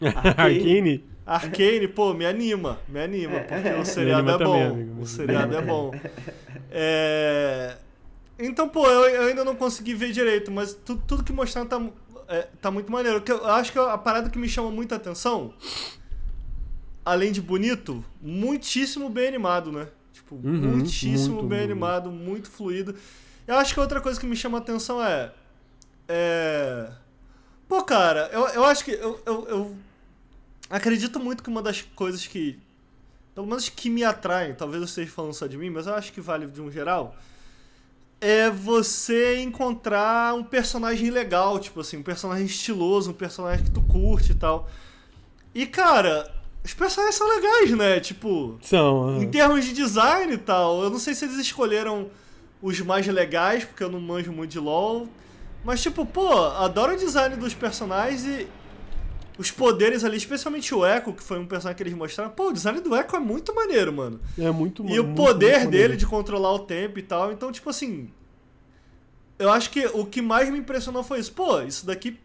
Speaker 1: Arcane?
Speaker 2: Arcane, pô, me anima, me anima, porque o seriado
Speaker 1: anima
Speaker 2: é
Speaker 1: também,
Speaker 2: bom.
Speaker 1: amigo, me
Speaker 2: o seriado é bom. É... Então, pô, eu, eu ainda não consegui ver direito, mas tu- tudo que mostraram tá, é, tá muito maneiro. Que eu acho que a parada que me chama muita atenção, além de bonito, muitíssimo bem animado, né? Tipo,
Speaker 1: Uhum,
Speaker 2: muitíssimo
Speaker 1: muito
Speaker 2: bem animado, muito fluido. Eu acho que outra coisa que me chama atenção é. É. Pô, cara, eu, eu acho que. Eu, eu, eu acredito muito que uma das coisas que. Pelo menos que me atraem, talvez eu esteja falando só de mim, mas eu acho que vale de um geral. É você encontrar um personagem legal, tipo assim, um personagem estiloso, um personagem que tu curte e tal. E, cara, os personagens são legais, né? Tipo.
Speaker 1: São. aham.
Speaker 2: Em termos de design e tal, eu não sei se eles escolheram os mais legais, porque eu não manjo muito de LoL. Mas, tipo, pô, adoro o design dos personagens e os poderes ali, especialmente o Echo, que foi um personagem que eles mostraram. Pô, o design do Echo é muito maneiro, mano.
Speaker 1: É muito
Speaker 2: E o poder
Speaker 1: muito
Speaker 2: dele
Speaker 1: maneiro.
Speaker 2: de controlar o tempo e tal. Então, tipo assim. Eu acho que o que mais me impressionou foi isso. Pô, isso daqui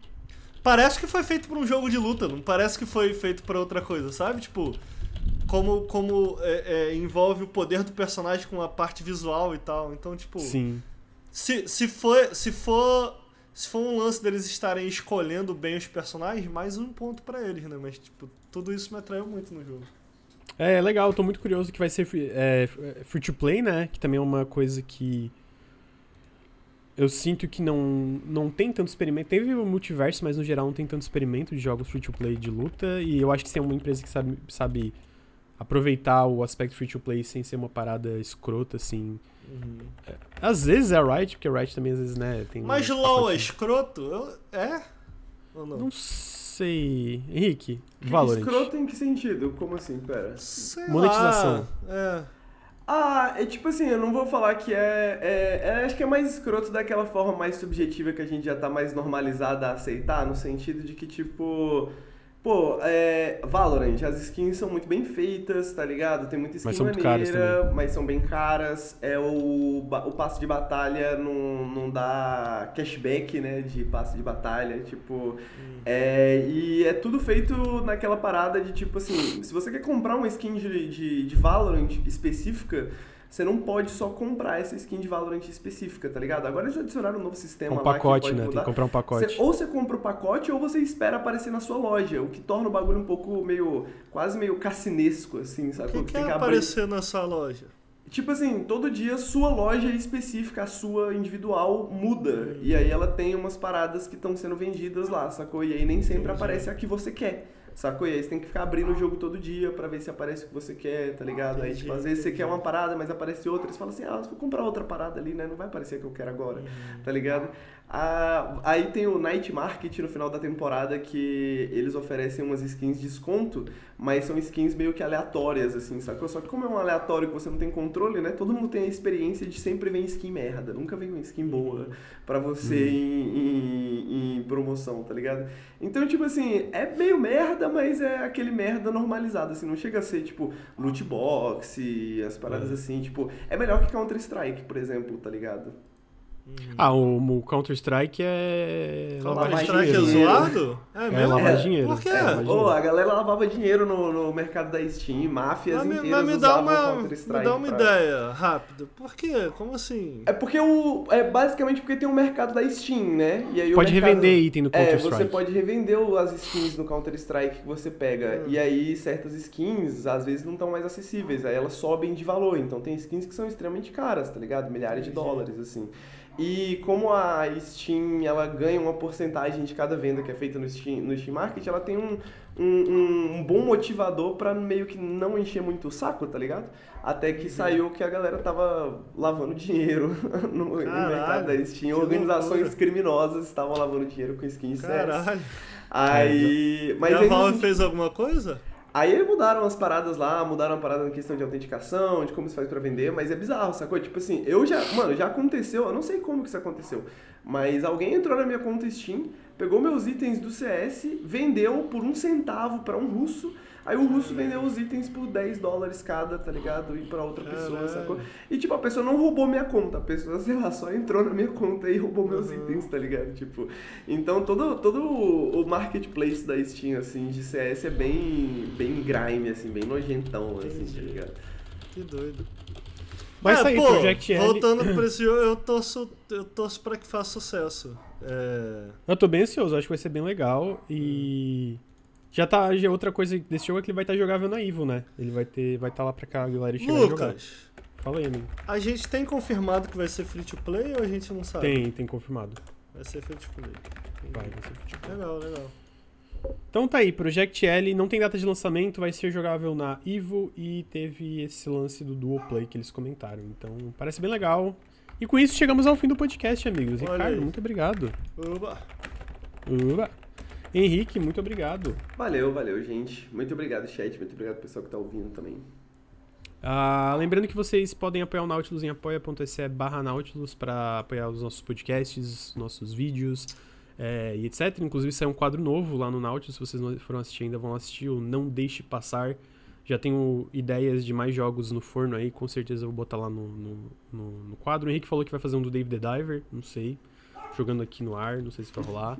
Speaker 2: parece que foi feito pra um jogo de luta, não parece que foi feito pra outra coisa, sabe? Tipo, como, como é, é, envolve o poder do personagem com a parte visual e tal. Então, tipo,
Speaker 1: Sim.
Speaker 2: se, se, for, se for. Se for um lance deles estarem escolhendo bem os personagens, mais um ponto pra eles, né? Mas, tipo, tudo isso me atraiu muito no jogo.
Speaker 1: É legal, tô muito curioso que vai ser é, free to play, né? Que também é uma coisa que eu sinto que não, não tem tanto experimento. Teve o multiverso, mas no geral não tem tanto experimento de jogos free to play de luta. E eu acho que se é uma empresa que sabe, sabe aproveitar o aspecto free to play sem ser uma parada escrota, assim. Às vezes é a Riot, porque a Riot também às vezes, né, tem.
Speaker 2: Mas
Speaker 1: um
Speaker 2: LOL é escroto? Eu- é? Ou não?
Speaker 1: Não sei. Henrique, Valorant.
Speaker 3: Escroto em que sentido? Como assim? Pera.
Speaker 2: Sei
Speaker 1: Monetização.
Speaker 2: lá. É.
Speaker 3: Ah, é tipo assim, eu não vou falar que é, é, é- Acho que é mais escroto daquela forma mais subjetiva que a gente já tá mais normalizado a aceitar, no sentido de que, tipo. Pô, é. Valorant, as skins são muito bem feitas, tá ligado? Tem muita skin
Speaker 1: Mas são muito caras
Speaker 3: maneira, mas são bem caras. É o, o passe de batalha não, não dá cashback, né? De passe de batalha. Tipo. É, e é tudo feito naquela parada de tipo assim, se você quer comprar uma skin de, de, de Valorant específica, você não pode só comprar essa skin de Valorant específica, tá ligado? Agora eles adicionaram um novo sistema
Speaker 1: Um
Speaker 3: lá
Speaker 1: pacote,
Speaker 3: que pode
Speaker 1: né? Tem
Speaker 3: mudar.
Speaker 1: que comprar um pacote.
Speaker 3: Você- ou você compra o pacote ou você espera aparecer na sua loja, o que torna o bagulho um pouco meio. quase meio cassinesco, assim,
Speaker 2: O
Speaker 3: sabe?
Speaker 2: que,
Speaker 3: Você
Speaker 2: que
Speaker 3: tem
Speaker 2: é
Speaker 3: que abrir-
Speaker 2: aparecer na sua loja?
Speaker 3: Tipo assim, todo dia sua loja específica, a sua individual, muda. E aí ela tem umas paradas que estão sendo vendidas lá, sacou? E aí nem sempre aparece a que você quer. Sacou? E aí você tem que ficar abrindo o jogo todo dia pra ver se aparece o que você quer, tá ligado? Aí, tipo, às vezes você quer uma parada, mas aparece outra. Você fala assim, ah, vou comprar outra parada ali, né? Não vai aparecer a que eu quero agora, tá ligado? Ah, aí tem o Night Market no final da temporada que eles oferecem umas skins de desconto, mas são skins meio que aleatórias, assim, sacou? Só que como é um aleatório que você não tem controle, né? Todo mundo tem a experiência de sempre vem skin merda, nunca vem uma skin boa pra você em, em- em promoção, tá ligado? Então, tipo assim, é meio merda, mas é aquele merda normalizado, assim, não chega a ser, tipo, loot box as paradas assim, tipo, é melhor que Counter-Strike, por exemplo, tá ligado?
Speaker 1: Ah, o, o Counter-Strike é.
Speaker 2: Counter-Strike é
Speaker 1: dinheiro.
Speaker 2: zoado? É
Speaker 1: É,
Speaker 2: mesmo?
Speaker 1: lavar
Speaker 3: É.
Speaker 1: dinheiro.
Speaker 2: Por quê?
Speaker 1: É, dinheiro.
Speaker 3: a galera lavava dinheiro no, no mercado da Steam, máfias
Speaker 2: Mas
Speaker 3: inteiras
Speaker 2: mas me dá uma, me dá uma
Speaker 3: pra-
Speaker 2: ideia rápido. Por quê? Como assim?
Speaker 3: É porque o. É basicamente porque tem um mercado da Steam, né? E aí o
Speaker 1: Pode
Speaker 3: mercado-
Speaker 1: revender item no
Speaker 3: É,
Speaker 1: Counter-Strike.
Speaker 3: você pode revender as skins no Counter-Strike que você pega.
Speaker 2: Hum.
Speaker 3: E aí certas skins, às vezes, não estão mais acessíveis. Aí elas sobem de valor. Então tem skins que são extremamente caras, tá ligado? Milhares de dólares, assim. E como a Steam, ela ganha uma porcentagem de cada venda que é feita no Steam, no Steam Market, ela tem um, um, um- bom motivador pra meio que não encher muito o saco, tá ligado? Até que saiu que a galera tava lavando dinheiro no, no mercado da Steam. Organizações
Speaker 2: loucura.
Speaker 3: criminosas estavam lavando dinheiro com skins.
Speaker 2: Caralho.
Speaker 3: Aí. Mas
Speaker 2: e a
Speaker 3: eles-
Speaker 2: Valve fez alguma coisa?
Speaker 3: Aí mudaram as paradas lá, mudaram a parada na questão de autenticação, de como se faz pra vender, mas é bizarro, sacou? Tipo assim, eu já. Mano, já aconteceu, eu não sei como que isso aconteceu, mas alguém entrou na minha conta Steam, pegou meus itens do CS, vendeu por um centavo pra um russo, aí o russo vendeu os itens por 10 dólares cada, tá ligado? E pra outra pessoa,
Speaker 2: Caralho.
Speaker 3: sacou? E tipo, a pessoa não roubou minha conta, a pessoa, sei lá, só entrou na minha conta e roubou meus
Speaker 2: Uhum.
Speaker 3: itens, tá ligado? Tipo, então todo, todo o marketplace da Steam, assim, de CS é bem, bem grime, assim, bem nojentão, assim, tá ligado?
Speaker 2: Que doido.
Speaker 1: Vai
Speaker 2: É,
Speaker 1: sair
Speaker 2: pô,
Speaker 1: Project L.
Speaker 2: Voltando pra esse jogo, eu torço, eu torço pra que faça sucesso. É...
Speaker 1: Eu tô bem ansioso, acho que vai ser bem legal. E. Já tá. Já outra coisa desse jogo é que ele vai estar jogável na Evo, né? Ele vai ter. Vai estar lá pra cá, a galera chegar.
Speaker 2: Lucas,
Speaker 1: Fala aí, amigo.
Speaker 2: a gente tem confirmado que vai ser free to play ou a gente não sabe?
Speaker 1: Tem, tem confirmado.
Speaker 2: Vai ser free to play.
Speaker 1: Vai, vai ser tipo.
Speaker 2: Legal, legal.
Speaker 1: Então tá aí, Project L não tem data de lançamento, vai ser jogável na Evo e teve esse lance do Dual Play que eles comentaram. Então parece bem legal. E com isso chegamos ao fim do podcast, amigos.
Speaker 2: Olha
Speaker 1: Ricardo,
Speaker 2: aí.
Speaker 1: muito obrigado.
Speaker 2: Oba.
Speaker 1: Uba. Henrique, muito obrigado.
Speaker 3: Valeu, valeu, gente. Muito obrigado, chat. Muito obrigado, pessoal que tá ouvindo também.
Speaker 1: Ah, lembrando que vocês podem apoiar o Nautilus em apoia.se barra Nautilus para apoiar os nossos podcasts, nossos vídeos é, e etc. Inclusive saiu um quadro novo lá no Nautilus, se vocês não foram assistir ainda, vão assistir o Não Deixe Passar. Já tenho ideias de mais jogos no forno aí, com certeza eu vou botar lá no, no, no, no quadro. O Henrique falou que vai fazer um do Dave the Diver, não sei. Jogando aqui no ar, não sei se vai rolar.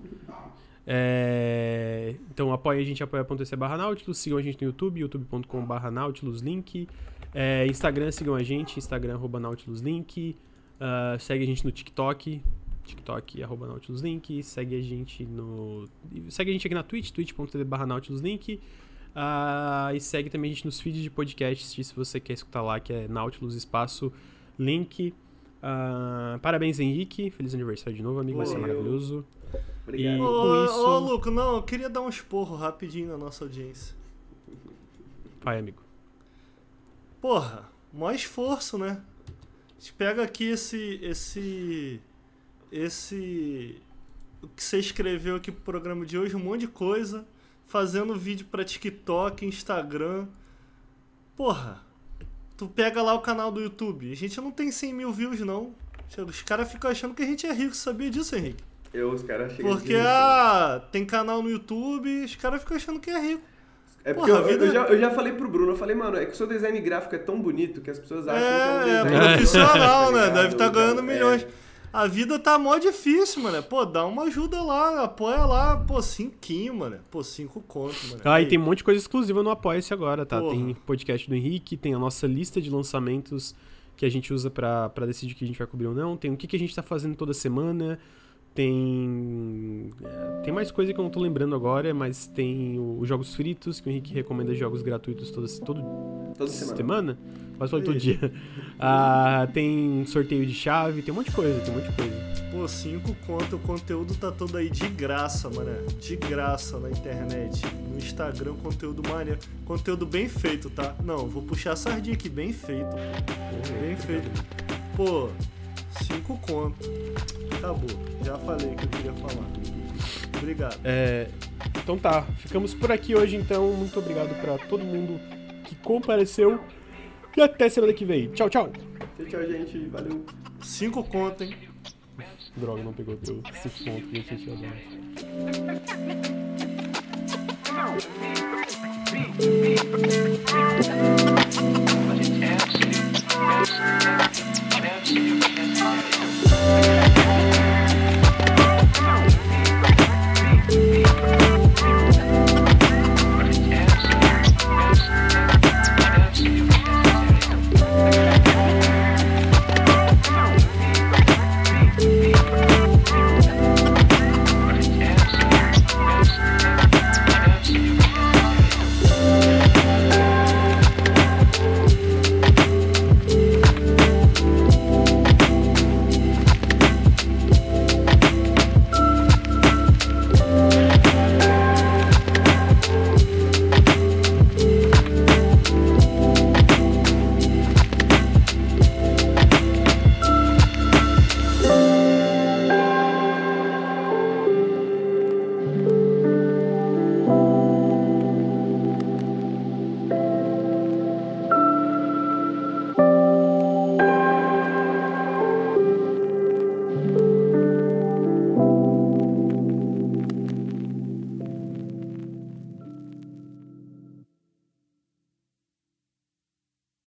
Speaker 1: É, então apoia a gente, apoia.se barra Nautilus, sigam a gente no YouTube, youtube.com barra Nautilus link. É, Instagram, sigam a gente, Instagram arroba Nautilus link. Ah, segue a gente no TikTok, TikTok arroba Nautilus link. Segue a gente no. Segue a gente aqui na Twitch, twitch.tv barra Nautilus link. Ah, e segue também a gente nos feeds de podcast, se você quer escutar lá, que é Nautilus Espaço Link. Ah, parabéns, Henrique. Feliz aniversário de novo, amigo. Vai ser maravilhoso.
Speaker 3: Obrigado.
Speaker 1: E-
Speaker 2: Ô,
Speaker 1: com isso-
Speaker 2: ô, Luco, não, eu queria dar um esporro rapidinho na nossa audiência.
Speaker 1: Vai, amigo.
Speaker 2: Porra, maior esforço, né? A gente pega aqui esse. esse. esse. o que você escreveu aqui pro programa de hoje, um monte de coisa, fazendo vídeo pra TikTok, Instagram. Porra, tu pega lá o canal do YouTube, a gente não tem 100 mil views, não. Os caras ficam achando que a gente é rico, sabia disso, Henrique?
Speaker 3: Eu, os caras chegam
Speaker 2: Porque, ah, tem canal no YouTube, os caras ficam achando que é rico.
Speaker 3: É porque
Speaker 2: porra,
Speaker 3: eu,
Speaker 2: a vida-
Speaker 3: eu já, eu já falei pro Bruno, eu falei, mano, é que o seu design gráfico é tão bonito que as pessoas acham que é um
Speaker 2: É, é
Speaker 3: design.
Speaker 2: profissional,
Speaker 3: tá
Speaker 2: né?
Speaker 3: ligado?
Speaker 2: Deve estar ganhando
Speaker 3: É.
Speaker 2: milhões. A vida tá mó difícil, mano. Pô, dá uma ajuda lá, apoia lá. Pô, cinquinho, mano. Pô, cinco conto, mano.
Speaker 1: Ah, e tem um monte de coisa exclusiva no Apoia-se agora, tá?
Speaker 2: Porra.
Speaker 1: Tem podcast do Henrique, tem a nossa lista de lançamentos que a gente usa pra, pra decidir o que a gente vai cobrir ou não. Tem o que, que a gente tá fazendo toda semana. Tem. é, Tem mais coisa que eu não tô lembrando agora, mas tem os jogos fritos, que o Henrique recomenda jogos gratuitos toda, todo,
Speaker 3: Toda semana.
Speaker 1: semana. Quase falei todo dia. Ah, tem sorteio de chave, tem um monte de coisa, tem um monte de coisa.
Speaker 2: Pô, 5 conto, o conteúdo tá todo aí de graça, mano. De graça na internet. No Instagram, conteúdo maneiro. Conteúdo bem feito, tá? Não, vou puxar a sardinha aqui, bem feito. Pô. Bem feito. Pô, 5 conto. Acabou. Já falei o que eu queria falar. Obrigado.
Speaker 1: É, então tá, ficamos por aqui hoje então. Muito obrigado pra todo mundo que compareceu. E até semana que vem. Tchau, tchau.
Speaker 3: Tchau, tchau, gente. Valeu.
Speaker 2: 5 conto, hein?
Speaker 1: Droga, não pegou teu 5 pontos que eu tinha te dado.
Speaker 4: Thank Thank you.